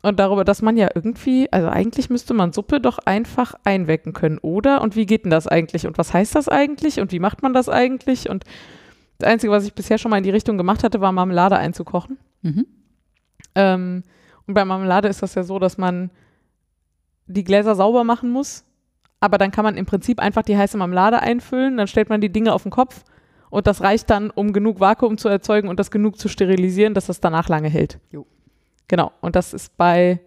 Und darüber, dass man ja irgendwie, also eigentlich müsste man Suppe doch einfach einwecken können, oder? Und wie geht denn das eigentlich? Und was heißt das eigentlich? Und wie macht man das eigentlich? Und das Einzige, was ich bisher schon mal in die Richtung gemacht hatte, war Marmelade einzukochen. Mhm. Ähm, und bei Marmelade ist das ja so, dass man die Gläser sauber machen muss, aber dann kann man im Prinzip einfach die heiße Marmelade einfüllen, dann stellt man die Dinge auf den Kopf und das reicht dann, um genug Vakuum zu erzeugen und das genug zu sterilisieren, dass das danach lange hält. Jo. Genau. Und das ist bei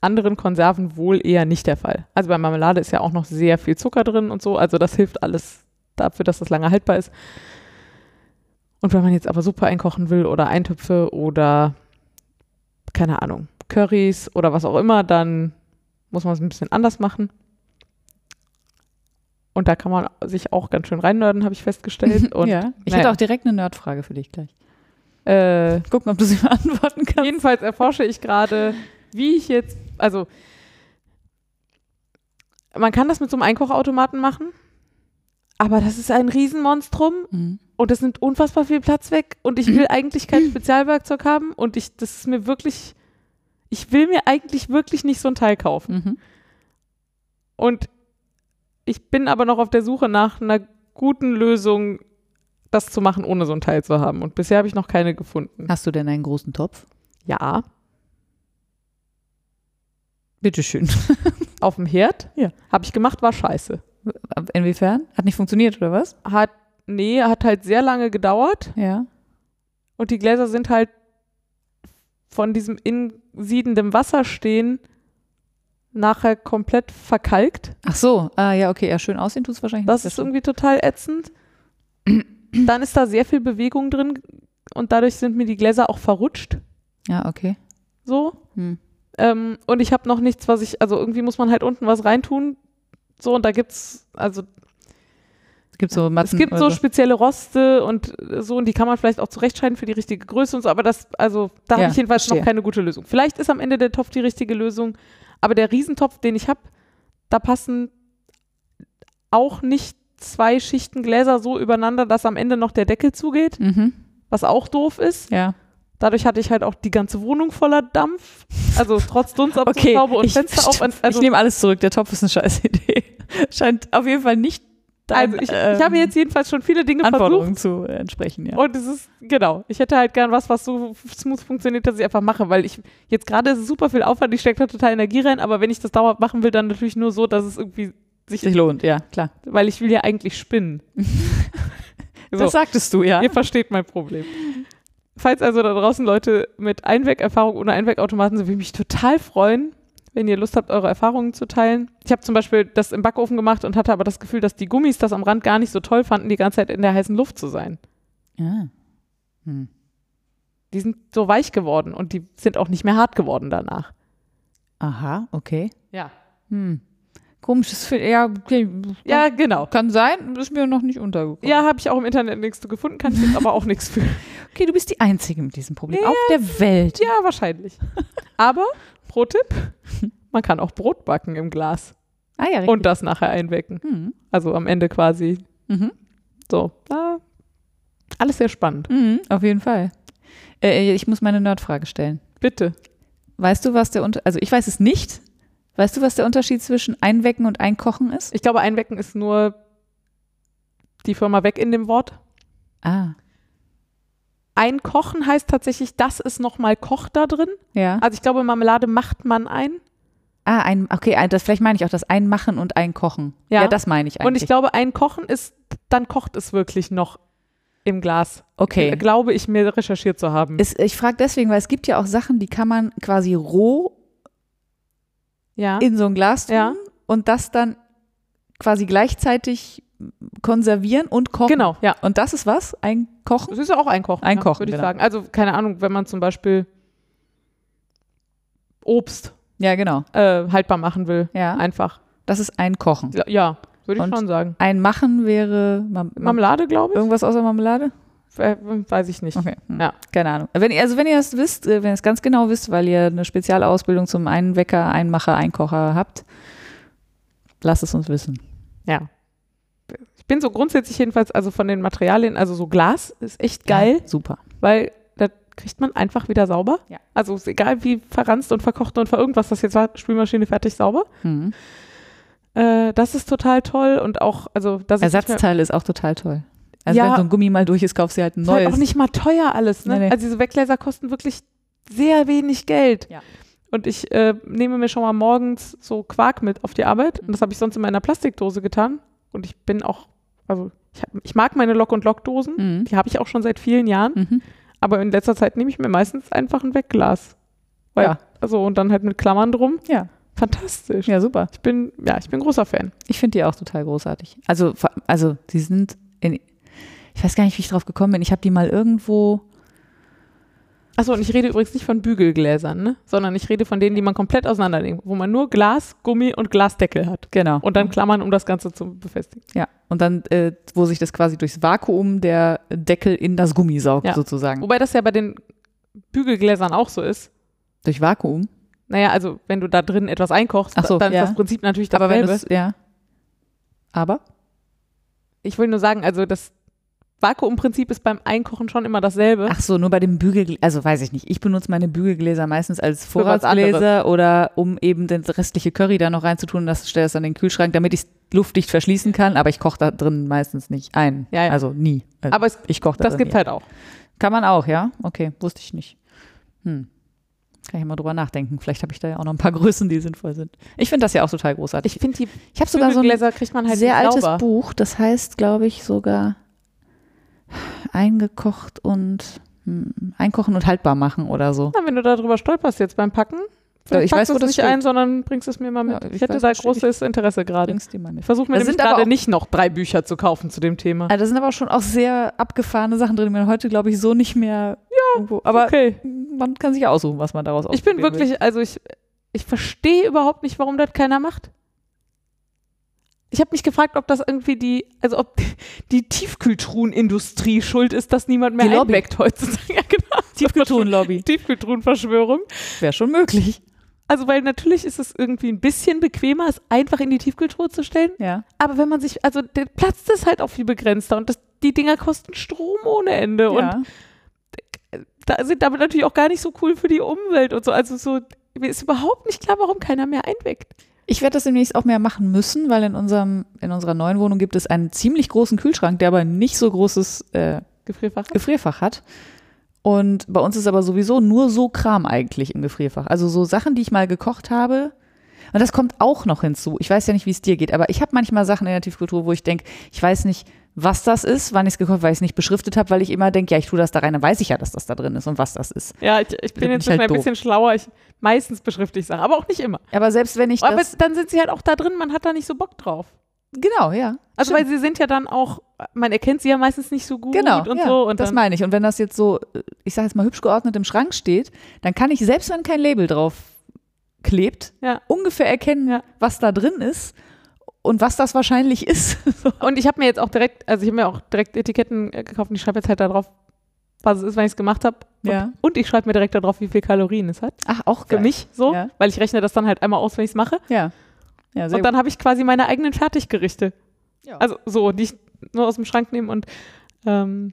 anderen Konserven wohl eher nicht der Fall. Also bei Marmelade ist ja auch noch sehr viel Zucker drin und so. Also das hilft alles dafür, dass das lange haltbar ist. Und wenn man jetzt aber Suppe einkochen will oder Eintöpfe oder keine Ahnung, Currys oder was auch immer, dann muss man es ein bisschen anders machen. Und da kann man sich auch ganz schön reinnörden, habe ich festgestellt. Und, ja. Ich naja. hätte auch direkt eine Nerdfrage für dich gleich. Äh, Gucken, ob du sie beantworten kannst. jedenfalls erforsche ich gerade, wie ich jetzt, also man kann das mit so einem Einkochautomaten machen, aber das ist ein Riesenmonstrum Mhm. Und es nimmt unfassbar viel Platz weg und ich will eigentlich kein Spezialwerkzeug haben und ich, das ist mir wirklich, ich will mir eigentlich wirklich nicht so ein Teil kaufen. Mhm. Und ich bin aber noch auf der Suche nach einer guten Lösung, das zu machen, ohne so ein Teil zu haben. Und bisher habe ich noch keine gefunden. Hast du denn einen großen Topf? Ja, Bitteschön. auf dem Herd. Ja. Habe ich gemacht, war scheiße. Inwiefern? Hat nicht funktioniert, oder was? Hat, nee, hat halt sehr lange gedauert Ja. und die Gläser sind halt von diesem in siedendem Wasser stehen nachher komplett verkalkt. Ach so, ah, ja, okay, ja, schön aussehen tut es wahrscheinlich Das nicht. ist irgendwie total ätzend. Dann ist da sehr viel Bewegung drin und dadurch sind mir die Gläser auch verrutscht. Ja, okay. So. Hm. Ähm, und ich habe noch nichts, was ich, also irgendwie muss man halt unten was reintun. So, und da gibt's, also gibt so Matten es gibt so spezielle Roste und äh, so, und die kann man vielleicht auch zurechtschneiden für die richtige Größe und so, aber das, also da Ja, habe ich jedenfalls verstehe. noch keine gute Lösung. Vielleicht ist am Ende der Topf die richtige Lösung, aber der Riesentopf, den ich habe, da passen auch nicht zwei Schichten Gläser so übereinander, dass am Ende noch der Deckel zugeht, Mhm. was auch doof ist. Ja. Dadurch hatte ich halt auch die ganze Wohnung voller Dampf. Also trotz Dunstabzugshaube und ich, Fenster auf. Also, ich nehme alles zurück. Der Topf ist eine scheiß Idee. Scheint auf jeden Fall nicht also ich, ähm, ich habe jetzt jedenfalls schon viele Dinge versucht. Anforderungen zu äh, entsprechen, ja. Und es ist, genau, ich hätte halt gern was, was so smooth funktioniert, dass ich einfach mache, weil ich, jetzt gerade ist super viel Aufwand, ich stecke da total Energie rein, aber wenn ich das dauerhaft machen will, dann natürlich nur so, dass es irgendwie sich, sich lohnt, ja, klar. weil ich will ja eigentlich spinnen. so, Das sagtest du, ja. ihr versteht mein Problem. Falls also da draußen Leute mit Einwegerfahrung oder Einwegautomaten sind, würde ich mich total freuen, wenn ihr Lust habt, eure Erfahrungen zu teilen. Ich habe zum Beispiel das im Backofen gemacht und hatte aber das Gefühl, dass die Gummis das am Rand gar nicht so toll fanden, die ganze Zeit in der heißen Luft zu sein. ja. Hm. Die sind so weich geworden und die sind auch nicht mehr hart geworden danach. Aha, okay. Ja. Hm. Komisches Film. Ja, okay. Ja, genau. Kann sein, ist mir noch nicht untergekommen. Ja, habe ich auch im Internet nichts zu gefunden, kann ich jetzt aber auch nichts für. Okay, du bist die Einzige mit diesem Problem auf der Welt. Ja, wahrscheinlich. Aber, Pro-Tipp, man kann auch Brot backen im Glas Ah ja, richtig. und das nachher einwecken. Mhm. Also am Ende quasi Mhm. so. Ah, alles sehr spannend. Mhm, auf jeden Fall. Äh, ich muss meine Nerdfrage stellen. Bitte. Weißt du, was der Unter also ich weiß es nicht. Weißt du, was der Unterschied zwischen Einwecken und Einkochen ist? Ich glaube, einwecken ist nur die Firma weg in dem Wort. Ah, Einkochen heißt tatsächlich, dass es nochmal kocht da drin. ja. Also ich glaube, Marmelade macht man ein. Ah, ein, okay, ein, das, vielleicht meine ich auch das Einmachen und Einkochen. Ja. Ja, das meine ich eigentlich. Und ich glaube, ein Kochen ist, dann kocht es wirklich noch im Glas. okay. Glaube ich mir recherchiert zu haben. Es, ich frage deswegen, weil es gibt ja auch Sachen, die kann man quasi roh ja. in so ein Glas tun Ja. und das dann quasi gleichzeitig konservieren und kochen. Genau, ja. Und das ist was? Einkochen? Das ist ja auch Einkochen. Einkochen, ja, würde ich genau. sagen. Also, keine Ahnung, wenn man zum Beispiel Obst Ja, genau. äh, haltbar machen will. Ja. Einfach. Das ist Einkochen. Ja, Ja, würde ich Und schon sagen. Einmachen wäre Mam Marmelade, glaube ich. irgendwas außer Marmelade? Äh, weiß ich nicht. Okay. Hm. Ja. Keine Ahnung. Wenn ihr, also wenn ihr das wisst, äh, wenn ihr es ganz genau wisst, weil ihr eine Spezialausbildung zum Einwecker, Einmacher, Einkocher habt, lasst es uns wissen. Ja. Ich bin so grundsätzlich jedenfalls, also von den Materialien, also so Glas ist echt geil, Ja, super. weil da kriegt man einfach wieder sauber. Ja. Also ist egal wie verranzt und verkocht und ver irgendwas das jetzt war, Spülmaschine fertig sauber. Mhm. Äh, das ist total toll und auch, also das ist Ersatzteil ist auch total toll. Also Ja. wenn so ein Gummi mal durch ist, kaufst du halt ein Ist halt neues. auch nicht mal teuer alles. Ne? Nee, nee. Also diese Weggläser kosten wirklich sehr wenig Geld. Ja. Und ich äh, nehme mir schon mal morgens so Quark mit auf die Arbeit. Mhm. Und das habe ich sonst in meiner Plastikdose getan. Und ich bin auch, also ich, hab, ich mag meine Lock- und Lockdosen. Mhm. Die habe ich auch schon seit vielen Jahren. Mhm. aber in letzter Zeit nehme ich mir meistens einfach ein Wegglas. Weil, Ja. Also und dann halt mit Klammern drum. Ja. Fantastisch. Ja, super. Ich bin, ja, ich bin großer Fan. Ich finde die auch total großartig. Also, also die sind in, ich weiß gar nicht, wie ich drauf gekommen bin. Ich habe die mal irgendwo, Achso, und ich rede übrigens nicht von Bügelgläsern, ne? sondern ich rede von denen, die man komplett auseinanderlegt, wo man nur Glas, Gummi und Glasdeckel hat. genau. Und dann Klammern, um das Ganze zu befestigen. ja. Und dann, äh, wo sich das quasi durchs Vakuum der Deckel in das Gummi saugt, Ja. sozusagen. Wobei das ja bei den Bügelgläsern auch so ist. Durch Vakuum. Naja, also wenn du da drin etwas einkochst, so, dann ja. ist das Prinzip natürlich Aber wenn dasselbe. ja. Aber? Ich will nur sagen, also das Vakuumprinzip ist beim Einkochen schon immer dasselbe. Ach so, nur bei dem Bügelgläser, also weiß ich nicht. Ich benutze meine Bügelgläser meistens als Vorratsgläser oder um eben das restliche Curry da noch reinzutun, das stelle es dann in den Kühlschrank, damit ich es luftdicht verschließen kann, aber ich koche da drin meistens nicht ein. Ja, ja. Also nie. Also Aber es, ich koche da das gibt halt auch. Kann man auch, ja? Okay, wusste ich nicht. Hm. Kann ich mal drüber nachdenken. Vielleicht habe ich da ja auch noch ein paar Größen, die sinnvoll sind. Ich finde das ja auch total großartig. Ich finde, die Ich habe sogar so ein Bügelgläser kriegt man halt sehr altes. Buch, das heißt, glaube ich, sogar eingekocht und hm, einkochen und haltbar machen oder so. Na, wenn du darüber stolperst jetzt beim Packen, Ja, ich packst weiß, wo es das nicht steht. ein, sondern bringst es mir mal mit. Ja, ich ich hätte weiß, da das steht großes Interesse gerade. Versuche mir nämlich gerade nicht noch drei Bücher zu kaufen zu dem Thema. Also da sind aber auch schon auch sehr abgefahrene Sachen drin, die man heute, glaube ich, so nicht mehr irgendwo. Aber okay. man kann sich ja aussuchen, was man daraus Ich bin ausprobieren will. wirklich, also ich, ich verstehe überhaupt nicht, warum das keiner macht. Ich habe mich gefragt, ob das irgendwie die, also ob die Tiefkühltruhenindustrie schuld ist, dass niemand mehr Die Lobby. einweckt heutzutage. Ja, genau. Tiefkühltruhenlobby. Tiefkühltruhenverschwörung. Wäre schon möglich. Also, weil natürlich ist es irgendwie ein bisschen bequemer, es einfach in die Tiefkühltruhe zu stellen. Ja. Aber wenn man sich, also der Platz ist halt auch viel begrenzter und das, die Dinger kosten Strom ohne Ende. Und ja. da sind damit natürlich auch gar nicht so cool für die Umwelt und so. Also so, mir ist überhaupt nicht klar, warum keiner mehr einweckt. Ich werde das demnächst auch mehr machen müssen, weil in, unserem, in unserer neuen Wohnung gibt es einen ziemlich großen Kühlschrank, der aber nicht so großes äh, Gefrierfach. Gefrierfach hat. Und bei uns ist aber sowieso nur so Kram eigentlich im Gefrierfach. Also so Sachen, die ich mal gekocht habe. Und das kommt auch noch hinzu. Ich weiß ja nicht, wie es dir geht, aber ich habe manchmal Sachen in der Tiefkultur, wo ich denke, ich weiß nicht, was das ist, wann ich es gekocht habe, weil ich es nicht beschriftet habe, weil ich immer denke, ja, ich tue das da rein, dann weiß ich ja, dass das da drin ist und was das ist. Ja, ich, ich bin jetzt halt ein bisschen schlauer. Ich, meistens beschrifte ich Sachen, aber auch nicht immer. Aber selbst wenn ich Aber das, dann sind sie halt auch da drin, man hat da nicht so Bock drauf. genau, ja. Also weil sie sind ja dann auch, man erkennt sie ja meistens nicht so gut Genau, und ja, so. Und das meine ich. Und wenn das jetzt so, äh, ich sage jetzt mal hübsch geordnet im Schrank steht, dann kann ich, selbst wenn kein Label drauf klebt, Ja. ungefähr erkennen, Ja. was da drin ist und was das wahrscheinlich ist. Und ich habe mir jetzt auch direkt, also ich habe mir auch direkt Etiketten äh, gekauft und ich schreibe jetzt halt da drauf, was es ist, wenn ich es gemacht habe. Und, Ja. und ich schreibe mir direkt da drauf, wie viel Kalorien es hat. Ach, auch Für geil. mich so, Ja. weil ich rechne das dann halt einmal aus, wenn ich es mache. Ja. Ja, Und dann habe ich quasi meine eigenen Fertiggerichte. Ja. Also so, die ich nur aus dem Schrank nehme und ähm,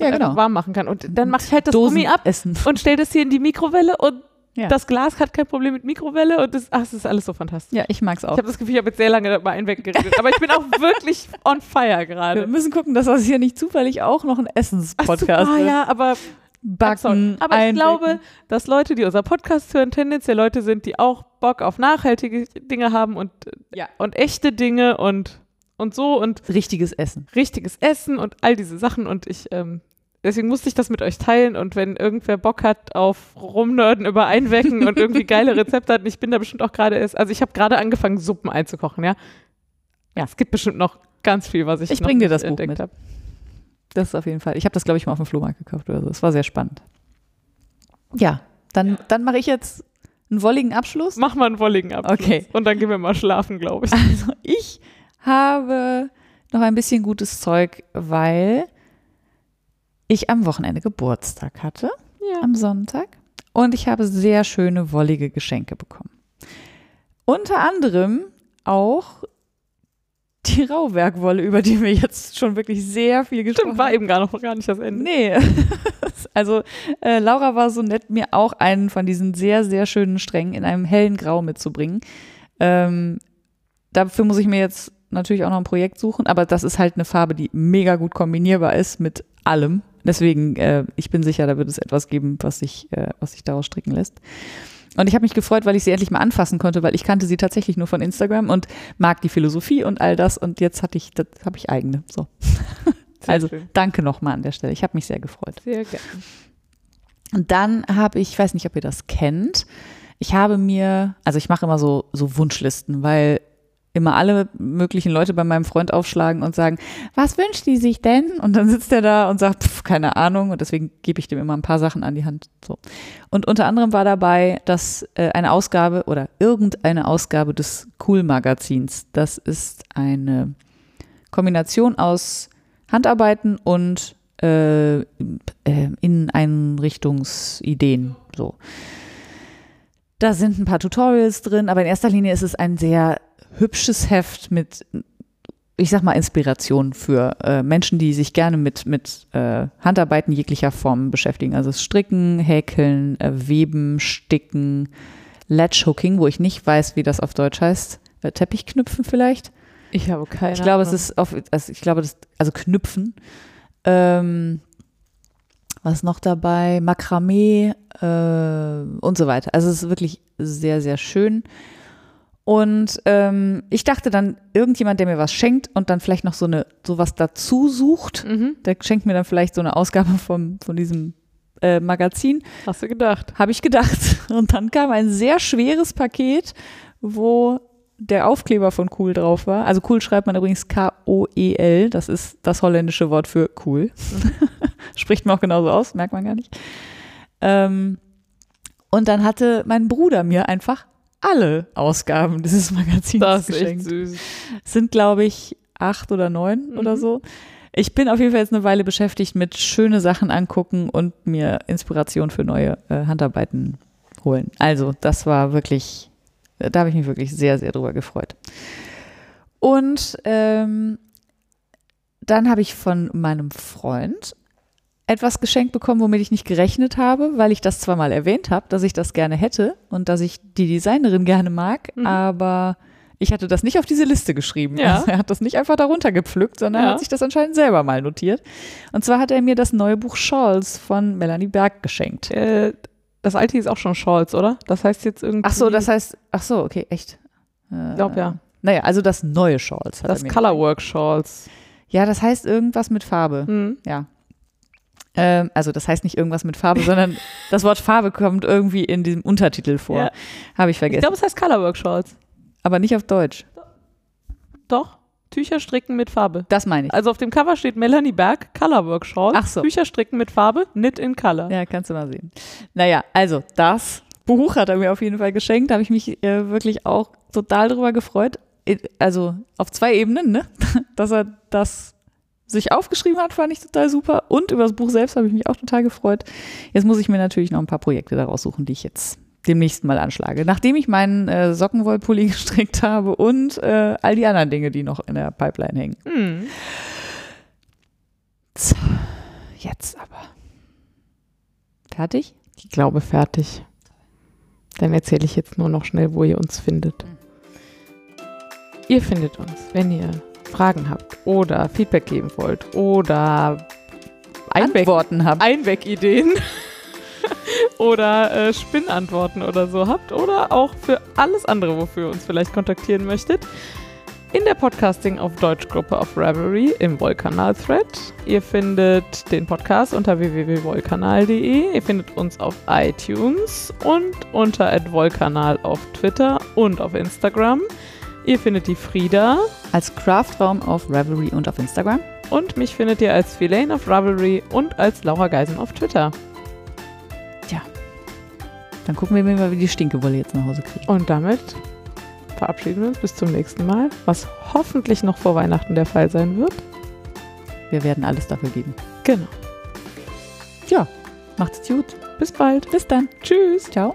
Ja, genau. warm machen kann. Und dann mache ich halt das Dosen Gummi ab essen. und stelle das hier in die Mikrowelle und Ja. das Glas hat kein Problem mit Mikrowelle und das, ach, das ist alles so fantastisch. Ja, ich mag's Ich auch. habe das Gefühl, ich habe jetzt sehr lange dabei einweggeredet, aber ich bin auch wirklich on fire Wir gerade. müssen gucken, dass das hier nicht zufällig auch noch ein Essenspodcast ist. ja, aber, Backen, aber ich einwecken. glaube, dass Leute, die unser Podcast hören, tendenziell Leute sind, die auch Bock auf nachhaltige Dinge haben und, Ja. und echte Dinge und, und so und richtiges Essen. richtiges Essen und all diese Sachen und ich, ähm, deswegen musste ich das mit euch teilen und wenn irgendwer Bock hat auf Rumnörden über Einwecken und irgendwie geile Rezepte hat, und ich bin da bestimmt auch gerade erst, also ich habe gerade angefangen, Suppen einzukochen, ja. Ja, es gibt bestimmt noch ganz viel, was ich Ich noch bring dir nicht das Buch entdeckt habe. Das ist auf jeden Fall. Ich habe das, glaube ich, mal auf dem Flohmarkt gekauft oder so. Es war sehr spannend. Ja, dann, dann mache ich jetzt einen wolligen Abschluss. Mach mal einen wolligen Abschluss. Okay. Und dann gehen wir mal schlafen, glaube ich. Also ich habe noch ein bisschen gutes Zeug, weil ich am Wochenende Geburtstag hatte, Ja. am Sonntag. Und ich habe sehr schöne, wollige Geschenke bekommen. Unter anderem auch die Rauwerkwolle, über die wir jetzt schon wirklich sehr viel gesprochen Stimmt, war eben gar noch gar nicht das Ende. Nee. also äh, Laura war so nett, mir auch einen von diesen sehr, sehr schönen Strängen in einem hellen Grau mitzubringen. Ähm, dafür muss ich mir jetzt natürlich auch noch ein Projekt suchen, aber das ist halt eine Farbe, die mega gut kombinierbar ist mit allem. Deswegen, äh, ich bin sicher, da wird es etwas geben, was sich, äh, was sich daraus stricken lässt. Und ich habe mich gefreut, weil ich sie endlich mal anfassen konnte, weil ich kannte sie tatsächlich nur von Instagram und mag die Philosophie und all das. Und jetzt hatte ich, das habe ich eigene. So. Sehr also schön. danke nochmal an der Stelle. Ich habe mich sehr gefreut. Sehr gerne. Und dann habe ich, ich weiß nicht, ob ihr das kennt, ich habe mir, also ich mache immer so, so Wunschlisten, weil immer alle möglichen Leute bei meinem Freund aufschlagen und sagen, was wünscht die sich denn? Und dann sitzt er da und sagt, pf, keine Ahnung. Und deswegen gebe ich dem immer ein paar Sachen an die Hand. So. Und unter anderem war dabei, dass äh, eine Ausgabe oder irgendeine Ausgabe des Cool-Magazins, das ist eine Kombination aus Handarbeiten und äh, äh, Inneneinrichtungsideen. So. Da sind ein paar Tutorials drin, aber in erster Linie ist es ein sehr hübsches Heft mit, ich sag mal, Inspiration für äh, Menschen, die sich gerne mit, mit äh, Handarbeiten jeglicher Form beschäftigen. Also Stricken, Häkeln, äh, Weben, Sticken, Latchhooking, wo ich nicht weiß, wie das auf Deutsch heißt. Äh, Teppichknüpfen vielleicht? Ich habe keine Ich glaube, es Ahnung. ist auf, also ich glaube, das, also Knüpfen. Ähm, was noch dabei? Makramee äh, und so weiter. Also es ist wirklich sehr, sehr schön. Und ähm, ich dachte dann, irgendjemand, der mir was schenkt und dann vielleicht noch so eine sowas dazu sucht, Mhm. der schenkt mir dann vielleicht so eine Ausgabe vom, von diesem äh, Magazin. Hast du gedacht? Habe ich gedacht. Und dann kam ein sehr schweres Paket, wo der Aufkleber von cool drauf war. Also cool schreibt man übrigens K-O-E-L. Das ist das holländische Wort für cool. Spricht man auch genauso aus, merkt man gar nicht. Ähm, und dann hatte mein Bruder mir einfach alle Ausgaben dieses Magazins Das ist echt geschenkt. süß. Es sind, glaube ich, acht oder neun oder Mhm. so. Ich bin auf jeden Fall jetzt eine Weile beschäftigt mit schöne Sachen angucken und mir Inspiration für neue äh, Handarbeiten holen. Also, das war wirklich, äh, da habe ich mich wirklich sehr, sehr drüber gefreut. Und ähm, dann habe ich von meinem Freund etwas geschenkt bekommen, womit ich nicht gerechnet habe, weil ich das zwar mal erwähnt habe, dass ich das gerne hätte und dass ich die Designerin gerne mag, Mhm. aber ich hatte das nicht auf diese Liste geschrieben. Ja. Also er hat das nicht einfach darunter gepflückt, sondern Ja. er hat sich das anscheinend selber mal notiert. Und zwar hat er mir das neue Buch Shawls von Melanie Berg geschenkt. Äh, das alte ist auch schon Scholz, oder? Das heißt jetzt irgendwie. Ach so, das heißt, ach so, okay, echt. Äh, Ich glaube ja. Naja, also das neue Shawls. Hat Das Colorwork Shawls. Ja, das heißt irgendwas mit Farbe. Hm. Ja. Ähm, also das heißt nicht irgendwas mit Farbe, sondern das Wort Farbe kommt irgendwie in diesem Untertitel vor. Ja. Habe ich Ich vergessen. glaube, es heißt Colorwork Shawls. Aber nicht auf Deutsch. Doch. Tücher stricken mit Farbe. Das meine ich. Also auf dem Cover steht Melanie Berg, Colorwork Shawls. Ach so. Tücher stricken mit Farbe, knit in Color. Ja, kannst du mal sehen. Naja, also das Buch hat er mir auf jeden Fall geschenkt. Da habe ich mich äh, wirklich auch total drüber gefreut. Also auf zwei Ebenen, ne? Dass er das sich aufgeschrieben hat, fand ich total super. Und über das Buch selbst habe ich mich auch total gefreut. Jetzt muss ich mir natürlich noch ein paar Projekte daraus suchen, die ich jetzt demnächst mal anschlage. Nachdem ich meinen äh, Sockenwollpulli gestrickt habe und äh, all die anderen Dinge, die noch in der Pipeline hängen. Hm. So, jetzt aber. Fertig? Ich glaube, fertig. Dann erzähle ich jetzt nur noch schnell, wo ihr uns findet. Ihr findet uns, wenn ihr Fragen habt oder Feedback geben wollt oder Einweg Antworten habe. Einwegideen oder äh, Spinnantworten oder so habt oder auch für alles andere, wofür ihr uns vielleicht kontaktieren möchtet. In der Podcasting auf Deutsch Gruppe auf Ravelry im Wollkanal-Thread. Ihr findet den Podcast unter www.wollkanal.de. Ihr findet uns auf iTunes und unter @wollkanal auf Twitter und auf Instagram. Ihr findet die Frieda Als Craftraum auf Ravelry und auf Instagram. und mich findet ihr als Filane auf Ravelry und als Laura Geisen auf Twitter. Dann gucken wir mal, wie die Stinkewolle jetzt nach Hause kriegen. Und damit verabschieden wir uns bis zum nächsten Mal, was hoffentlich noch vor Weihnachten der Fall sein wird. Wir werden alles dafür geben. Genau. Macht's gut. Bis bald. Bis dann. Tschüss. Ciao.